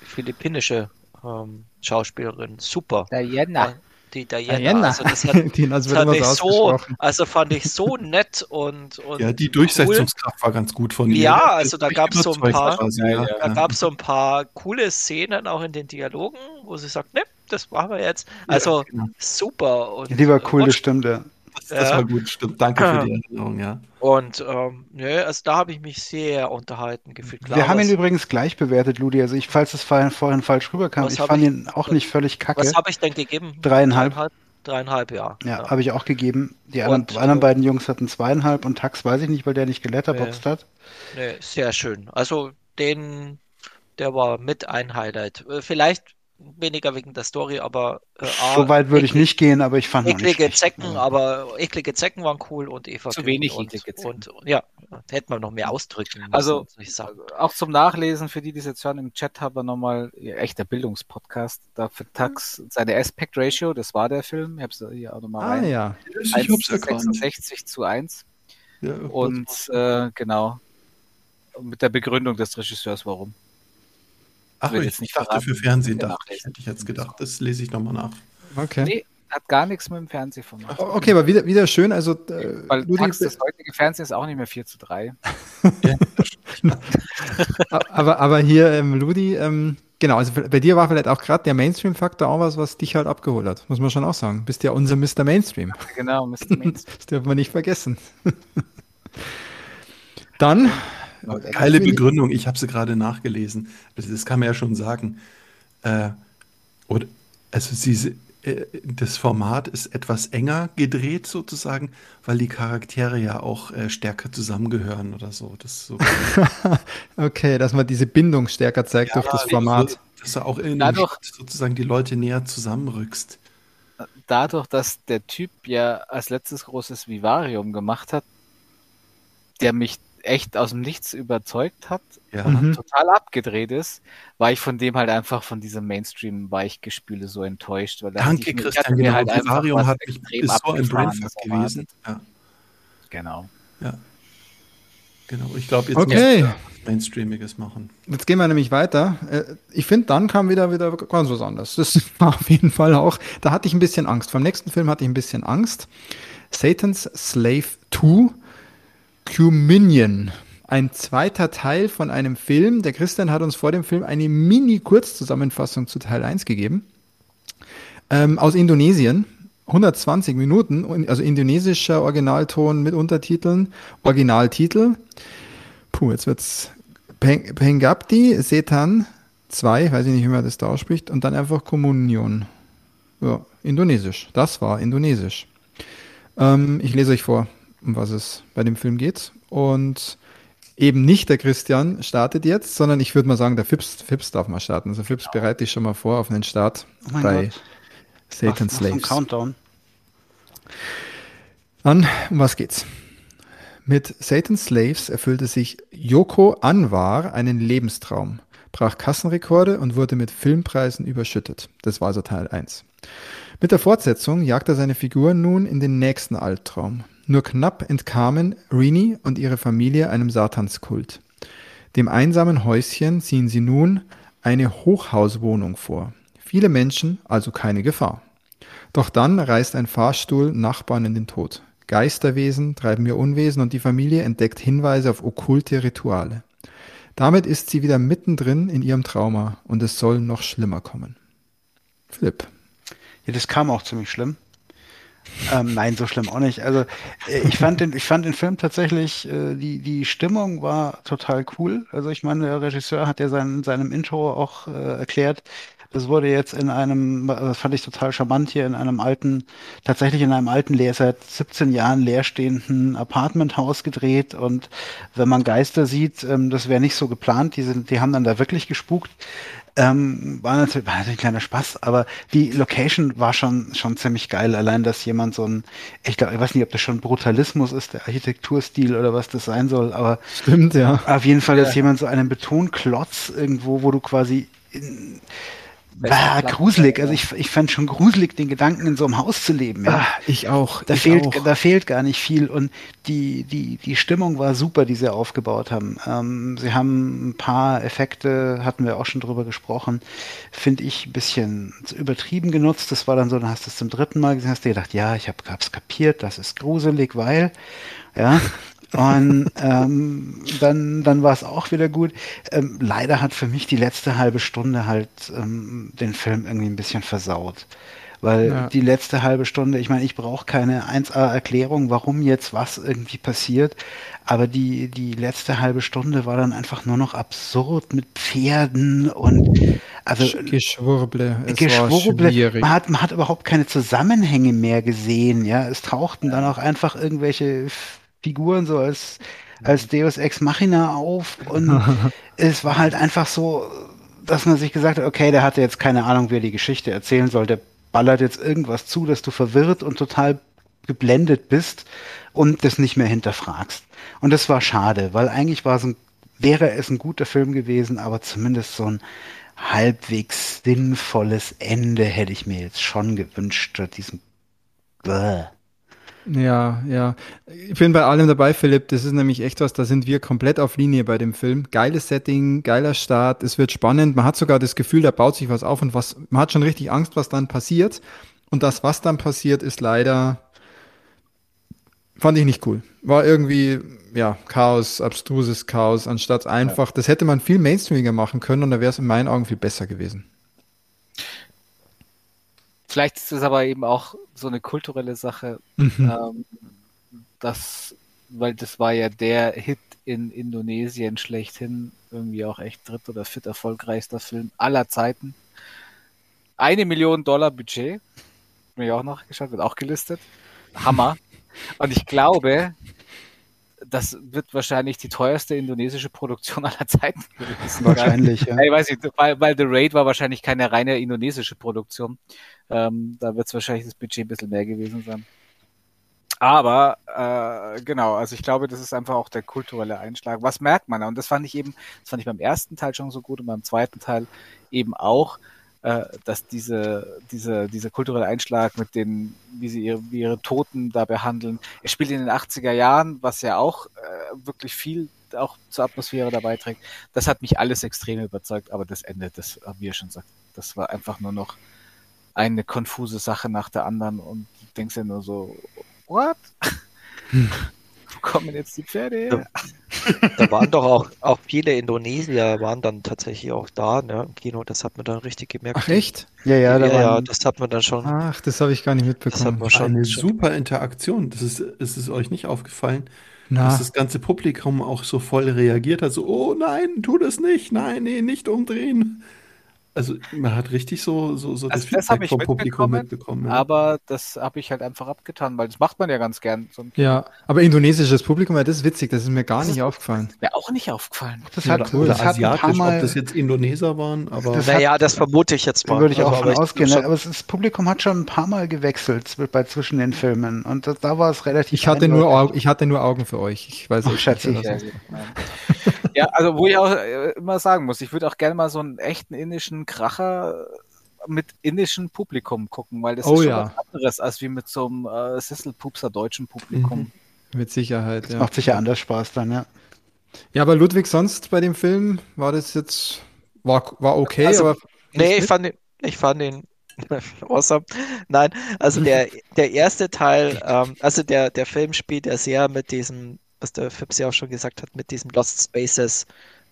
philippinische ähm, Schauspielerin super. Diana. Die Diana. Diana. Also das hat, <laughs> Den, also das fand ich so, also fand ich so nett und, und ja, die Durchsetzungskraft cool. war ganz gut von ihr. Ja, also da gab es so ein paar, quasi, ja, ja. da gab so ein paar coole Szenen auch in den Dialogen, wo sie sagt, ne, das machen wir jetzt. Also ja, genau. super. Und, die war cool, das stimmt, ja. Das, das war gut, stimmt. Danke für die Erinnerung, ja. Und ähm, ne, also da habe ich mich sehr unterhalten gefühlt. Klar, Wir haben ihn übrigens gleich bewertet, Ludi. Also ich, falls es vorhin, falsch rüberkam, ich fand ich, ihn auch nicht völlig kacke. Was habe ich denn gegeben? Dreieinhalb. Dreieinhalb, dreieinhalb ja. Ja, ja. habe ich auch gegeben. Die anderen, und, anderen beiden Jungs hatten zweieinhalb und Tax weiß ich nicht, weil der nicht geletterboxt nee, hat. Nee, sehr schön. Also den, der war mit ein Highlight. Äh, vielleicht weniger wegen der Story, aber äh, so weit würde ich nicht gehen, aber ich fand eklige Zecken, ja. aber eklige Zecken waren cool und Eva zu wenig und, eklige Zecken. Und, und, ja, hätte man noch mehr ausdrücken müssen, Also auch zum Nachlesen für die, die es jetzt schon im Chat haben, nochmal echter Bildungspodcast. Da für Tax seine Aspect Ratio, das war der Film. Ich habe es hier auch nochmal ah, rein. Ja. 66 zu 1. Ja, und äh, genau mit der Begründung des Regisseurs, warum. Ach, ich, jetzt nicht dachte für Fernsehen, dachte ich, hätte ich jetzt gedacht. Das lese ich nochmal nach. Okay. Nee, hat gar nichts mit dem Fernsehen von Okay, aber wieder, wieder schön. Also, äh, Weil Tax, das heutige Fernsehen ist auch nicht mehr 4 zu 3. <laughs> aber, aber hier, ähm, Ludi, ähm, genau, also bei dir war vielleicht auch gerade der Mainstream-Faktor auch was, was dich halt abgeholt hat. Muss man schon auch sagen. Bist ja unser Mr. Mainstream. Genau, Mr. Mainstream. <laughs> das dürfen wir nicht vergessen. <laughs> Dann Geile Begründung, ich habe sie gerade nachgelesen. Das, das, kann man ja schon sagen. Äh, oder, also sie, äh, das Format ist etwas enger gedreht sozusagen, weil die Charaktere ja auch äh, stärker zusammengehören oder so. Das so <laughs> okay, dass man diese Bindung stärker zeigt ja, durch das Format. So, dass du auch in Dadurch, sozusagen die Leute näher zusammenrückst. Dadurch, dass der Typ ja als letztes großes Vivarium gemacht hat, der mich echt aus dem Nichts überzeugt hat ja. und mhm. total abgedreht ist, war ich von dem halt einfach von diesem Mainstream-Weichgespüle so enttäuscht. Weil Danke, ich, Christian. Genau, halt Vivarium hat mich ist so ein Brainfuck gewesen. Ja. Genau. Ja. Genau, ich glaube, jetzt okay. muss Mainstreamiges machen. Jetzt gehen wir nämlich weiter. Äh, ich finde, dann kam wieder, wieder ganz was anderes. Das <laughs> war auf jeden Fall auch, da hatte ich ein bisschen Angst. Vom nächsten Film hatte ich ein bisschen Angst. Satan's Slave 2 Cuminion. ein zweiter Teil von einem Film. Der Christian hat uns vor dem Film eine Mini-Kurzzusammenfassung zu Teil 1 gegeben. Ähm, aus Indonesien. 120 Minuten, also indonesischer Originalton mit Untertiteln, Originaltitel. Puh, jetzt wird's Peng Pengabdi Setan 2, weiß ich nicht, wie man das da ausspricht, und dann einfach Kommunion. Ja, Indonesisch. Das war Indonesisch. Ähm, ich lese euch vor, um was es bei dem Film geht. Und eben nicht der Christian startet jetzt, sondern ich würde mal sagen, der Fips, Fips darf mal starten. Also Fips bereite dich schon mal vor auf einen Start Oh bei Gott. Satan einen Slaves. Countdown. Dann, um was geht's? Mit Satan's Slaves erfüllte sich Yoko Anwar einen Lebenstraum, brach Kassenrekorde und wurde mit Filmpreisen überschüttet. Das war also Teil 1. Mit der Fortsetzung jagt er seine Figuren nun in den nächsten Albtraum. Nur knapp entkamen Rini und ihre Familie einem Satanskult. Dem einsamen Häuschen ziehen sie nun eine Hochhauswohnung vor. Viele Menschen, also keine Gefahr. Doch dann reißt ein Fahrstuhl Nachbarn in den Tod. Geisterwesen treiben ihr Unwesen und die Familie entdeckt Hinweise auf okkulte Rituale. Damit ist sie wieder mittendrin in ihrem Trauma und es soll noch schlimmer kommen. Philipp. Ja, das kam auch ziemlich schlimm. Ähm, nein, so schlimm auch nicht. Also äh, ich fand den, ich fand den Film tatsächlich, äh, die, die Stimmung war total cool. Also ich meine, der Regisseur hat ja sein, in seinem Intro auch äh, erklärt, das wurde jetzt in einem, das fand ich total charmant hier, in einem alten, tatsächlich in einem alten, leer, seit 17 Jahren leerstehenden Apartmenthaus gedreht. Und wenn man Geister sieht, ähm, das wäre nicht so geplant, die, sind, die haben dann da wirklich gespukt. Ähm, war, natürlich, war natürlich ein kleiner Spaß, aber die Location war schon, schon ziemlich geil. Allein, dass jemand so ein, ich glaube, ich weiß nicht, ob das schon Brutalismus ist, der Architekturstil oder was das sein soll, aber Stimmt, ja. auf jeden Fall, dass jemand so einen Betonklotz irgendwo, wo du quasi in, ah, gruselig. Also ich, ich fand schon gruselig, den Gedanken in so einem Haus zu leben. Ja. Ah, ich auch. Da ich fehlt, auch. da fehlt gar nicht viel und die, die, die Stimmung war super, die sie aufgebaut haben. Ähm, sie haben ein paar Effekte, hatten wir auch schon drüber gesprochen, finde ich ein bisschen zu übertrieben genutzt. Das war dann so, dann hast du es zum dritten Mal gesehen, hast dir gedacht, ja, ich habe es kapiert, das ist gruselig, weil, ja. Und ähm, dann, dann war es auch wieder gut. Ähm, leider hat für mich die letzte halbe Stunde halt ähm, den Film irgendwie ein bisschen versaut. Weil Ja. die letzte halbe Stunde, ich meine, ich brauche keine 1A-Erklärung, warum jetzt was irgendwie passiert, aber die, die letzte halbe Stunde war dann einfach nur noch absurd mit Pferden und also Geschwurble. Es Geschwurble. Man hat, man hat überhaupt keine Zusammenhänge mehr gesehen, ja. Es tauchten dann auch einfach irgendwelche Figuren so als, als Deus Ex Machina auf und <laughs> es war halt einfach so, dass man sich gesagt hat, okay, der hatte jetzt keine Ahnung, wie er die Geschichte erzählen soll, der ballert jetzt irgendwas zu, dass du verwirrt und total geblendet bist und das nicht mehr hinterfragst. Und das war schade, weil eigentlich war es ein, wäre es ein guter Film gewesen, aber zumindest so ein halbwegs sinnvolles Ende hätte ich mir jetzt schon gewünscht, statt diesem Bäh. Ja, ja. Ich bin bei allem dabei, Philipp. Das ist nämlich echt was, da sind wir komplett auf Linie bei dem Film. Geiles Setting, geiler Start, es wird spannend. Man hat sogar das Gefühl, da baut sich was auf und was, man hat schon richtig Angst, was dann passiert. Und das, was dann passiert, ist leider, fand ich nicht cool. War irgendwie, ja, Chaos, abstruses Chaos, anstatt einfach, das hätte man viel mainstreamiger machen können und da wäre es in meinen Augen viel besser gewesen. Vielleicht ist es aber eben auch so eine kulturelle Sache, Mhm. ähm, das, weil das war ja der Hit in Indonesien schlechthin, irgendwie auch echt dritt oder viert erfolgreichster Film aller Zeiten. Eine Million Dollar Budget, mir auch nachgeschaut, wird auch gelistet. Hammer. <laughs> Und ich glaube, das wird wahrscheinlich die teuerste indonesische Produktion aller Zeiten <laughs> gewesen. sein. Wahrscheinlich, ja. Ich weiß nicht, weil, weil The Raid war wahrscheinlich keine reine indonesische Produktion. Ähm, da wird es wahrscheinlich das Budget ein bisschen mehr gewesen sein. Aber äh, genau, also ich glaube, das ist einfach auch der kulturelle Einschlag. Was merkt man? Und das fand ich eben, das fand ich beim ersten Teil schon so gut und beim zweiten Teil eben auch, äh, dass diese, diese, dieser kulturelle Einschlag mit den, wie sie ihre, wie ihre Toten da behandeln. Er spielt in den 80er Jahren, was ja auch äh, wirklich viel auch zur Atmosphäre dabei trägt. Das hat mich alles extrem überzeugt, aber das Ende, das, wie ihr schon sagt, das war einfach nur noch eine konfuse Sache nach der anderen und du denkst ja nur so, what? <laughs> Wo kommen jetzt die Pferde her? Da waren doch auch, auch viele Indonesier waren dann tatsächlich auch da, ne, im Kino. Das hat man dann richtig gemerkt. Ach echt? Ja, ja, Ja, da ja, waren, das hat man dann schon. Ach, das habe ich gar nicht Das hat mitbekommen. man schon. Eine schon super Interaktion. Das ist, ist es euch nicht aufgefallen, Na, dass das ganze Publikum auch so voll reagiert hat, so, oh nein, tu das nicht, nein, nee, nicht umdrehen. Also man hat richtig so, so, so Also das das Feedback ich vom Publikum mitbekommen, ja. aber das habe ich halt einfach abgetan, weil das macht man ja ganz gern. So ein ja, aber indonesisches Publikum, ja, das ist witzig, das ist mir gar Das nicht ist- aufgefallen. Wäre auch nicht aufgefallen. das Ja, hat, cool. das hat ein paar asiatisch, ob Mal, das jetzt Indoneser waren, aber Das Naja, das vermute ich jetzt mal. würde ich auch Also, von aber ausgehen, schon- ne? aber das Publikum hat schon ein paar Mal gewechselt bei zwischen den Filmen und das, da war es relativ Ich hatte, nur, eindeutig. Au- ich hatte nur Augen für euch. Ich weiß nicht, Sehr gut. Ja, also wo ich auch äh, immer sagen muss, ich würde auch gerne mal so einen echten indischen Kracher mit indischem Publikum gucken, weil das Oh ist schon ja. was anderes als wie mit so einem äh, Sisselpupser deutschen Publikum. Mit Sicherheit, ja. Macht sicher anders Spaß dann, ja. Ja, aber Ludwig, sonst bei dem Film war das jetzt, war, war okay, Also, aber Nee, ich fand ihn, ich fand ihn awesome. Nein, also der, der erste Teil, ähm, also der, der Film spielt ja sehr mit diesem, was der Fips ja auch schon gesagt hat, mit diesem Lost Spaces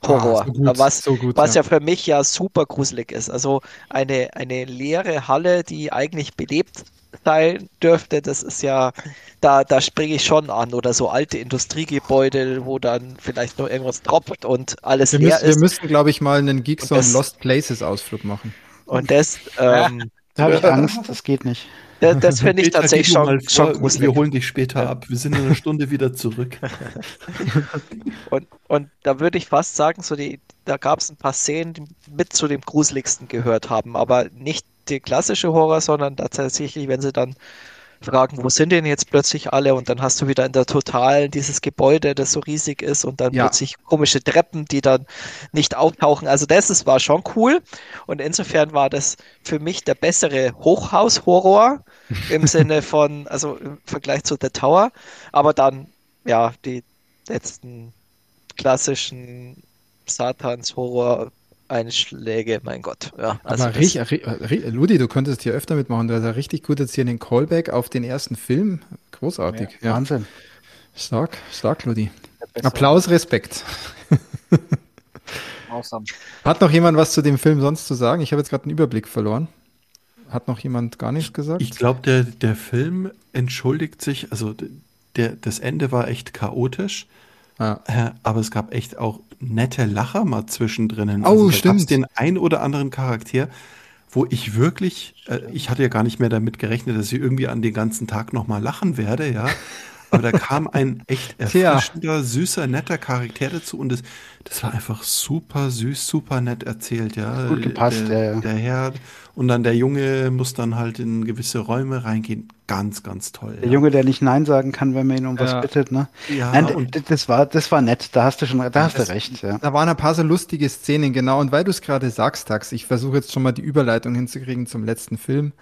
Horror. Ah, so gut, was so gut, was ja. ja. für mich ja super gruselig ist. Also eine, eine leere Halle, die eigentlich belebt sein dürfte, das ist ja, da, da springe ich schon an. Oder so alte Industriegebäude, wo dann vielleicht noch irgendwas tropft und alles wir leer müssen, wir ist. müssen, glaube ich, mal einen Geeks Und Lost Places Ausflug machen. Und das, <laughs> ähm, Da habe ich Angst, das geht nicht. Das, das <laughs> finde ich tatsächlich schon, schon gruselig. Wir holen dich später ab. Wir sind in einer Stunde wieder zurück. <laughs> Und, und da würde ich fast sagen, so die, da gab es ein paar Szenen, die mit zu dem gruseligsten gehört haben, aber nicht die klassische Horror, sondern tatsächlich, wenn sie dann fragen, wo sind denn jetzt plötzlich alle? Und dann hast du wieder in der Totalen dieses Gebäude, das so riesig ist und dann Ja. plötzlich komische Treppen, die dann nicht auftauchen. Also das ist, war schon cool. Und insofern war das für mich der bessere Hochhaus-Horror im <laughs> Sinne von, also im Vergleich zu The Tower. Aber dann, ja, die letzten klassischen Satans-Horror-Einschläge, mein Gott. Ja, also Aber richtig, ri- Ludi, du könntest hier öfter mitmachen. Du hast ja richtig gut jetzt hier den Callback auf den ersten Film. Großartig. Ja, Wahnsinn. stark, stark, Ludi. Applaus, Respekt. <laughs> Awesome. Hat noch jemand was zu dem Film sonst zu sagen? Ich habe jetzt gerade einen Überblick verloren. Hat noch jemand gar nichts gesagt? Ich glaube, der, der Film entschuldigt sich, also der, das Ende war echt chaotisch, Ah. äh, aber es gab echt auch nette Lacher mal zwischendrin. Oh, Also stimmt. gab's den ein oder anderen Charakter, wo ich wirklich, äh, ich hatte ja gar nicht mehr damit gerechnet, dass ich irgendwie an den ganzen Tag nochmal lachen werde, ja. <laughs> Aber da kam ein echt erfrischender, süßer, netter Charakter dazu und das, das war einfach super süß, super nett erzählt, ja. Gut gepasst, der, ja, ja. der Herr und dann der Junge muss dann halt in gewisse Räume reingehen. Ganz, ganz toll. Der ja. Junge, der nicht Nein sagen kann, wenn man ihn um was Ja. bittet, ne? Ja, Nein, und das war, das war nett, da hast du schon, da hast Das- du recht, ja. Da waren ein paar so lustige Szenen, genau. Und weil du es gerade sagst, Tax, ich versuche jetzt schon mal die Überleitung hinzukriegen zum letzten Film,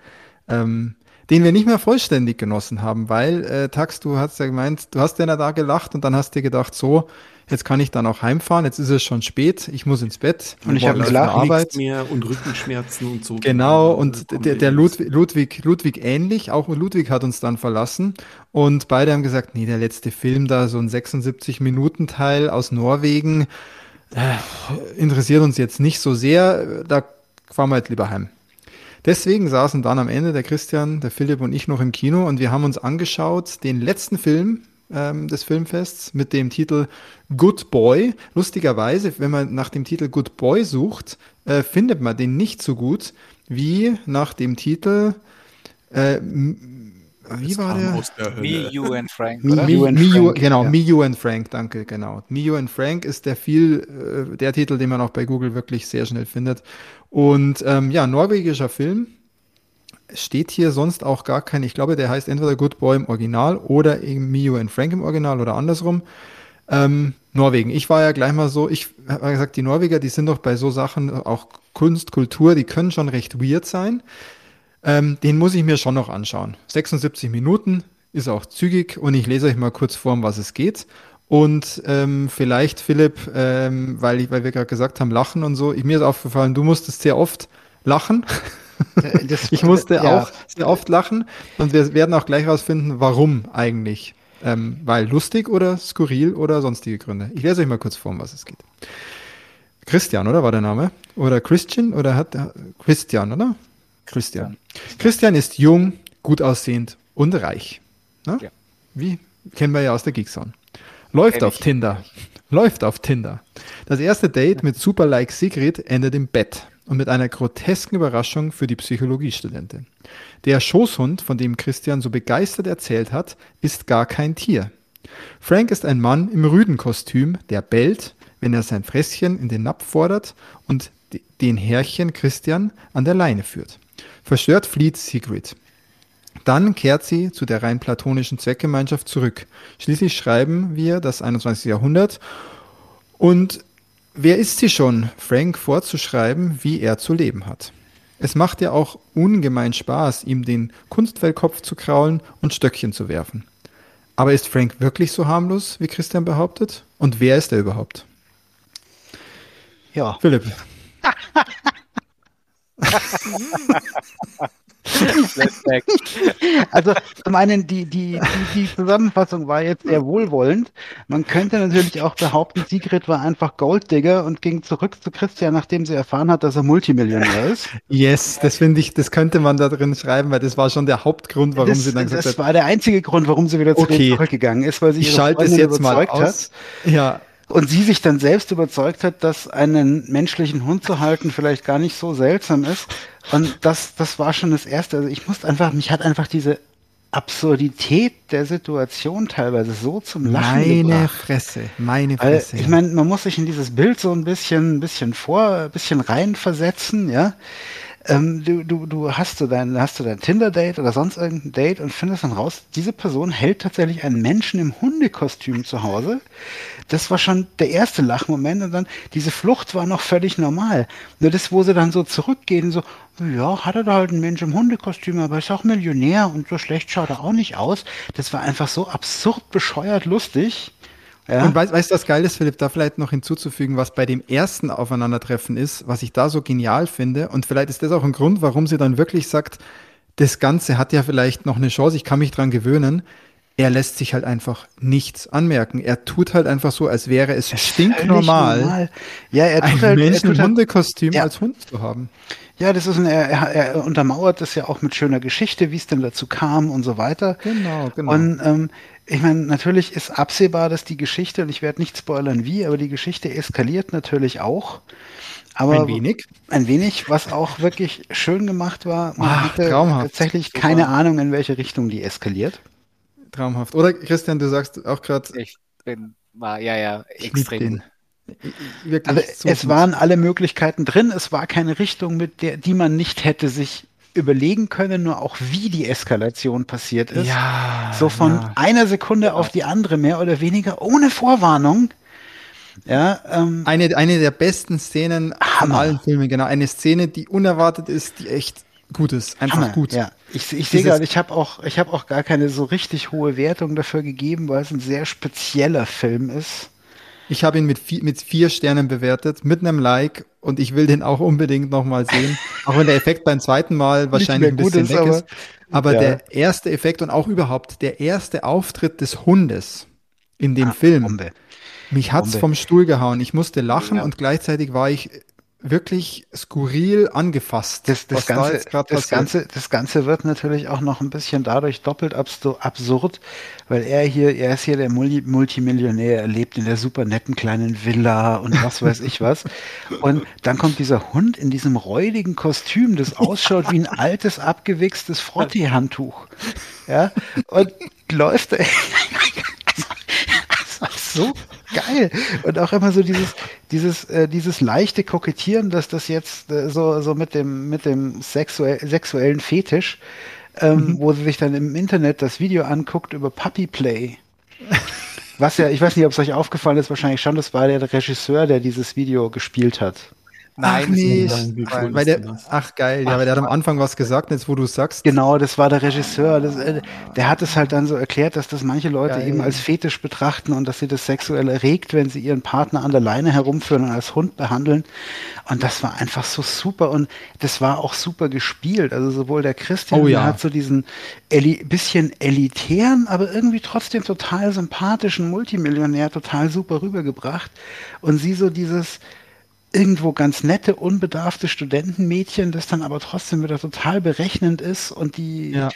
ähm, den wir nicht mehr vollständig genossen haben, weil, äh, Tax, du hast ja gemeint, du hast ja da gelacht und dann hast dir gedacht, so, jetzt kann ich dann auch heimfahren, jetzt ist es schon spät, ich muss ins Bett. Und ich morgen hab ist gelacht. eine nichts Arbeit. mehr und Rückenschmerzen und so. Genau, Äh, und der, der eben Ludwig, Ludwig, Ludwig ähnlich, auch Ludwig hat uns dann verlassen und beide haben gesagt, nee, der letzte Film da, so ein 76-Minuten-Teil aus Norwegen, äh, interessiert uns jetzt nicht so sehr, da fahren wir jetzt lieber heim. Deswegen saßen dann am Ende der Christian, der Philipp und ich noch im Kino und wir haben uns angeschaut den letzten Film ähm, des Filmfests mit dem Titel Good Boy. Lustigerweise, wenn man nach dem Titel Good Boy sucht, äh, findet man den nicht so gut wie nach dem Titel. Äh, wie war der? Me. You and Frank, Me, oder? You Me, and Me, You, Frank, genau, ja. Me, You and Frank, danke, genau. Me, You and Frank ist der viel, äh, der Titel, den man auch bei Google wirklich sehr schnell findet. Und ähm, ja, norwegischer Film. Steht hier sonst auch gar kein, ich glaube, der heißt entweder Good Boy im Original oder You and Frank im Original oder andersrum. Ähm, Norwegen. Ich war ja gleich mal so, ich habe gesagt, die Norweger, die sind doch bei so Sachen, auch Kunst, Kultur, die können schon recht weird sein. Ähm, den muss ich mir schon noch anschauen. 76 Minuten, ist auch zügig und ich lese euch mal kurz vor, um was es geht. Und ähm, vielleicht, Philipp, ähm, weil, ich, weil wir gerade gesagt haben, lachen und so, ich, mir ist aufgefallen, du musstest sehr oft lachen. Das, <laughs> Ich musste ja, auch sehr oft lachen und wir werden auch gleich rausfinden, warum eigentlich. Ähm, weil lustig oder skurril oder sonstige Gründe. Ich lese euch mal kurz vor, um was es geht. Christian, oder war der Name? Oder Christian oder hat Christian, oder? Christian. Christian ist jung, gut aussehend und reich. Ne? Ja. Wie kennen wir ja aus der Geekzone. Läuft auf. Tinder. Läuft auf Tinder. Das erste Date mit Super-Like Sigrid endet im Bett und mit einer grotesken Überraschung für die Psychologiestudentin. Der Schoßhund, von dem Christian so begeistert erzählt hat, ist gar kein Tier. Frank ist ein Mann im Rüdenkostüm, der bellt, wenn er sein Fresschen in den Napf fordert und de- den Herrchen Christian an der Leine führt. Verstört flieht Sigrid. Dann kehrt sie zu der rein platonischen Zweckgemeinschaft zurück. Schließlich schreiben wir das 21. Jahrhundert und wer ist sie schon, Frank vorzuschreiben, wie er zu leben hat? Es macht ja auch ungemein Spaß, ihm den Kunstfellkopf zu kraulen und Stöckchen zu werfen. Aber ist Frank wirklich so harmlos, wie Christian behauptet? Und wer ist er überhaupt? Ja. Philipp. <laughs> <laughs> Also zum einen, die, die, die, die Zusammenfassung war jetzt sehr wohlwollend. Man könnte natürlich auch behaupten, Sigrid war einfach Golddigger und ging zurück zu Christian, nachdem sie erfahren hat, dass er Multimillionär ist. Yes, das finde ich, das könnte man da drin schreiben, weil das war schon der Hauptgrund, warum das sie dann gesagt das hat, war der einzige Grund, warum sie wieder zu Okay. zurückgegangen ist, weil sie ich ihre schalte es jetzt mal überzeugt aus. hat. Ja, Und sie sich dann selbst überzeugt hat, dass einen menschlichen Hund zu halten vielleicht gar nicht so seltsam ist. Und das, das war schon das Erste. Also ich musste einfach, mich hat einfach diese Absurdität der Situation teilweise so zum Lachen meine gebracht. Fresse, meine Fresse. ich meine, man muss sich in dieses Bild so ein bisschen, ein bisschen vor, ein bisschen reinversetzen, ja. Ähm, du, du, du hast so dein, hast du dein Tinder-Date oder sonst irgendein Date und findest dann raus, diese Person hält tatsächlich einen Menschen im Hundekostüm zu Hause. Das war schon der erste Lachmoment und dann diese Flucht war noch völlig normal. Nur das, wo sie dann so zurückgehen, so, ja, hat er da halt einen Mensch im Hundekostüm, aber ist auch Millionär und so schlecht schaut er auch nicht aus. Das war einfach so absurd bescheuert lustig. Ja. Und weißt, du, was geil ist, Philipp, da vielleicht noch hinzuzufügen, was bei dem ersten Aufeinandertreffen ist, was ich da so genial finde. Und vielleicht ist das auch ein Grund, warum sie dann wirklich sagt, das Ganze hat ja vielleicht noch eine Chance, ich kann mich dran gewöhnen. Er lässt sich halt einfach nichts anmerken. Er tut halt einfach so, als wäre es stinknormal, normal. Ja, er tut halt, er Menschen tut im halt, Hundekostüm Ja. als Hund zu haben. ja, das ist ein, er, er, er untermauert das ja auch mit schöner Geschichte, wie es denn dazu kam und so weiter. Genau, genau. Und ähm, ich meine, natürlich ist absehbar, dass die Geschichte, und ich werde nicht spoilern wie, aber die Geschichte eskaliert natürlich auch. Aber Ein wenig. Ein wenig, was auch wirklich schön gemacht war. Man Ach, hatte traumhaft. tatsächlich keine Ahnung, in welche Richtung die eskaliert. Traumhaft. Oder Christian, du sagst auch gerade, Ich bin, war, ja, ja, extrem. Wirklich Also so es waren alle Möglichkeiten drin. Es war keine Richtung, mit der, die man nicht hätte sich überlegen können, nur auch wie die Eskalation passiert ist. ja, so von ja. einer Sekunde auf die andere, mehr oder weniger, ohne Vorwarnung. Ja, ähm, Eine, eine der besten Szenen von Hammer. allen Filmen, genau. Eine Szene, die unerwartet ist, die echt gut ist. Einfach Hammer. gut. Ja, ich, ich sehe gerade, ich habe auch, ich habe auch gar keine so richtig hohe Wertung dafür gegeben, weil es ein sehr spezieller Film ist. Ich habe ihn mit, vi- mit vier Sternen bewertet, mit einem Like und ich will den auch unbedingt nochmal sehen. auch wenn der Effekt beim zweiten Mal wahrscheinlich ein bisschen ist, weg aber- ist. Aber Ja. der erste Effekt und auch überhaupt der erste Auftritt des Hundes in dem Film, Bombe. mich hat's Bombe. vom Stuhl gehauen. Ich musste lachen Ja. und gleichzeitig war ich wirklich skurril angefasst. Das, das, da Ganze, grad das. Ganze, das Ganze wird natürlich auch noch ein bisschen dadurch doppelt absurd, weil er hier, er ist hier der Mul Multimillionär, er lebt in der super netten kleinen Villa und was weiß ich was. Und dann kommt dieser Hund in diesem räudigen Kostüm, das ausschaut wie ein altes, abgewichstes Frottee-Handtuch. Ja, und läuft. <laughs> So geil. Und auch immer so dieses, dieses, äh, dieses leichte Kokettieren, dass das jetzt äh, so, so mit dem, mit dem sexuell, sexuellen Fetisch, ähm, wo sie sich dann im Internet das Video anguckt über Puppy Play. Was ja, ich weiß nicht, ob es euch aufgefallen ist, wahrscheinlich schon, das war der Regisseur, der dieses Video gespielt hat. Nein, ach wie cool weil ist der, ach geil, ja, weil der hat am Anfang was gesagt, jetzt wo du sagst. Genau, das war der Regisseur. Das, äh, der hat es halt dann so erklärt, dass das manche Leute Geil. eben als Fetisch betrachten und dass sie das sexuell erregt, wenn sie ihren Partner an der Leine herumführen und als Hund behandeln. Und das war einfach so super und das war auch super gespielt. Also sowohl der Christian Oh ja. der hat so diesen eli bisschen elitären, aber irgendwie trotzdem total sympathischen Multimillionär total super rübergebracht. Und sie so dieses irgendwo ganz nette, unbedarfte Studentenmädchen, das dann aber trotzdem wieder total berechnend ist und die Ja.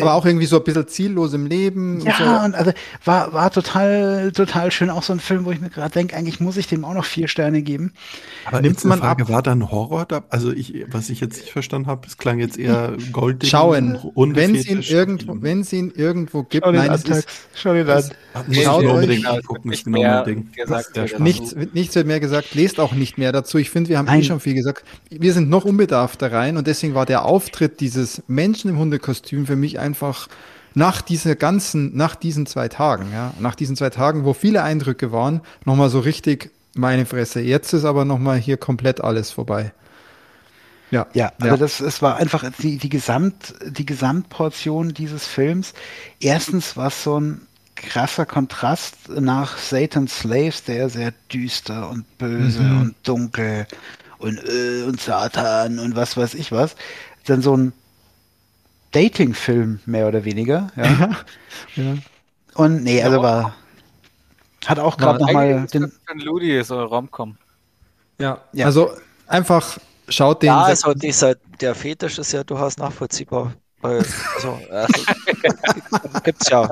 Aber auch irgendwie so ein bisschen ziellos im Leben. und ja, so. und also war, war total, total schön. Auch so ein Film, wo ich mir gerade denke, eigentlich muss ich dem auch noch vier Sterne geben. Aber Nimmt man Frage, ab- war da Horror da? Also ich, was ich jetzt nicht verstanden habe, es klang jetzt eher goldig. Schauen, wenn es ihn irgendwo, wenn es ihn irgendwo gibt, nein, es ist Schau dir das. muss ich Schaut euch- unbedingt Ja, angucken, ist nicht genau mehr mein Ding. gesagt, das Nichts, nichts wird mehr gesagt, lest auch nicht mehr dazu. Ich finde, wir haben eh Nein. schon viel gesagt. Wir sind noch unbedarfter rein und deswegen war der Auftritt dieses Menschen im Hundekostüm für mich einfach nach dieser ganzen, nach diesen zwei Tagen, ja, nach diesen zwei Tagen, wo viele Eindrücke waren, nochmal so richtig meine Fresse. Jetzt ist aber nochmal hier komplett alles vorbei. Ja, Ja, also das, es war einfach die, die, Gesamt, die Gesamtportion dieses Films. Erstens war es so ein krasser Kontrast nach Satan's Slaves, der sehr düster und böse Mhm. und dunkel und, äh, und Satan und was weiß ich was. Dann so ein Dating-Film mehr oder weniger. Ja. ja. Und nee, also war. Hat auch gerade nochmal den. ist Ludi, so ein Romcom. ja. Ja. Also einfach schaut den. Ja, also dieser, der Fetisch ist ja durchaus nachvollziehbar. Also, also <laughs> gibt's ja,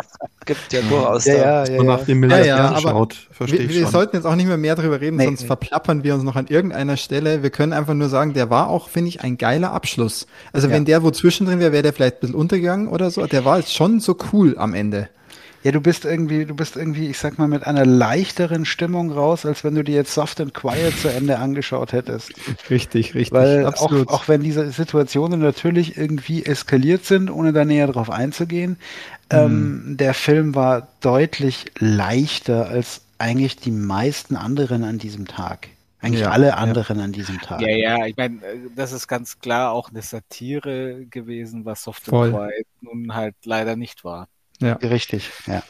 gibt ja durchaus. Ja, ja, ja, ja. nach dem Ja, Milliardär ja, aber schaut, verstehe wir, ich wir schon. sollten jetzt auch nicht mehr mehr darüber reden, Nee. sonst verplappern wir uns noch an irgendeiner Stelle. Wir können einfach nur sagen, der war auch, finde ich, ein geiler Abschluss. Also Ja. wenn der wo zwischendrin wäre, wäre der vielleicht ein bisschen untergegangen oder so. Der war jetzt schon so cool am Ende. Ja, du bist irgendwie, du bist irgendwie, ich sag mal, mit einer leichteren Stimmung raus, als wenn du dir jetzt Soft and Quiet zu Ende angeschaut hättest. Richtig, richtig. Weil auch, absolut. auch wenn diese Situationen natürlich irgendwie eskaliert sind, ohne da näher drauf einzugehen, ähm, der Film war deutlich leichter als eigentlich die meisten anderen an diesem Tag. Eigentlich Ja, alle ja. anderen an diesem Tag. Ja, ja, ich meine, äh, das ist ganz klar auch eine Satire gewesen, was Soft and Quiet nun halt leider nicht war. Ja. Richtig, ja.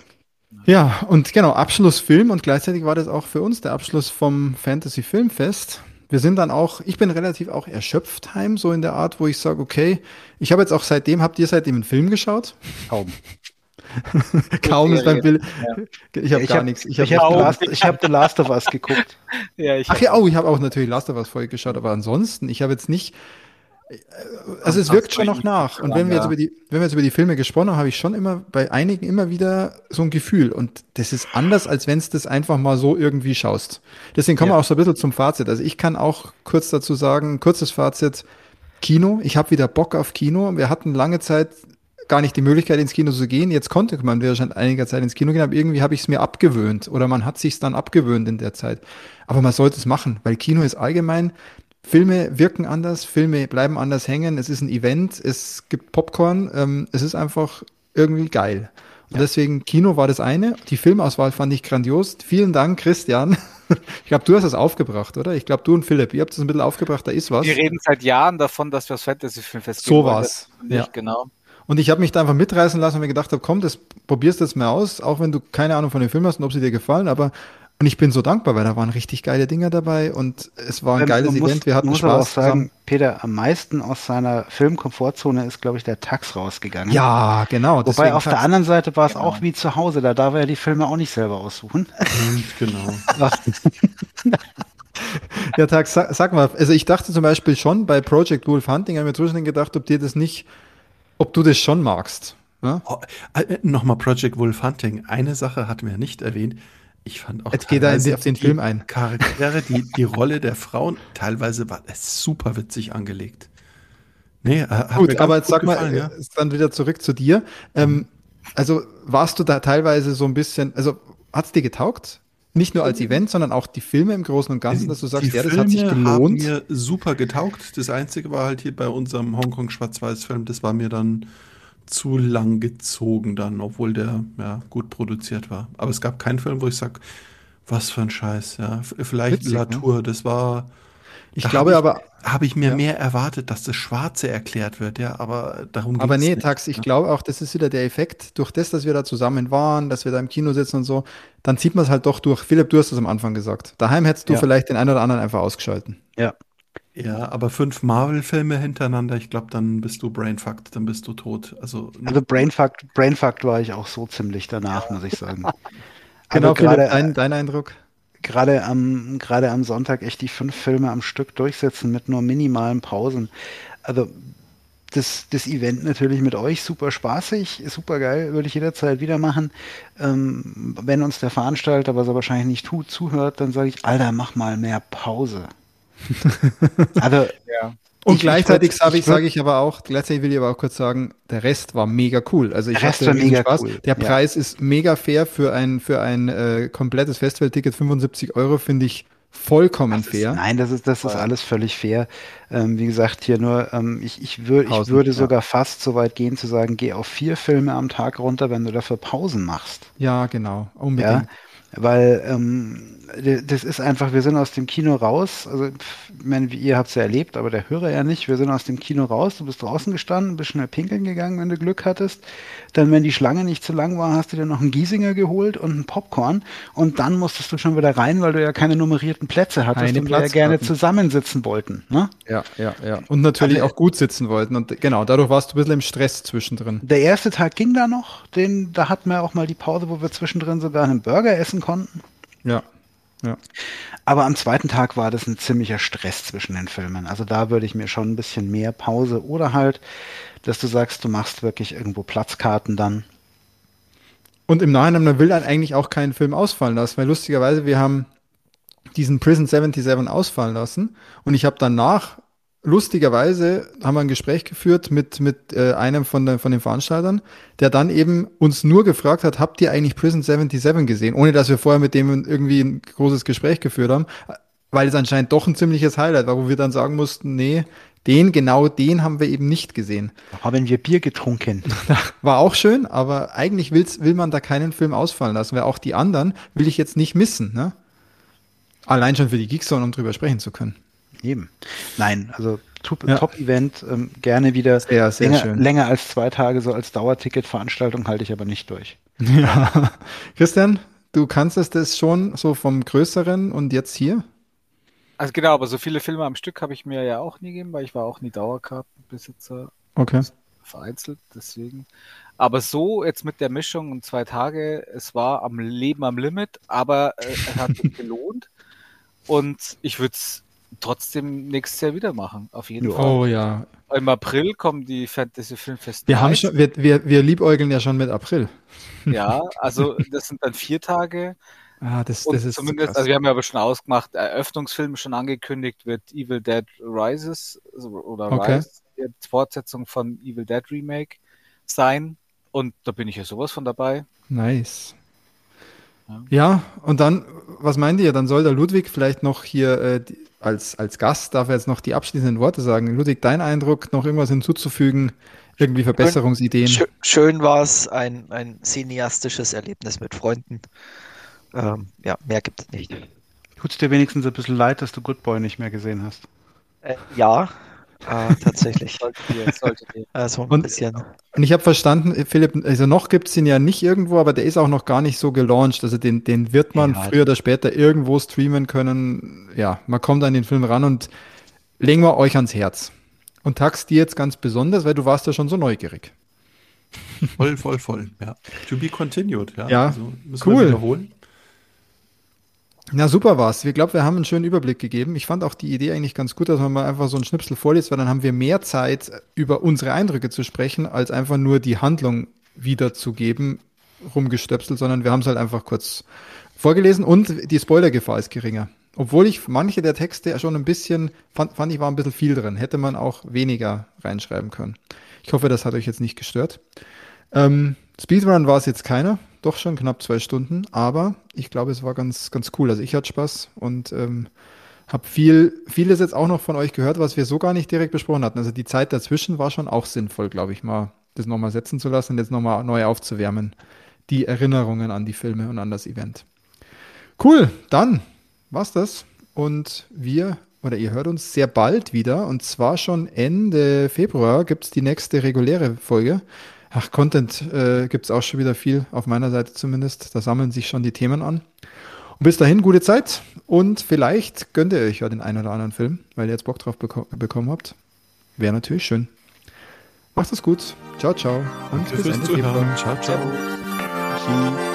ja, und genau, Abschlussfilm und gleichzeitig war das auch für uns der Abschluss vom Fantasy Filmfest. Wir sind dann auch, ich bin relativ auch erschöpft heim, so in der Art, wo ich sage, okay, ich habe jetzt auch seitdem, habt ihr seitdem einen Film geschaut? Kaum. <laughs> Kaum ist beim Bild. Ich habe Ich gar hab- nichts. Ich Ich habe habe Kaum. Last, ich hab The Last of Us geguckt. <laughs> Ja, ich Ach ja, oh, ich habe auch natürlich Last of Us Folge geschaut, aber ansonsten, ich habe jetzt nicht. Äh, Also es wirkt schon noch nach. Und wenn wir jetzt über die, wenn wir jetzt über die Filme gesprochen haben, habe ich schon immer bei einigen immer wieder so ein Gefühl. Und das ist anders, als wenn es das einfach mal so irgendwie schaust. Deswegen kommen wir Ja. auch so ein bisschen zum Fazit. Also ich kann auch kurz dazu sagen, kurzes Fazit. Kino, ich habe wieder Bock auf Kino. Wir hatten lange Zeit gar nicht die Möglichkeit, ins Kino zu gehen. Jetzt konnte man wieder schon einiger Zeit ins Kino gehen, aber irgendwie habe ich es mir abgewöhnt oder man hat sich dann abgewöhnt in der Zeit. Aber man sollte es machen, weil Kino ist allgemein, Filme wirken anders, Filme bleiben anders hängen, es ist ein Event, es gibt Popcorn, ähm, es ist einfach irgendwie geil. Und deswegen, Kino war das eine. Die Filmauswahl fand ich grandios. Vielen Dank, Christian. <laughs> Ich glaube, du hast es aufgebracht, oder? Ich glaube, du und Philipp, ihr habt es ein bisschen aufgebracht, da ist was. Wir reden seit Jahren davon, dass wir das Fantasy-Filmfest So gehen wollen. war's, Das Nicht, ja. genau. Und ich habe mich da einfach mitreißen lassen und mir gedacht habe, komm, das probierst du jetzt mal aus, auch wenn du keine Ahnung von den Filmen hast und ob sie dir gefallen, aber und ich bin so dankbar, weil da waren richtig geile Dinger dabei und es war ein Man geiles muss- Event, wir hatten muss aber Spaß auch sagen, zusammen. Peter, am meisten aus seiner Filmkomfortzone ist, glaube ich, der Tax rausgegangen. Ja, genau. Wobei auf der Tax. anderen Seite war es Genau. auch wie zu Hause, da darf er ja die Filme auch nicht selber aussuchen. Mhm, genau. <laughs> Ja, Tag, sag, sag mal, also ich dachte zum Beispiel schon bei Project Wolf Hunting, habe mir zwischendurch gedacht, ob dir das nicht, ob du das schon magst. Ja? Oh, äh, Nochmal Project Wolf Hunting. Eine Sache hatten wir nicht erwähnt. Ich fand auch Jetzt geht er auf den Film ein. Charaktere, die, die Rolle der Frauen, teilweise war es super witzig angelegt. Nee, Gut, aber jetzt sag mal, gefallen, ja. äh, ist dann wieder zurück zu dir. Ähm, also warst du da teilweise so ein bisschen, also hat es dir getaugt? Nicht nur als Event, sondern auch die Filme im Großen und Ganzen, dass du sagst, die ja, das hat sich Filme haben gelohnt. mir super getaugt. Das Einzige war halt hier bei unserem Hongkong Schwarz-Weiß-Film, das war mir dann zu lang gezogen dann, obwohl der ja gut produziert war. Aber es gab keinen Film, wo ich sag, was für ein Scheiß, ja. Vielleicht Witzig, ne? Latour, das war Ich Da glaube hab aber, Habe ich mir Ja. mehr erwartet, dass das Schwarze erklärt wird, ja, aber darum aber ging's nee, nicht. Tax, ich glaube auch, das ist wieder der Effekt, durch das, dass wir da zusammen waren, dass wir da im Kino sitzen und so, dann zieht man es halt doch durch. Philipp, du hast es am Anfang gesagt. Daheim hättest du Ja. vielleicht den einen oder anderen einfach ausgeschalten. Ja. Ja, aber fünf Marvel-Filme hintereinander, ich glaube, dann bist du brainfucked, dann bist du tot. Also, Also Brainfuck, Brainfuck war ich auch so ziemlich danach, muss ich sagen. <laughs> Genau, Also gerade, dein, dein Eindruck? gerade am, gerade am Sonntag echt die fünf Filme am Stück durchsetzen mit nur minimalen Pausen. Also das, das Event natürlich mit euch super spaßig, super geil, würde ich jederzeit wieder machen. Ähm, wenn uns der Veranstalter, was er wahrscheinlich nicht tut, zuhört, dann sage ich, Alter, mach mal mehr Pause. Also Ja. Und Ich- gleichzeitig ich würd- sage ich ich, sage ich aber auch, gleichzeitig will ich aber auch kurz sagen, der Rest war mega cool. Also ich Der Rest hatte mega Spaß. cool, Der ja. Preis ist mega fair für ein, für ein äh, komplettes Festivalticket. 75 Euro finde ich vollkommen Das ist, fair. nein, das ist, das ist Ja. alles völlig fair. Ähm, wie gesagt, hier nur, ähm, ich, ich, wür, ich Pausen, würde ja. sogar fast so weit gehen zu sagen, geh auf vier Filme am Tag runter, wenn du dafür Pausen machst. Ja, genau. Ja, Unbedingt. weil ähm, das ist einfach, wir sind aus dem Kino raus, also ich meine, wie ihr habt es ja erlebt, aber der Hörer ja nicht, wir sind aus dem Kino raus, du bist draußen gestanden, bist schnell pinkeln gegangen, wenn du Glück hattest, dann, wenn die Schlange nicht zu lang war, hast du dir noch einen Giesinger geholt und einen Popcorn und dann musstest du schon wieder rein, weil du ja keine nummerierten Plätze hattest Keine und wir ja gerne zusammensitzen wollten, ne? Ja, ja, ja. Und natürlich Also- auch gut sitzen wollten. Und genau, dadurch warst du ein bisschen im Stress zwischendrin. Der erste Tag ging da noch, den, da hatten wir auch mal die Pause, wo wir zwischendrin sogar einen Burger essen konnten. Ja. Ja. Aber am zweiten Tag war das ein ziemlicher Stress zwischen den Filmen. Also da würde ich mir schon ein bisschen mehr Pause oder halt, dass du sagst, du machst wirklich irgendwo Platzkarten dann. Und im Nachhinein, man will dann eigentlich auch keinen Film ausfallen lassen, weil lustigerweise, wir haben diesen Prison 77 ausfallen lassen und ich habe danach, lustigerweise, haben wir ein Gespräch geführt mit, mit äh, einem von, der, von den Veranstaltern, der dann eben uns nur gefragt hat, habt ihr eigentlich Prison 77 gesehen, ohne dass wir vorher mit dem irgendwie ein großes Gespräch geführt haben, weil es anscheinend doch ein ziemliches Highlight war, wo wir dann sagen mussten, nee, den, genau den haben wir eben nicht gesehen. Haben wir Bier getrunken. <laughs> War auch schön, aber eigentlich will's, will man da keinen Film ausfallen lassen, weil auch die anderen will ich jetzt nicht missen. Ne? Allein schon für die Geekzone, um drüber sprechen zu können. Eben. Nein, also Top- Ja. Top-Event, ähm, gerne wieder. Sehr, sehr länger, schön. länger als zwei Tage, so als Dauerticket-Veranstaltung halte ich aber nicht durch. Ja. <laughs> Christian, du kannst es das schon so vom Größeren und jetzt hier? Also genau, aber so viele Filme am Stück habe ich mir ja auch nie gegeben, weil ich war auch nie Dauerkartenbesitzer, Okay. vereinzelt, deswegen. Aber so jetzt mit der Mischung und zwei Tage, es war am Leben am Limit, aber äh, es hat sich <laughs> gelohnt und ich würde es trotzdem nächstes Jahr wieder machen, auf jeden Ja. Fall. Oh ja. Im April kommen die Fantasy Filmfest Wir haben schon, wir, wir, wir liebäugeln ja schon mit April. <laughs> Ja, also das sind dann vier Tage. Ah, das, das ist zumindest, krass. also wir haben ja aber schon ausgemacht, Eröffnungsfilm schon angekündigt wird Evil Dead Rises also, oder Okay. Rise, die Fortsetzung von Evil Dead Remake sein. Und da bin ich ja sowas von dabei. Nice. Ja. Ja, und dann, was meint ihr? Dann soll der Ludwig vielleicht noch hier äh, die, als, als Gast, darf er jetzt noch die abschließenden Worte sagen. Ludwig, dein Eindruck, noch irgendwas hinzuzufügen? Irgendwie Verbesserungsideen? Schö schön war es, ein, ein cineastisches Erlebnis mit Freunden. Ähm, ja, mehr gibt es nicht. Tut's dir wenigstens ein bisschen leid, dass du Good Boy nicht mehr gesehen hast? Äh, ja, äh, tatsächlich. Solltet ihr, solltet ihr. Also ein Und- bisschen. Und ich habe verstanden, Philipp, also noch gibt's ihn ja nicht irgendwo, aber der ist auch noch gar nicht so gelauncht. Also den, den wird man Ja. früher oder später irgendwo streamen können. Ja, man kommt an den Film ran und legen wir euch ans Herz. Und Tax dir jetzt ganz besonders, weil du warst ja schon so neugierig. Voll, voll, voll. Ja. To be continued. Ja, Ja, also müssen cool. wir wiederholen. Na super war's. Wir glauben, wir haben einen schönen Überblick gegeben. Ich fand auch die Idee eigentlich ganz gut, dass man mal einfach so einen Schnipsel vorliest, weil dann haben wir mehr Zeit, über unsere Eindrücke zu sprechen, als einfach nur die Handlung wiederzugeben, rumgestöpselt, sondern wir haben es halt einfach kurz vorgelesen und die Spoilergefahr ist geringer. Obwohl ich manche der Texte schon ein bisschen, fand, fand ich war ein bisschen viel drin. Hätte man auch weniger reinschreiben können. Ich hoffe, das hat euch jetzt nicht gestört. Ähm, Speedrun war es jetzt keiner, doch schon knapp zwei Stunden, aber ich glaube, es war ganz, ganz cool. Also ich hatte Spaß und ähm, habe viel, vieles jetzt auch noch von euch gehört, was wir so gar nicht direkt besprochen hatten. Also die Zeit dazwischen war schon auch sinnvoll, glaube ich, mal das nochmal setzen zu lassen und jetzt nochmal neu aufzuwärmen. Die Erinnerungen an die Filme und an das Event. Cool, dann war's das und wir oder ihr hört uns sehr bald wieder. Und zwar schon Ende Februar gibt es die nächste reguläre Folge. Ach, Content äh, gibt es auch schon wieder viel, auf meiner Seite zumindest. Da sammeln sich schon die Themen an. Und bis dahin, gute Zeit und vielleicht gönnt ihr euch ja den einen oder anderen Film, weil ihr jetzt Bock drauf beko bekommen habt. Wäre natürlich schön. Macht es gut. Ciao, ciao. Und Danke bis Ende Februar. Ciao, ciao. Tschüss.